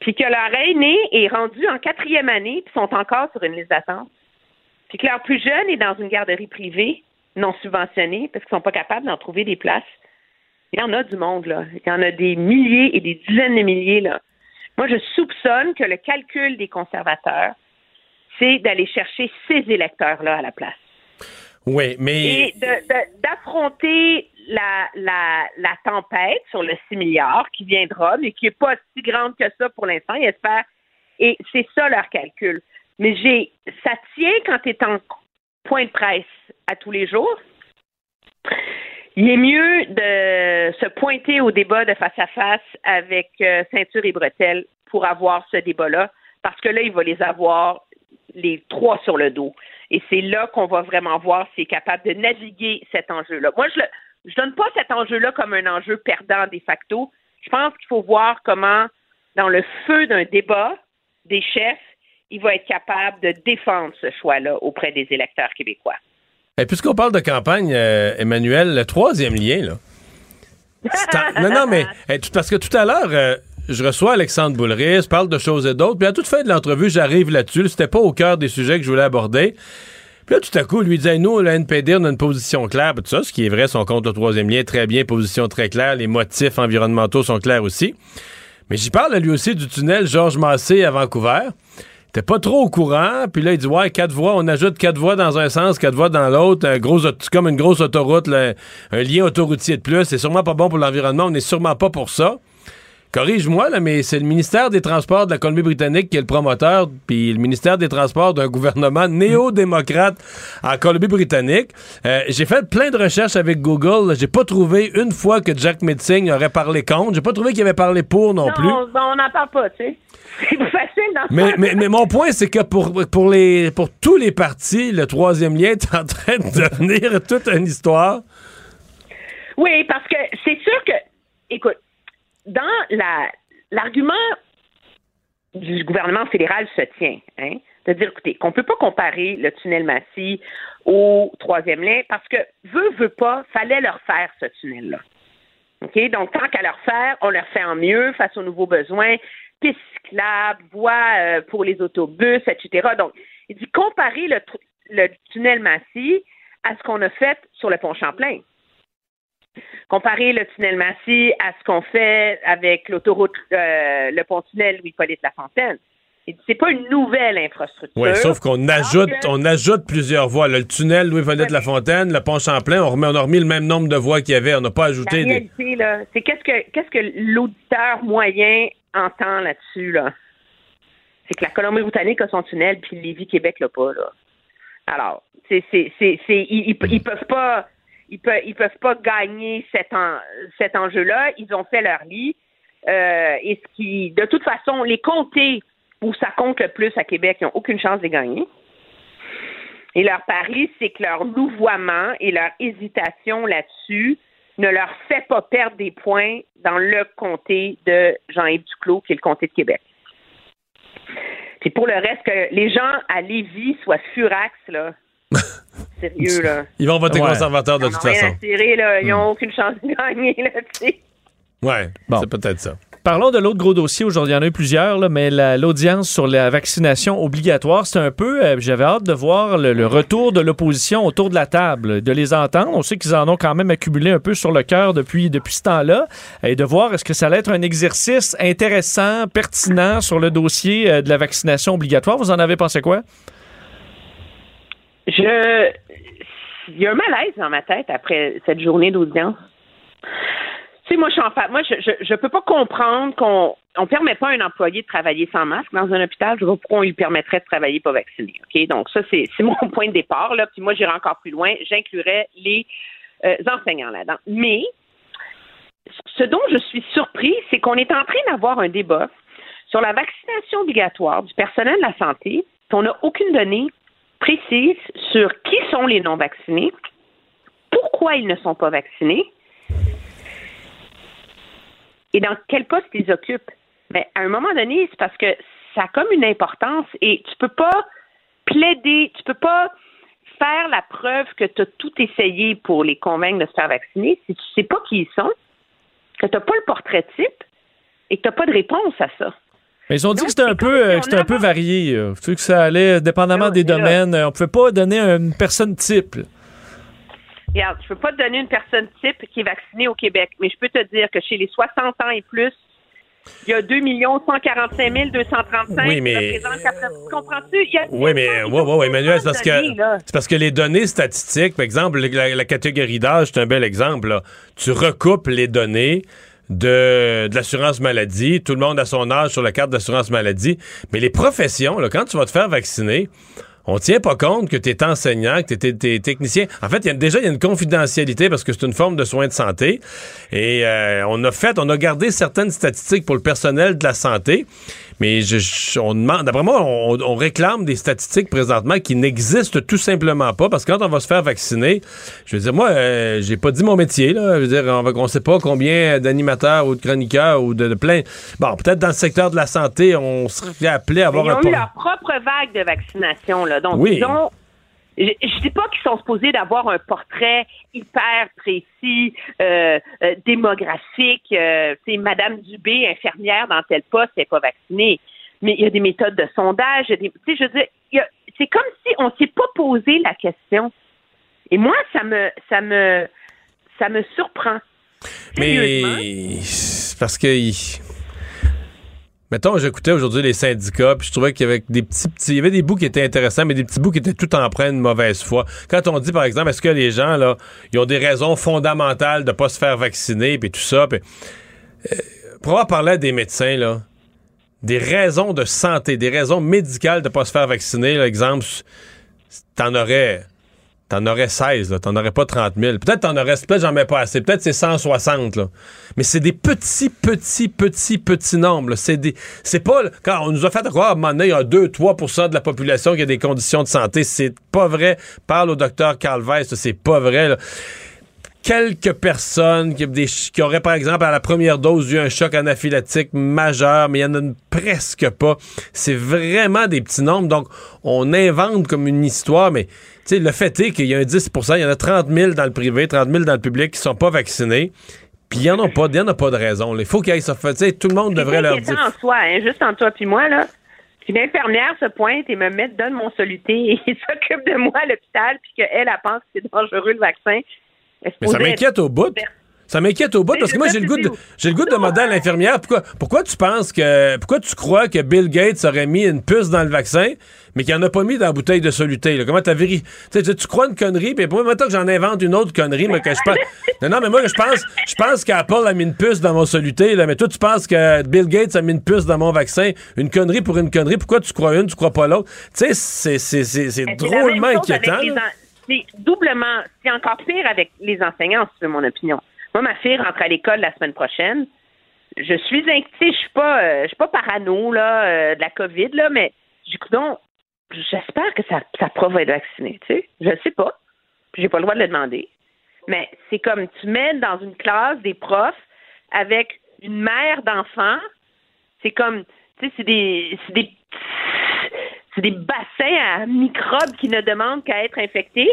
Puis que leur aîné est rendu en quatrième année puis sont encore sur une liste d'attente. Puis que leur plus jeune est dans une garderie privée non subventionnée parce qu'ils sont pas capables d'en trouver des places. Il y en a du monde, là. Il y en a des milliers et des dizaines de milliers, là. Moi, je soupçonne que le calcul des conservateurs, c'est d'aller chercher ces électeurs-là à la place. Oui, mais Et d'affronter la, la, la tempête sur le 6 milliards qui viendra, mais qui n'est pas si grande que ça pour l'instant, ils. Et c'est ça leur calcul. Mais j'ai ça tient quand tu es en point de presse à tous les jours. Il est mieux de se pointer au débat de face à face avec euh, ceinture et bretelles pour avoir ce débat-là, parce que là, il va les avoir les trois sur le dos. Et c'est là qu'on va vraiment voir s'il est capable de naviguer cet enjeu-là. Moi, je ne je donne pas cet enjeu-là comme un enjeu perdant de facto. Je pense qu'il faut voir comment, dans le feu d'un débat des chefs, il va être capable de défendre ce choix-là auprès des électeurs québécois. Et puisqu'on parle de campagne, euh, Emmanuel, le troisième lien, là. Non, non, mais eh, parce que tout à l'heure, euh, je reçois Alexandre Boulris, je parle de choses et d'autres, puis à toute fin de l'entrevue, j'arrive là-dessus. C'était pas au cœur des sujets que je voulais aborder. Puis là, tout à coup, lui disait, nous, le NPD, on a une position claire, tout ça, ce qui est vrai, son compte le troisième lien, très bien, position très claire, les motifs environnementaux sont clairs aussi. Mais j'y parle, lui aussi, du tunnel Georges Massé à Vancouver. T'es pas trop au courant, puis là, il dit, ouais, quatre voies, on ajoute quatre voies dans un sens, quatre voies dans l'autre, un gros, comme une grosse autoroute, un lien autoroutier de plus, c'est sûrement pas bon pour l'environnement, on n'est sûrement pas pour ça. Corrige-moi, là, mais c'est le ministère des Transports de la Colombie-Britannique qui est le promoteur, puis le ministère des Transports d'un gouvernement néo-démocrate en Colombie-Britannique. Euh, j'ai fait plein de recherches avec Google. J'ai pas trouvé une fois que Jack Metzing aurait parlé contre. J'ai pas trouvé qu'il avait parlé pour non, plus. on ben, on n'en parle pas, tu sais. C'est facile Mais, mais, mais mon point, c'est que pour, pour, les, pour tous les partis, le troisième lien est en train de devenir toute une histoire. Oui, parce que c'est sûr que, écoute, dans la l'argument du gouvernement fédéral se tient, hein, de dire, écoutez, qu'on peut pas comparer le tunnel Massy au troisième lien parce que veut, veut pas, fallait leur faire ce tunnel-là. OK? Donc, tant qu'à leur faire, on leur fait en mieux face aux nouveaux besoins, pistes cyclables, voies euh, pour les autobus, etc. Donc, il dit comparer le, le tunnel Massy à ce qu'on a fait sur le pont Champlain comparer le tunnel Massy à ce qu'on fait avec l'autoroute, euh, le pont-tunnel Louis-Polyte Lafontaine. Et C'est pas une nouvelle infrastructure. Oui, sauf qu'on ajoute, que- on ajoute plusieurs voies. là. le tunnel Louis-Follette-Lafontaine, le pont Champlain, on, remet, on a remis le même nombre de voies qu'il y avait. On n'a pas La ajouté des. réalité, là, c'est qu'est-ce que qu'est-ce que l'auditeur moyen entend là-dessus, là? C'est que la Colombie-Britannique a son tunnel, puis Lévis-Québec l'a pas, là. Alors, c'est, c'est, c'est, c'est- ils, ils- ils peuvent pas, ils peuvent, peuvent pas gagner cet, en- cet enjeu-là. Ils ont fait leur lit. Euh, et ce qui, de toute façon, les comtés où ça compte le plus à Québec, ils n'ont aucune chance de gagner. Et leur pari, c'est que leur louvoiement et leur hésitation là-dessus ne leur fait pas perdre des points dans le comté de Jean-Yves Duclos, qui est le comté de Québec. Puis pour le reste, que les gens à Lévis soient furax, là. Sérieux, là. Ils vont voter Ouais. conservateur de Ils toute façon. à tirer, là. Ils n'ont aucune chance de gagner, là, tu sais. Ouais, Bon. c'est peut-être ça. Parlons de l'autre gros dossier aujourd'hui. Il y en a eu plusieurs, là, mais la- l'audience sur la vaccination obligatoire, c'est un peu. euh, J'avais hâte de voir le, le retour de l'opposition autour de la table, de les entendre. On sait qu'ils en ont quand même accumulé un peu sur le cœur depuis, depuis ce temps-là, et de voir est-ce que ça allait être un exercice intéressant, pertinent sur le dossier euh, de la vaccination obligatoire. Vous en avez pensé quoi? Je. Il y a un malaise dans ma tête après cette journée d'audience. Tu sais, moi, je suis en Moi, je, je, peux pas comprendre qu'on on permet pas à un employé de travailler sans masque dans un hôpital. Je vois pourquoi on lui permettrait de travailler pas vacciné. Donc, ça, c'est mon point de départ. Là. Puis moi, j'irai encore plus loin. J'inclurais les euh, enseignants là-dedans. Mais ce dont je suis surpris, c'est qu'on est en train d'avoir un débat sur la vaccination obligatoire du personnel de la santé. On n'a aucune donnée précise sur qui sont les non-vaccinés, pourquoi ils ne sont pas vaccinés et dans quel poste ils occupent. Mais à un moment donné, c'est parce que ça a comme une importance et tu peux pas plaider, tu peux pas faire la preuve que tu as tout essayé pour les convaincre de se faire vacciner si tu sais pas qui ils sont, que tu n'as pas le portrait type et que tu n'as pas de réponse à ça. Mais ils ont dit que c'était un peu, euh, c'était un peu varié. euh. Tu sais, que ça allait dépendamment des domaines. Euh, On pouvait pas donner une personne type. là. Regarde, je peux pas te donner une personne type qui est vaccinée au Québec, mais je peux te dire que chez les 60 ans et plus, il y a 2 145 235 Oui, mais- qui représentent 80 Tu comprends-tu? Oui, mais ouais, ouais, Emmanuel, c'est parce que là. parce que les données statistiques, par exemple, la, la catégorie d'âge, c'est un bel exemple. là. Tu recoupes les données de, l'assurance maladie, tout le monde a son âge sur la carte d'assurance maladie, mais les professions, là, quand tu vas te faire vacciner, on tient pas compte que tu es enseignant, que tu es, technicien. En fait, y a, déjà, il y a une confidentialité parce que c'est une forme de soins de santé. Et euh, on a fait, on a gardé certaines statistiques pour le personnel de la santé. Mais je, je- on demande, d'après moi, on, on réclame des statistiques présentement qui n'existent tout simplement pas parce que quand on va se faire vacciner, je veux dire, moi, euh, j'ai pas dit mon métier, là. Je veux dire, on, va, on sait pas combien d'animateurs ou de chroniqueurs ou de, de plein. Bon, peut-être dans le secteur de la santé, on serait appelé à Mais avoir ils un ont po- eu leur propre vague de vaccination. Là. Donc, Oui. ils ont. Je ne dis pas qu'ils sont supposés d'avoir un portrait hyper précis, euh, euh, démographique. Euh, tu sais, Madame Dubé, infirmière dans tel poste, n'est pas vaccinée. Mais il y a des méthodes de sondage. des- Tu sais, je veux dire, c'est comme si on s'est pas posé la question. Et moi, ça me, ça me, ça me surprend. Mais c'est parce que mettons, j'écoutais aujourd'hui les syndicats, puis je trouvais qu'il y avait des petits, petits, il y avait des bouts qui étaient intéressants, mais des petits bouts qui étaient tout empreints de mauvaise foi. Quand on dit, par exemple, est-ce que les gens là, ils ont des raisons fondamentales de pas se faire vacciner, puis tout ça, puis euh, pour avoir parlé à des médecins là, des raisons de santé, des raisons médicales de pas se faire vacciner, là, exemple, t'en aurais. T'en aurais 16, là. T'en aurais pas 30 000. Peut-être t'en aurais, peut-être j'en mets pas assez. Peut-être c'est 160, là. Mais c'est des petits, petits, petits, petits nombres. C'est des, c'est pas, quand on nous a fait croire, à un moment donné, il y a 2-3% de la population qui a des conditions de santé. C'est pas vrai. Parle au docteur Carl Weiss, c'est pas vrai, là quelques personnes qui, auraient, par exemple, à la première dose eu un choc anaphylactique majeur, mais il y en a presque pas. C'est vraiment des petits nombres. Donc, on invente comme une histoire, mais sais, le fait est qu'il y a un 10 il y en a 30 000 dans le privé, 30 000 dans le public qui sont pas vaccinés. Puis il n'y en a pas, en a de raison. là. Il faut qu'ils aillent se faire. Tout le monde devrait leur dire. en soi, hein, juste entre toi puis moi, là. Puis l'infirmière se pointe et me met, donne mon soluté et s'occupe de moi à l'hôpital, puis qu'elle, elle pense que c'est dangereux le vaccin. Mais ça m'inquiète au bout. Ça m'inquiète au bout parce que moi j'ai le goût de j'ai le goût de demander à l'infirmière pourquoi pourquoi tu penses que pourquoi tu crois que Bill Gates aurait mis une puce dans le vaccin mais qu'il en a pas mis dans la bouteille de soluté là? comment t'as vérifié tu, tu crois une connerie puis moi maintenant que j'en invente une autre connerie mais que je pense non non mais moi je pense je pense qu'Apple a mis une puce dans mon soluté là mais toi tu penses que Bill Gates a mis une puce dans mon vaccin une connerie pour une connerie pourquoi tu crois une tu crois pas l'autre? Tu sais c'est c'est c'est c'est c'est la drôlement inquiétant C'est doublement, c'est encore pire avec les enseignants, veux mon opinion. Moi, ma fille rentre à l'école la semaine prochaine. Je suis inquiétée, je suis pas, euh, je suis pas parano là, euh, de la COVID là, mais du coup j'espère que sa, prof va être vaccinée. Tu sais, je sais pas, j'ai pas le droit de le demander. Mais c'est comme tu mets dans une classe des profs avec une mère d'enfants. C'est comme, tu sais, c'est des, c'est des, c'est des bassins à microbes qui ne demandent qu'à être infectés.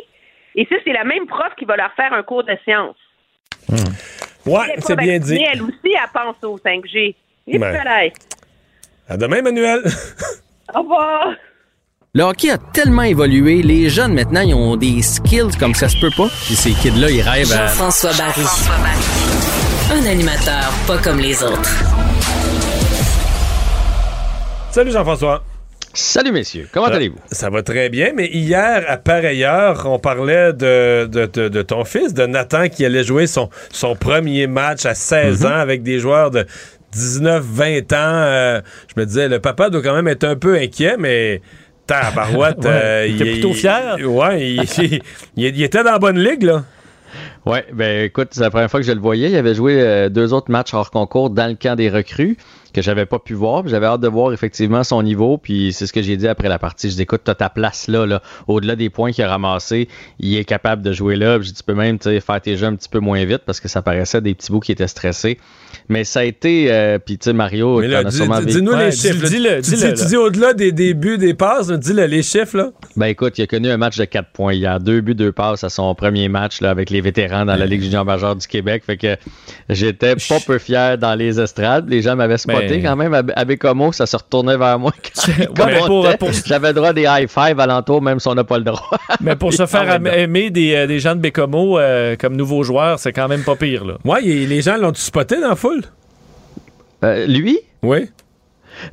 Et ça, c'est la même prof qui va leur faire un cours de science. ouais c'est bien dit Elle aussi, elle pense au 5G. Il Ouais. fallait. À demain, Emmanuel. Au revoir. Le hockey a tellement évolué, les jeunes maintenant, ils ont des skills comme ça se peut pas. Puis ces kids-là, ils rêvent à... Jean-François Barry. Un animateur pas comme les autres. Salut Jean-François. Salut messieurs, comment allez-vous? Ça va très bien, mais hier, à pareille heure, on parlait de, de, de- de ton fils, de Nathan, qui allait jouer son, son premier match à 16 Mhm. ans avec des joueurs de 19, 20 ans. Euh, je me disais, le papa doit quand même être un peu inquiet, mais tabarouette. Ouais, euh, il était plutôt fier? Ouais, il, il- il- était dans la bonne ligue, là. Ouais, ben écoute, c'est la première fois que je le voyais. Il avait joué euh, deux autres matchs hors concours dans le camp des recrues que j'avais pas pu voir. J'avais hâte de voir effectivement son niveau. Puis c'est ce que j'ai dit après la partie. Je dis écoute, t'as ta place là, là. Au-delà des points qu'il a ramassés, il est capable de jouer là. Puis tu peux même tu sais, faire tes jeux un petit peu moins vite parce que ça paraissait des petits bouts qui étaient stressés. Mais ça a été. euh, puis tu sais, Mario, dis- dis- dis-nous les dis- chiffres. tu, dis-le, dis- dis au-delà des débuts, des passes, là, dis-le, les chiffres, là. Ben écoute, il a connu un match de 4 points hier. Deux buts, deux passes à son premier match là, avec les vétérans dans la Ligue junior majeure du Québec. Fait que j'étais pas peu fier dans les estrades. Les gens m'avaient spoté Ben- quand même. À, Bécomo, ça se retournait vers moi. Ouais, pour- pour- J'avais droit des high five alentour, même si on n'a pas le droit. Mais pour se faire am- aimer des, euh, des gens de Bécomo euh, comme nouveaux joueurs, c'est quand même pas pire. Là. Ouais, les gens l'ont-tu spoté dans la foule? Euh, lui? Oui.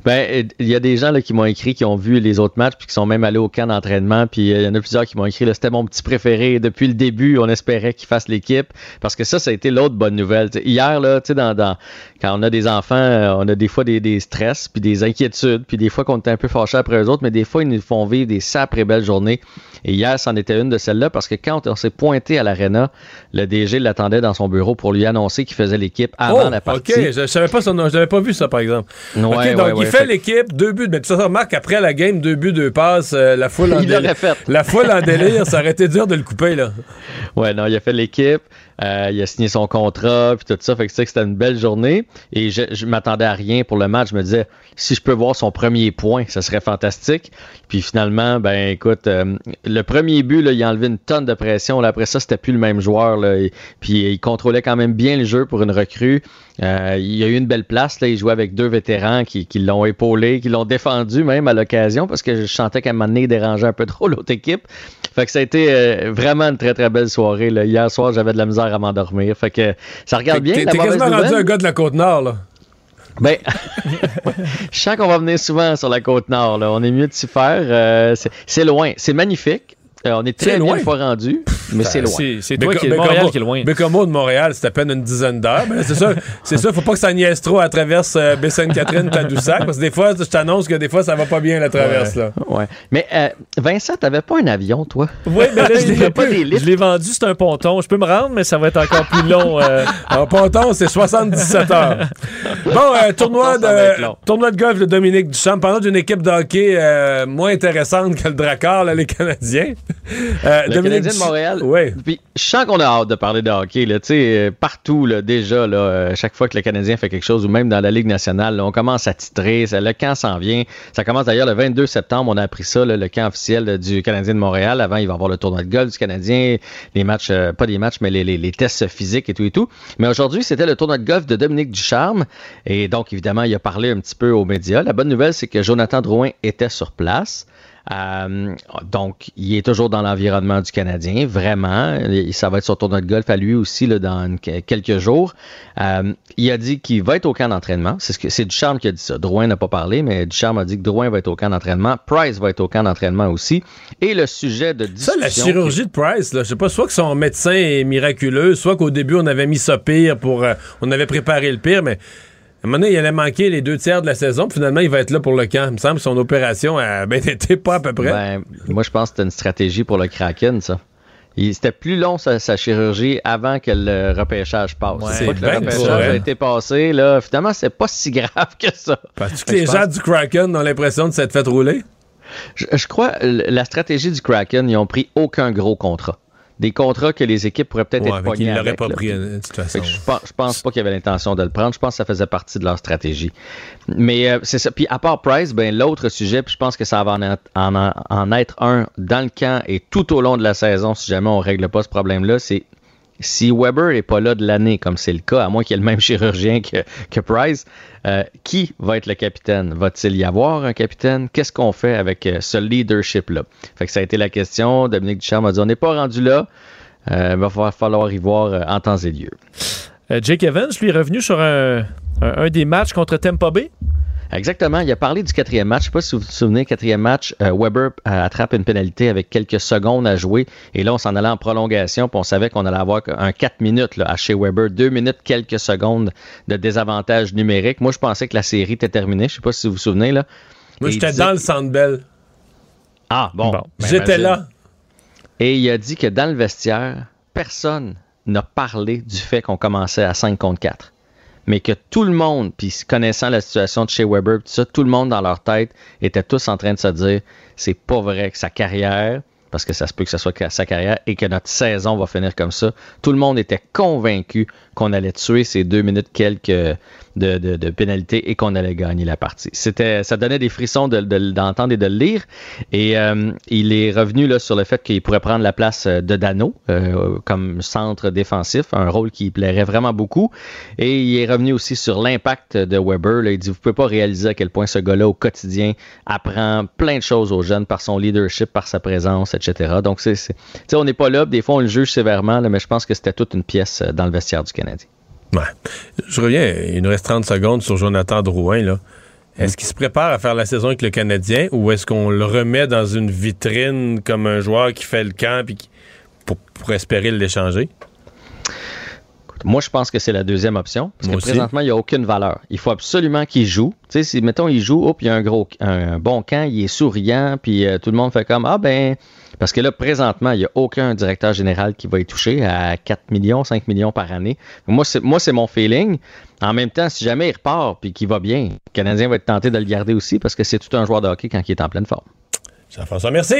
Ben, il y a des gens là, qui m'ont écrit, qui ont vu les autres matchs, puis qui sont même allés au camp d'entraînement. Puis euh, il y en a plusieurs qui m'ont écrit, là, c'était mon petit préféré. Depuis le début, on espérait qu'il fasse l'équipe. Parce que ça, ça a été l'autre bonne nouvelle. T'sais, hier, là, tu sais, dans, dans- quand on a des enfants, euh, on a des fois des, des stress, puis des inquiétudes, puis des fois qu'on était un peu fâchés après eux autres, mais des fois, ils nous font vivre des sacrées belles journées. Et hier, c'en était une de celles-là, parce que quand on s'est pointé à l'aréna, le DG l'attendait dans son bureau pour lui annoncer qu'il faisait l'équipe avant oh, la partie. OK, je, savais pas son nom, je n'avais pas vu ça, par exemple. Ouais, OK, ouais, donc il fait fait- l'équipe, deux buts. Mais tu ça remarque après la game, deux buts, deux passes, euh, la foule en Il l'aurait délire. fait. La foule en délire, ça aurait été dur de le couper, là. Ouais, non, il a fait l'équipe, euh, il a signé son contrat, puis tout ça. Fait que tu sais que c'était une belle journée. Et je, je m'attendais à rien pour le match. Je me disais, si je peux voir son premier point, ça serait fantastique. Puis finalement, ben écoute, euh, le premier but, là, il a enlevé une tonne de pression. Là, après ça, c'était plus le même joueur. Là, Et- puis il contrôlait quand même bien le jeu pour une recrue. Euh, il a eu une belle place. Là, il jouait avec deux vétérans qui, qui l'ont épaulé, qui l'ont défendu même à l'occasion parce que je sentais qu'à un moment donné, il dérangeait un peu trop l'autre équipe. Fait que ça a été euh, vraiment une très très belle soirée. Là. Hier soir, j'avais de la misère à m'endormir. Fait que ça regarde bien. T'es quasiment rendu un gars de la Côte-Nord, là. ben, je sens qu'on va venir souvent sur la côte nord. Là. On est mieux de s'y faire. Euh, c'est loin. C'est magnifique. Euh, on est très C'est bien loin. une fois rendu, mais c'est loin. Bécomo- Bécomo de Montréal, c'est à peine une dizaine d'heures. Ben, c'est ça, c'est ça. Faut pas que ça niaise trop à travers euh, Baie-Sainte-Catherine, Tadoussac, parce que des fois, je t'annonce que des fois, ça va pas bien la traverse, là. Ouais. Mais euh, Vincent, t'avais pas un avion, toi? Oui, mais là, je l'ai pas des je l'ai vendu, c'est un ponton. Je peux me rendre, mais ça va être encore plus long. euh. Un ponton, c'est 77 heures. Bon, euh, tournoi, de, tournoi de golf de Dominique Duchamp. Parlons d'une équipe de hockey euh, moins intéressante que le Drakkar, là, les Canadiens. Euh, Le Canadien de Montréal. Oui. Puis je sens qu'on a hâte de parler de hockey. Là, Tu sais, euh, partout, là, déjà, là, euh, chaque fois que le Canadien fait quelque chose, ou même dans la Ligue nationale, là, on commence à titrer. Ça- le camp s'en vient. Ça commence d'ailleurs le 22 septembre. On a appris ça, là, le camp officiel là, du Canadien de Montréal. Avant, il va y avoir le tournoi de golf du Canadien, les matchs, euh, pas des matchs, mais les, les- les tests physiques et tout et tout. Mais aujourd'hui, c'était le tournoi de golf de Dominique Ducharme. Et donc, évidemment, il a parlé un petit peu aux médias. La bonne nouvelle, c'est que Jonathan Drouin était sur place. Euh, donc, il est toujours dans l'environnement du Canadien, vraiment. Et Ça va être son tournoi de golf à lui aussi là, dans une- quelques jours. Euh, il a dit qu'il va être au camp d'entraînement. C'est ce que c'est Ducharme qui a dit ça. Drouin n'a pas parlé, mais Ducharme a dit que Drouin va être au camp d'entraînement. Price va être au camp d'entraînement aussi. Et le sujet de Ça, discussion... la chirurgie de Price, là, je sais pas, soit que son médecin est miraculeux, soit qu'au début, on avait mis ça pire pour. euh, on avait préparé le pire, mais. À un moment donné, il allait manquer les deux tiers de la saison, puis finalement, il va être là pour le camp. Il me semble que son opération a bien été pas à peu près. Ben, moi, je pense que c'était une stratégie pour le Kraken, ça. Il- C'était plus long sa, sa chirurgie avant que le repêchage passe. Ouais. C'est pas que le ben repêchage a elle. été passé. Là, finalement, c'est pas si grave que ça. Parce que les gens du Kraken ont l'impression de s'être fait rouler? Je, je crois la stratégie du Kraken, ils ont pris aucun gros contrat. Des contrats que les équipes pourraient peut-être Ouais, être qu'ils l'auraient pas pris, euh, de toute façon. Je pense, je pense pas qu'il y avait l'intention de le prendre. Je pense que ça faisait partie de leur stratégie. Mais euh, c'est ça. Puis à part Price, ben l'autre sujet, puis je pense que ça va en être, en, en- en être un dans le camp et tout au long de la saison, si jamais on règle pas ce problème-là, c'est Si Weber n'est pas là de l'année, comme c'est le cas, à moins qu'il y ait le même chirurgien que, que Price, euh, qui va être le capitaine? Va-t-il y avoir un capitaine? Qu'est-ce qu'on fait avec euh, ce leadership-là? Fait que ça a été la question. Dominique Ducharme a dit on n'est pas rendu là. Euh, il va falloir y voir euh, en temps et lieu. Euh, Jake Evans, lui, est revenu sur un des matchs contre Tampa Bay? Exactement. Il a parlé du quatrième match. Je ne sais pas si vous vous souvenez, quatrième match, euh, Weber euh, attrape une pénalité avec quelques secondes à jouer. Et là, on s'en allait en prolongation, puis on savait qu'on allait avoir un 4 minutes là, à chez Weber. 2 minutes, quelques secondes de désavantage numérique. Moi, je pensais que la série était terminée. Je ne sais pas si vous vous souvenez. Là. Moi, j'étais disait- dans le Centre Bell. Ah, bon. Ben, J'étais imagine. là. Et il a dit que dans le vestiaire, personne n'a parlé du fait qu'on commençait à 5 contre 4. Mais que tout le monde, puis connaissant la situation de chez Weber, tout ça, tout le monde dans leur tête était tous en train de se dire c'est pas vrai que sa carrière, parce que ça se peut que ce soit sa carrière, et que notre saison va finir comme ça. Tout le monde était convaincu qu'on allait tuer ces deux minutes quelques de, de, pénalité et qu'on allait gagner la partie. C'était, ça donnait des frissons de, de- d'entendre et de le lire. Et euh, il est revenu là, sur le fait qu'il pourrait prendre la place euh, de Dano euh, comme centre défensif, un rôle qui plairait vraiment beaucoup. Et il est revenu aussi sur l'impact de Weber. là. Il dit Vous pouvez pas réaliser à quel point ce gars-là, au quotidien, apprend plein de choses aux jeunes par son leadership, par sa présence, etc. Donc, c'est, on n'est pas là. Des fois, on le juge sévèrement, là, mais je pense que c'était toute une pièce dans le vestiaire du Canadien. Ouais. Je reviens, il nous reste 30 secondes sur Jonathan Drouin. Là. Est-ce qu'il se prépare à faire la saison avec le Canadien ou est-ce qu'on le remet dans une vitrine comme un joueur qui fait le camp puis qui- pour, pour espérer l'échanger? Moi, je pense que c'est la deuxième option. Parce Moi que aussi. présentement, il n'y a aucune valeur. Il faut absolument qu'il joue. Tu sais, si, mettons, il joue, hop, il y a un gros, un, bon camp, il est souriant, puis euh, tout le monde fait comme, ah ben, parce que là, présentement, il n'y a aucun directeur général qui va y toucher à 4 millions, 5 millions par année. Moi, c'est, moi, c'est mon feeling. En même temps, si jamais il repart puis qu'il va bien, le Canadien va être tenté de le garder aussi parce que c'est tout un joueur de hockey quand il est en pleine forme. Jean-François, merci.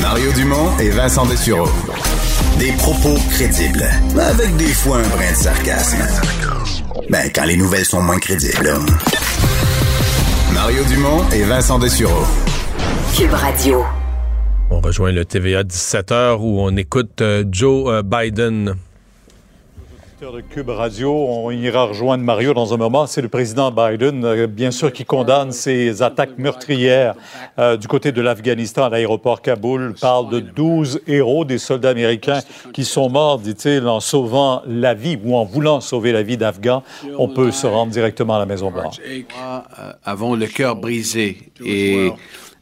Mario Dumont et Vincent Dessureau. Des propos crédibles, avec des fois un brin de sarcasme. Ben, quand les nouvelles sont moins crédibles. Mario Dumont et Vincent Dessureau. Cube Radio. On rejoint le TVA 17h où on écoute euh, Joe euh, Biden. de Cube Radio, on ira rejoindre Mario dans un moment. C'est le président Biden, euh, bien sûr, qui condamne ces attaques meurtrières euh, du côté de l'Afghanistan à l'aéroport Kaboul. Parle de 12 héros, des soldats américains qui sont morts, dit-il, en sauvant la vie ou en voulant sauver la vie d'Afghans. On peut se rendre directement à la Maison-Blanche. Avons le cœur brisé et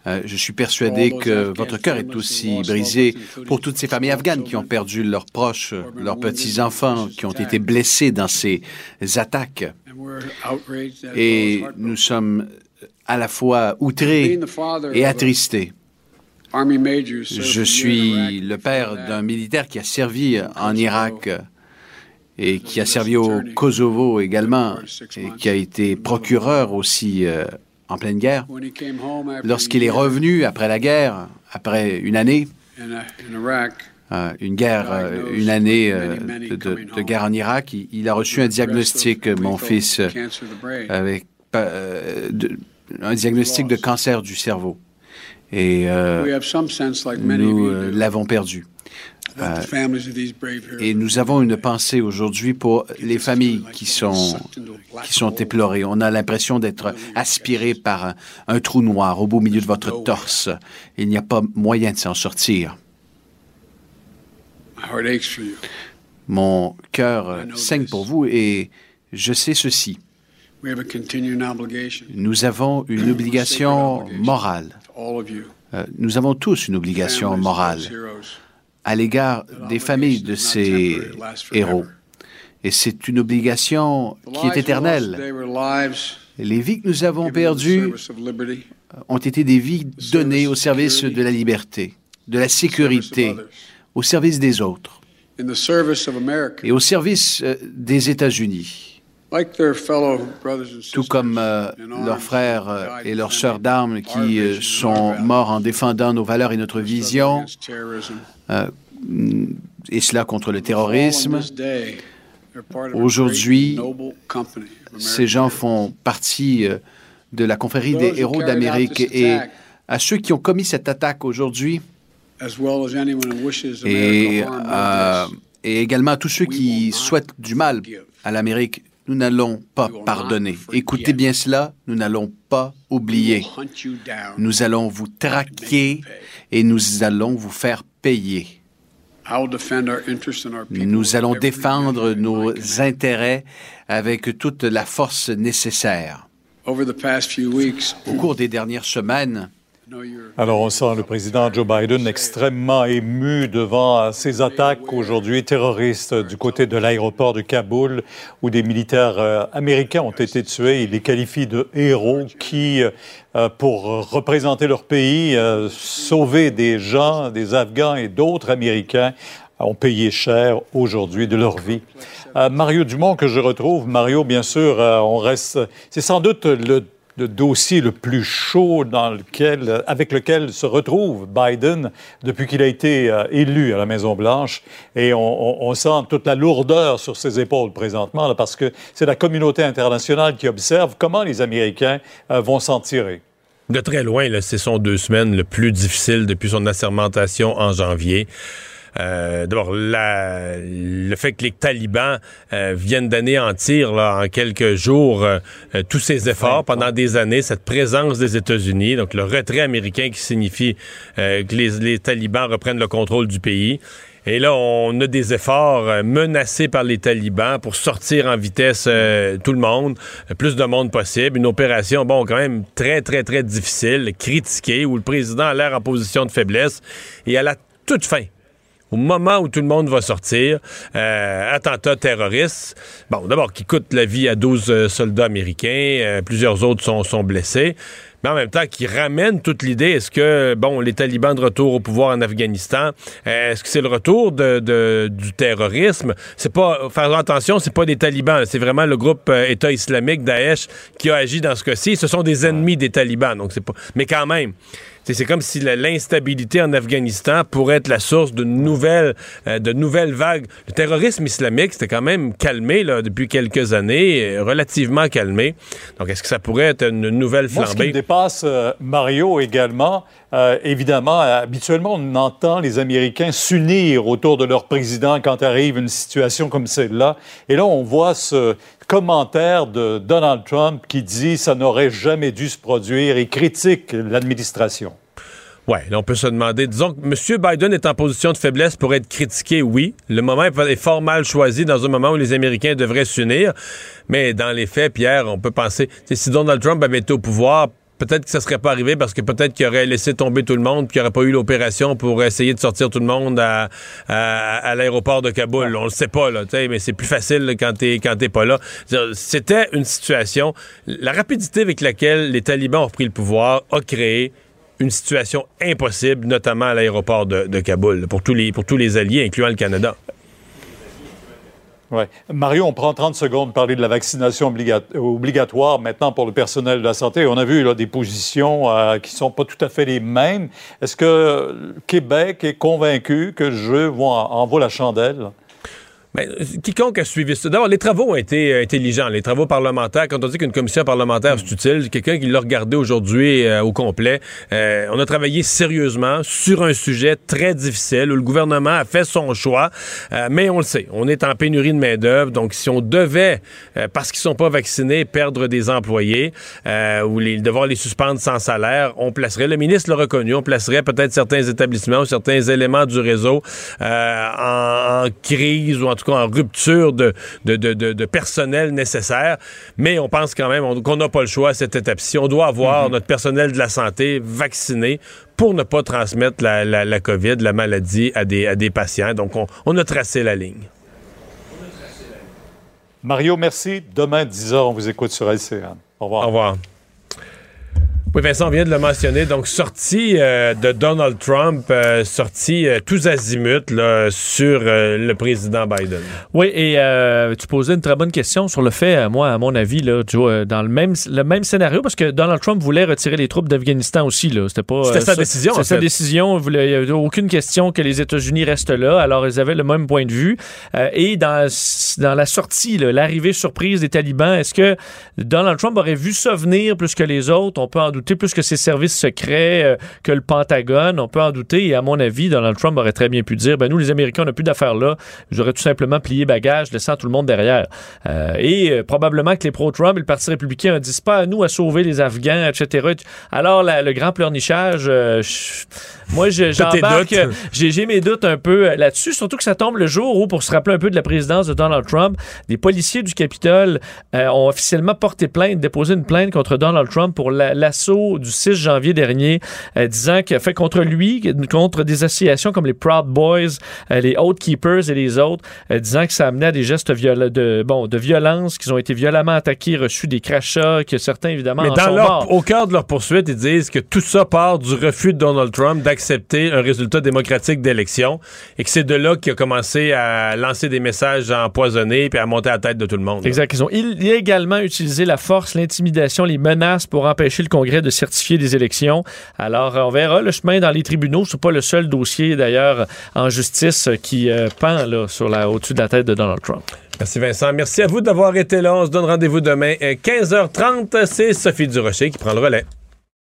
je suis persuadé que votre cœur est aussi brisé pour toutes ces familles afghanes qui ont perdu leurs proches, leurs petits-enfants, qui ont été blessés dans ces attaques. Et nous sommes à la fois outrés et attristés. Je suis le père d'un militaire qui a servi en Irak et qui a servi au Kosovo également et qui a été procureur aussi euh, en pleine guerre. Lorsqu'il est revenu après la guerre, après une année, euh, une guerre, euh, une année euh, de, guerre en Irak, il, il a reçu un diagnostic, mon fils, avec de- un diagnostic de cancer du cerveau. Et nous l'avons perdu. Euh, et nous avons une pensée aujourd'hui pour les familles qui sont, qui sont éplorées. On a l'impression d'être aspiré par un, un trou noir au beau milieu de votre torse. Il n'y a pas moyen de s'en sortir. Mon cœur saigne pour vous et je sais ceci. Nous avons une obligation morale. Euh, Nous avons tous une obligation morale à l'égard des familles de ces héros. Et c'est une obligation qui est éternelle. Les vies que nous avons perdues ont été des vies données au service de la liberté, de la sécurité, au service des autres et au service euh, des États-Unis. Tout comme euh, leurs frères euh, et leurs sœurs d'armes qui euh, sont morts en défendant nos valeurs et notre vision, euh, et cela contre le terrorisme. Aujourd'hui, ces gens font partie euh, de la confrérie des héros d'Amérique et à ceux qui ont commis cette attaque aujourd'hui, Et, euh, et également à tous ceux qui souhaitent du mal à l'Amérique, nous n'allons pas pardonner. Écoutez bien cela, nous n'allons pas oublier. Nous allons vous traquer et nous allons vous faire payer. Nous allons défendre nos intérêts avec toute la force nécessaire. Au cours des dernières semaines, alors, on sent le président Joe Biden extrêmement ému devant ces attaques aujourd'hui terroristes du côté de l'aéroport de Kaboul où des militaires euh, américains ont été tués. Il les qualifie de héros qui, euh, pour représenter leur pays, euh, sauver des gens, des Afghans et d'autres Américains, ont payé cher aujourd'hui de leur vie. Mario Dumont que je retrouve. Mario, bien sûr, on reste. C'est sans doute le le dossier le plus chaud dans lequel, avec lequel se retrouve Biden depuis qu'il a été euh, élu à la Maison-Blanche. Et on, sent toute la lourdeur sur ses épaules présentement, parce que c'est la communauté internationale qui observe comment les Américains euh, vont s'en tirer. De très loin, c'est son deux semaines le plus difficile depuis son assermentation en janvier. Euh, D'abord, le fait que les talibans euh, viennent d'anéantir là, en quelques jours euh, tous ces efforts pendant des années, cette présence des États-Unis, donc le retrait américain qui signifie que les, les talibans reprennent le contrôle du pays. Et là, on a des efforts menacés par les talibans pour sortir en vitesse tout le monde, plus de monde possible. Une opération, bon, quand même très, très, très difficile, critiquée, où le président a l'air en position de faiblesse. Et à la toute fin, au moment où tout le monde va sortir, euh, attentat terroriste, bon, d'abord, qui coûte la vie à 12 euh, soldats américains, euh, plusieurs autres sont, sont blessés, mais en même temps, qui ramène toute l'idée, est-ce que, bon, les talibans de retour au pouvoir en Afghanistan, est-ce que c'est le retour de, du terrorisme? C'est pas, faire attention, c'est pas des talibans, c'est vraiment le groupe État islamique, Daesh, qui a agi dans ce cas-ci. Ce sont des ennemis des talibans, donc c'est pas, mais quand même, c'est comme si l'instabilité en Afghanistan pourrait être la source de nouvelles, euh, de nouvelles vagues. Le terrorisme islamique, c'était quand même calmé là, depuis quelques années, relativement calmé. Donc, est-ce que ça pourrait être une nouvelle flambée? Moi, ce qui me dépasse, euh, Mario, également, euh, évidemment, habituellement, on entend les Américains s'unir autour de leur président quand arrive une situation comme celle-là. Et là, on voit ce commentaire de Donald Trump qui dit ça n'aurait jamais dû se produire et critique l'administration. Oui, on peut se demander. Disons que M. Biden est en position de faiblesse pour être critiqué, oui. Le moment est fort mal choisi dans un moment où les Américains devraient s'unir. Mais dans les faits, Pierre, on peut penser, si Donald Trump avait été au pouvoir, peut-être que ça serait pas arrivé parce que peut-être qu'il aurait laissé tomber tout le monde, puis qu'il n'y aurait pas eu l'opération pour essayer de sortir tout le monde à, à, l'aéroport de Kaboul. On le sait pas, là, mais c'est plus facile quand t'es quand t'es pas là. C'était une situation. La rapidité avec laquelle les talibans ont pris le pouvoir a créé une situation impossible, notamment à l'aéroport de, de Kaboul, pour tous les pour tous les alliés, incluant le Canada. Ouais. Mario, on prend 30 secondes de parler de la vaccination obligatoire maintenant pour le personnel de la santé. On a vu des positions euh, qui ne sont pas tout à fait les mêmes. Est-ce que Québec est convaincu que le jeu en vaut la chandelle? Ben, quiconque a suivi ça. D'abord, les travaux ont été euh, intelligents. Les travaux parlementaires, quand on dit qu'une commission parlementaire, c'est utile, quelqu'un qui l'a regardé aujourd'hui euh, au complet, euh, on a travaillé sérieusement sur un sujet très difficile où le gouvernement a fait son choix. mais on le sait, on est en pénurie de main-d'œuvre. Donc, si on devait, parce qu'ils sont pas vaccinés, perdre des employés ou les, devoir les suspendre sans salaire, on placerait, le ministre l'a reconnu, on placerait peut-être certains établissements ou certains éléments du réseau en, en crise ou en tout en rupture de, de, personnel nécessaire. Mais on pense quand même qu'on n'a pas le choix à cette étape-ci. On doit avoir mhm. notre personnel de la santé vacciné pour ne pas transmettre la, la, COVID, la maladie à des, à des patients. Donc, on, a tracé la ligne. Mario, merci. Demain, 10h, on vous écoute sur LCN. Au revoir. Au revoir. Oui, Vincent vient de le mentionner. Donc, sortie euh, de Donald Trump, euh, sortie euh, tous azimuts là, sur le président Biden. Oui, et tu posais une très bonne question sur le fait, moi, à mon avis, là, Joe, dans le même, le même scénario, parce que Donald Trump voulait retirer les troupes d'Afghanistan aussi. C'était pas. C'était sa décision. C'était sa décision. Il n'y avait aucune question que les États-Unis restent là. Alors, ils avaient le même point de vue. et dans, dans la sortie, l'arrivée surprise des talibans, est-ce que Donald Trump aurait vu ça venir plus que les autres? On peut en douter douter, plus que ses services secrets, euh, que le Pentagone. On peut en douter. Et à mon avis, Donald Trump aurait très bien pu dire, ben nous, les Américains, on n'a plus d'affaires là. J'aurais tout simplement plié bagage, laissant tout le monde derrière. Euh, et euh, probablement que les pro-Trump et le Parti républicain ne disent pas à nous à sauver les Afghans, etc. Alors, la- le grand pleurnichage, moi, j'embarque. J'ai mes doutes un peu là-dessus, surtout que ça tombe le jour où, pour se rappeler un peu de la présidence de Donald Trump, des policiers du Capitole ont officiellement porté plainte, déposé une plainte contre Donald Trump pour la- du 6 janvier dernier, euh, disant qu'il a fait contre lui, contre des associations comme les Proud Boys, euh, les Oath Keepers et les autres, euh, disant que ça amenait à des gestes de, bon, de violence, qu'ils ont été violemment attaqués, reçus des crachats, que certains, évidemment, Mais en dans sont leur- morts. au cœur de leur poursuite, ils disent que tout ça part du refus de Donald Trump d'accepter un résultat démocratique d'élection et que c'est de là qu'il a commencé à lancer des messages empoisonnés puis à monter à la tête de tout le monde. là. Exact. Ils ont illégalement utilisé la force, l'intimidation, les menaces pour empêcher le Congrès de certifier des élections. Alors, euh, on verra le chemin dans les tribunaux. C'est pas le seul dossier, d'ailleurs, en justice qui euh, pend là, sur la, au-dessus de la tête de Donald Trump. Merci Vincent. Merci à vous d'avoir été là. On se donne rendez-vous demain. euh, 15h30. C'est Sophie Durocher qui prend le relais.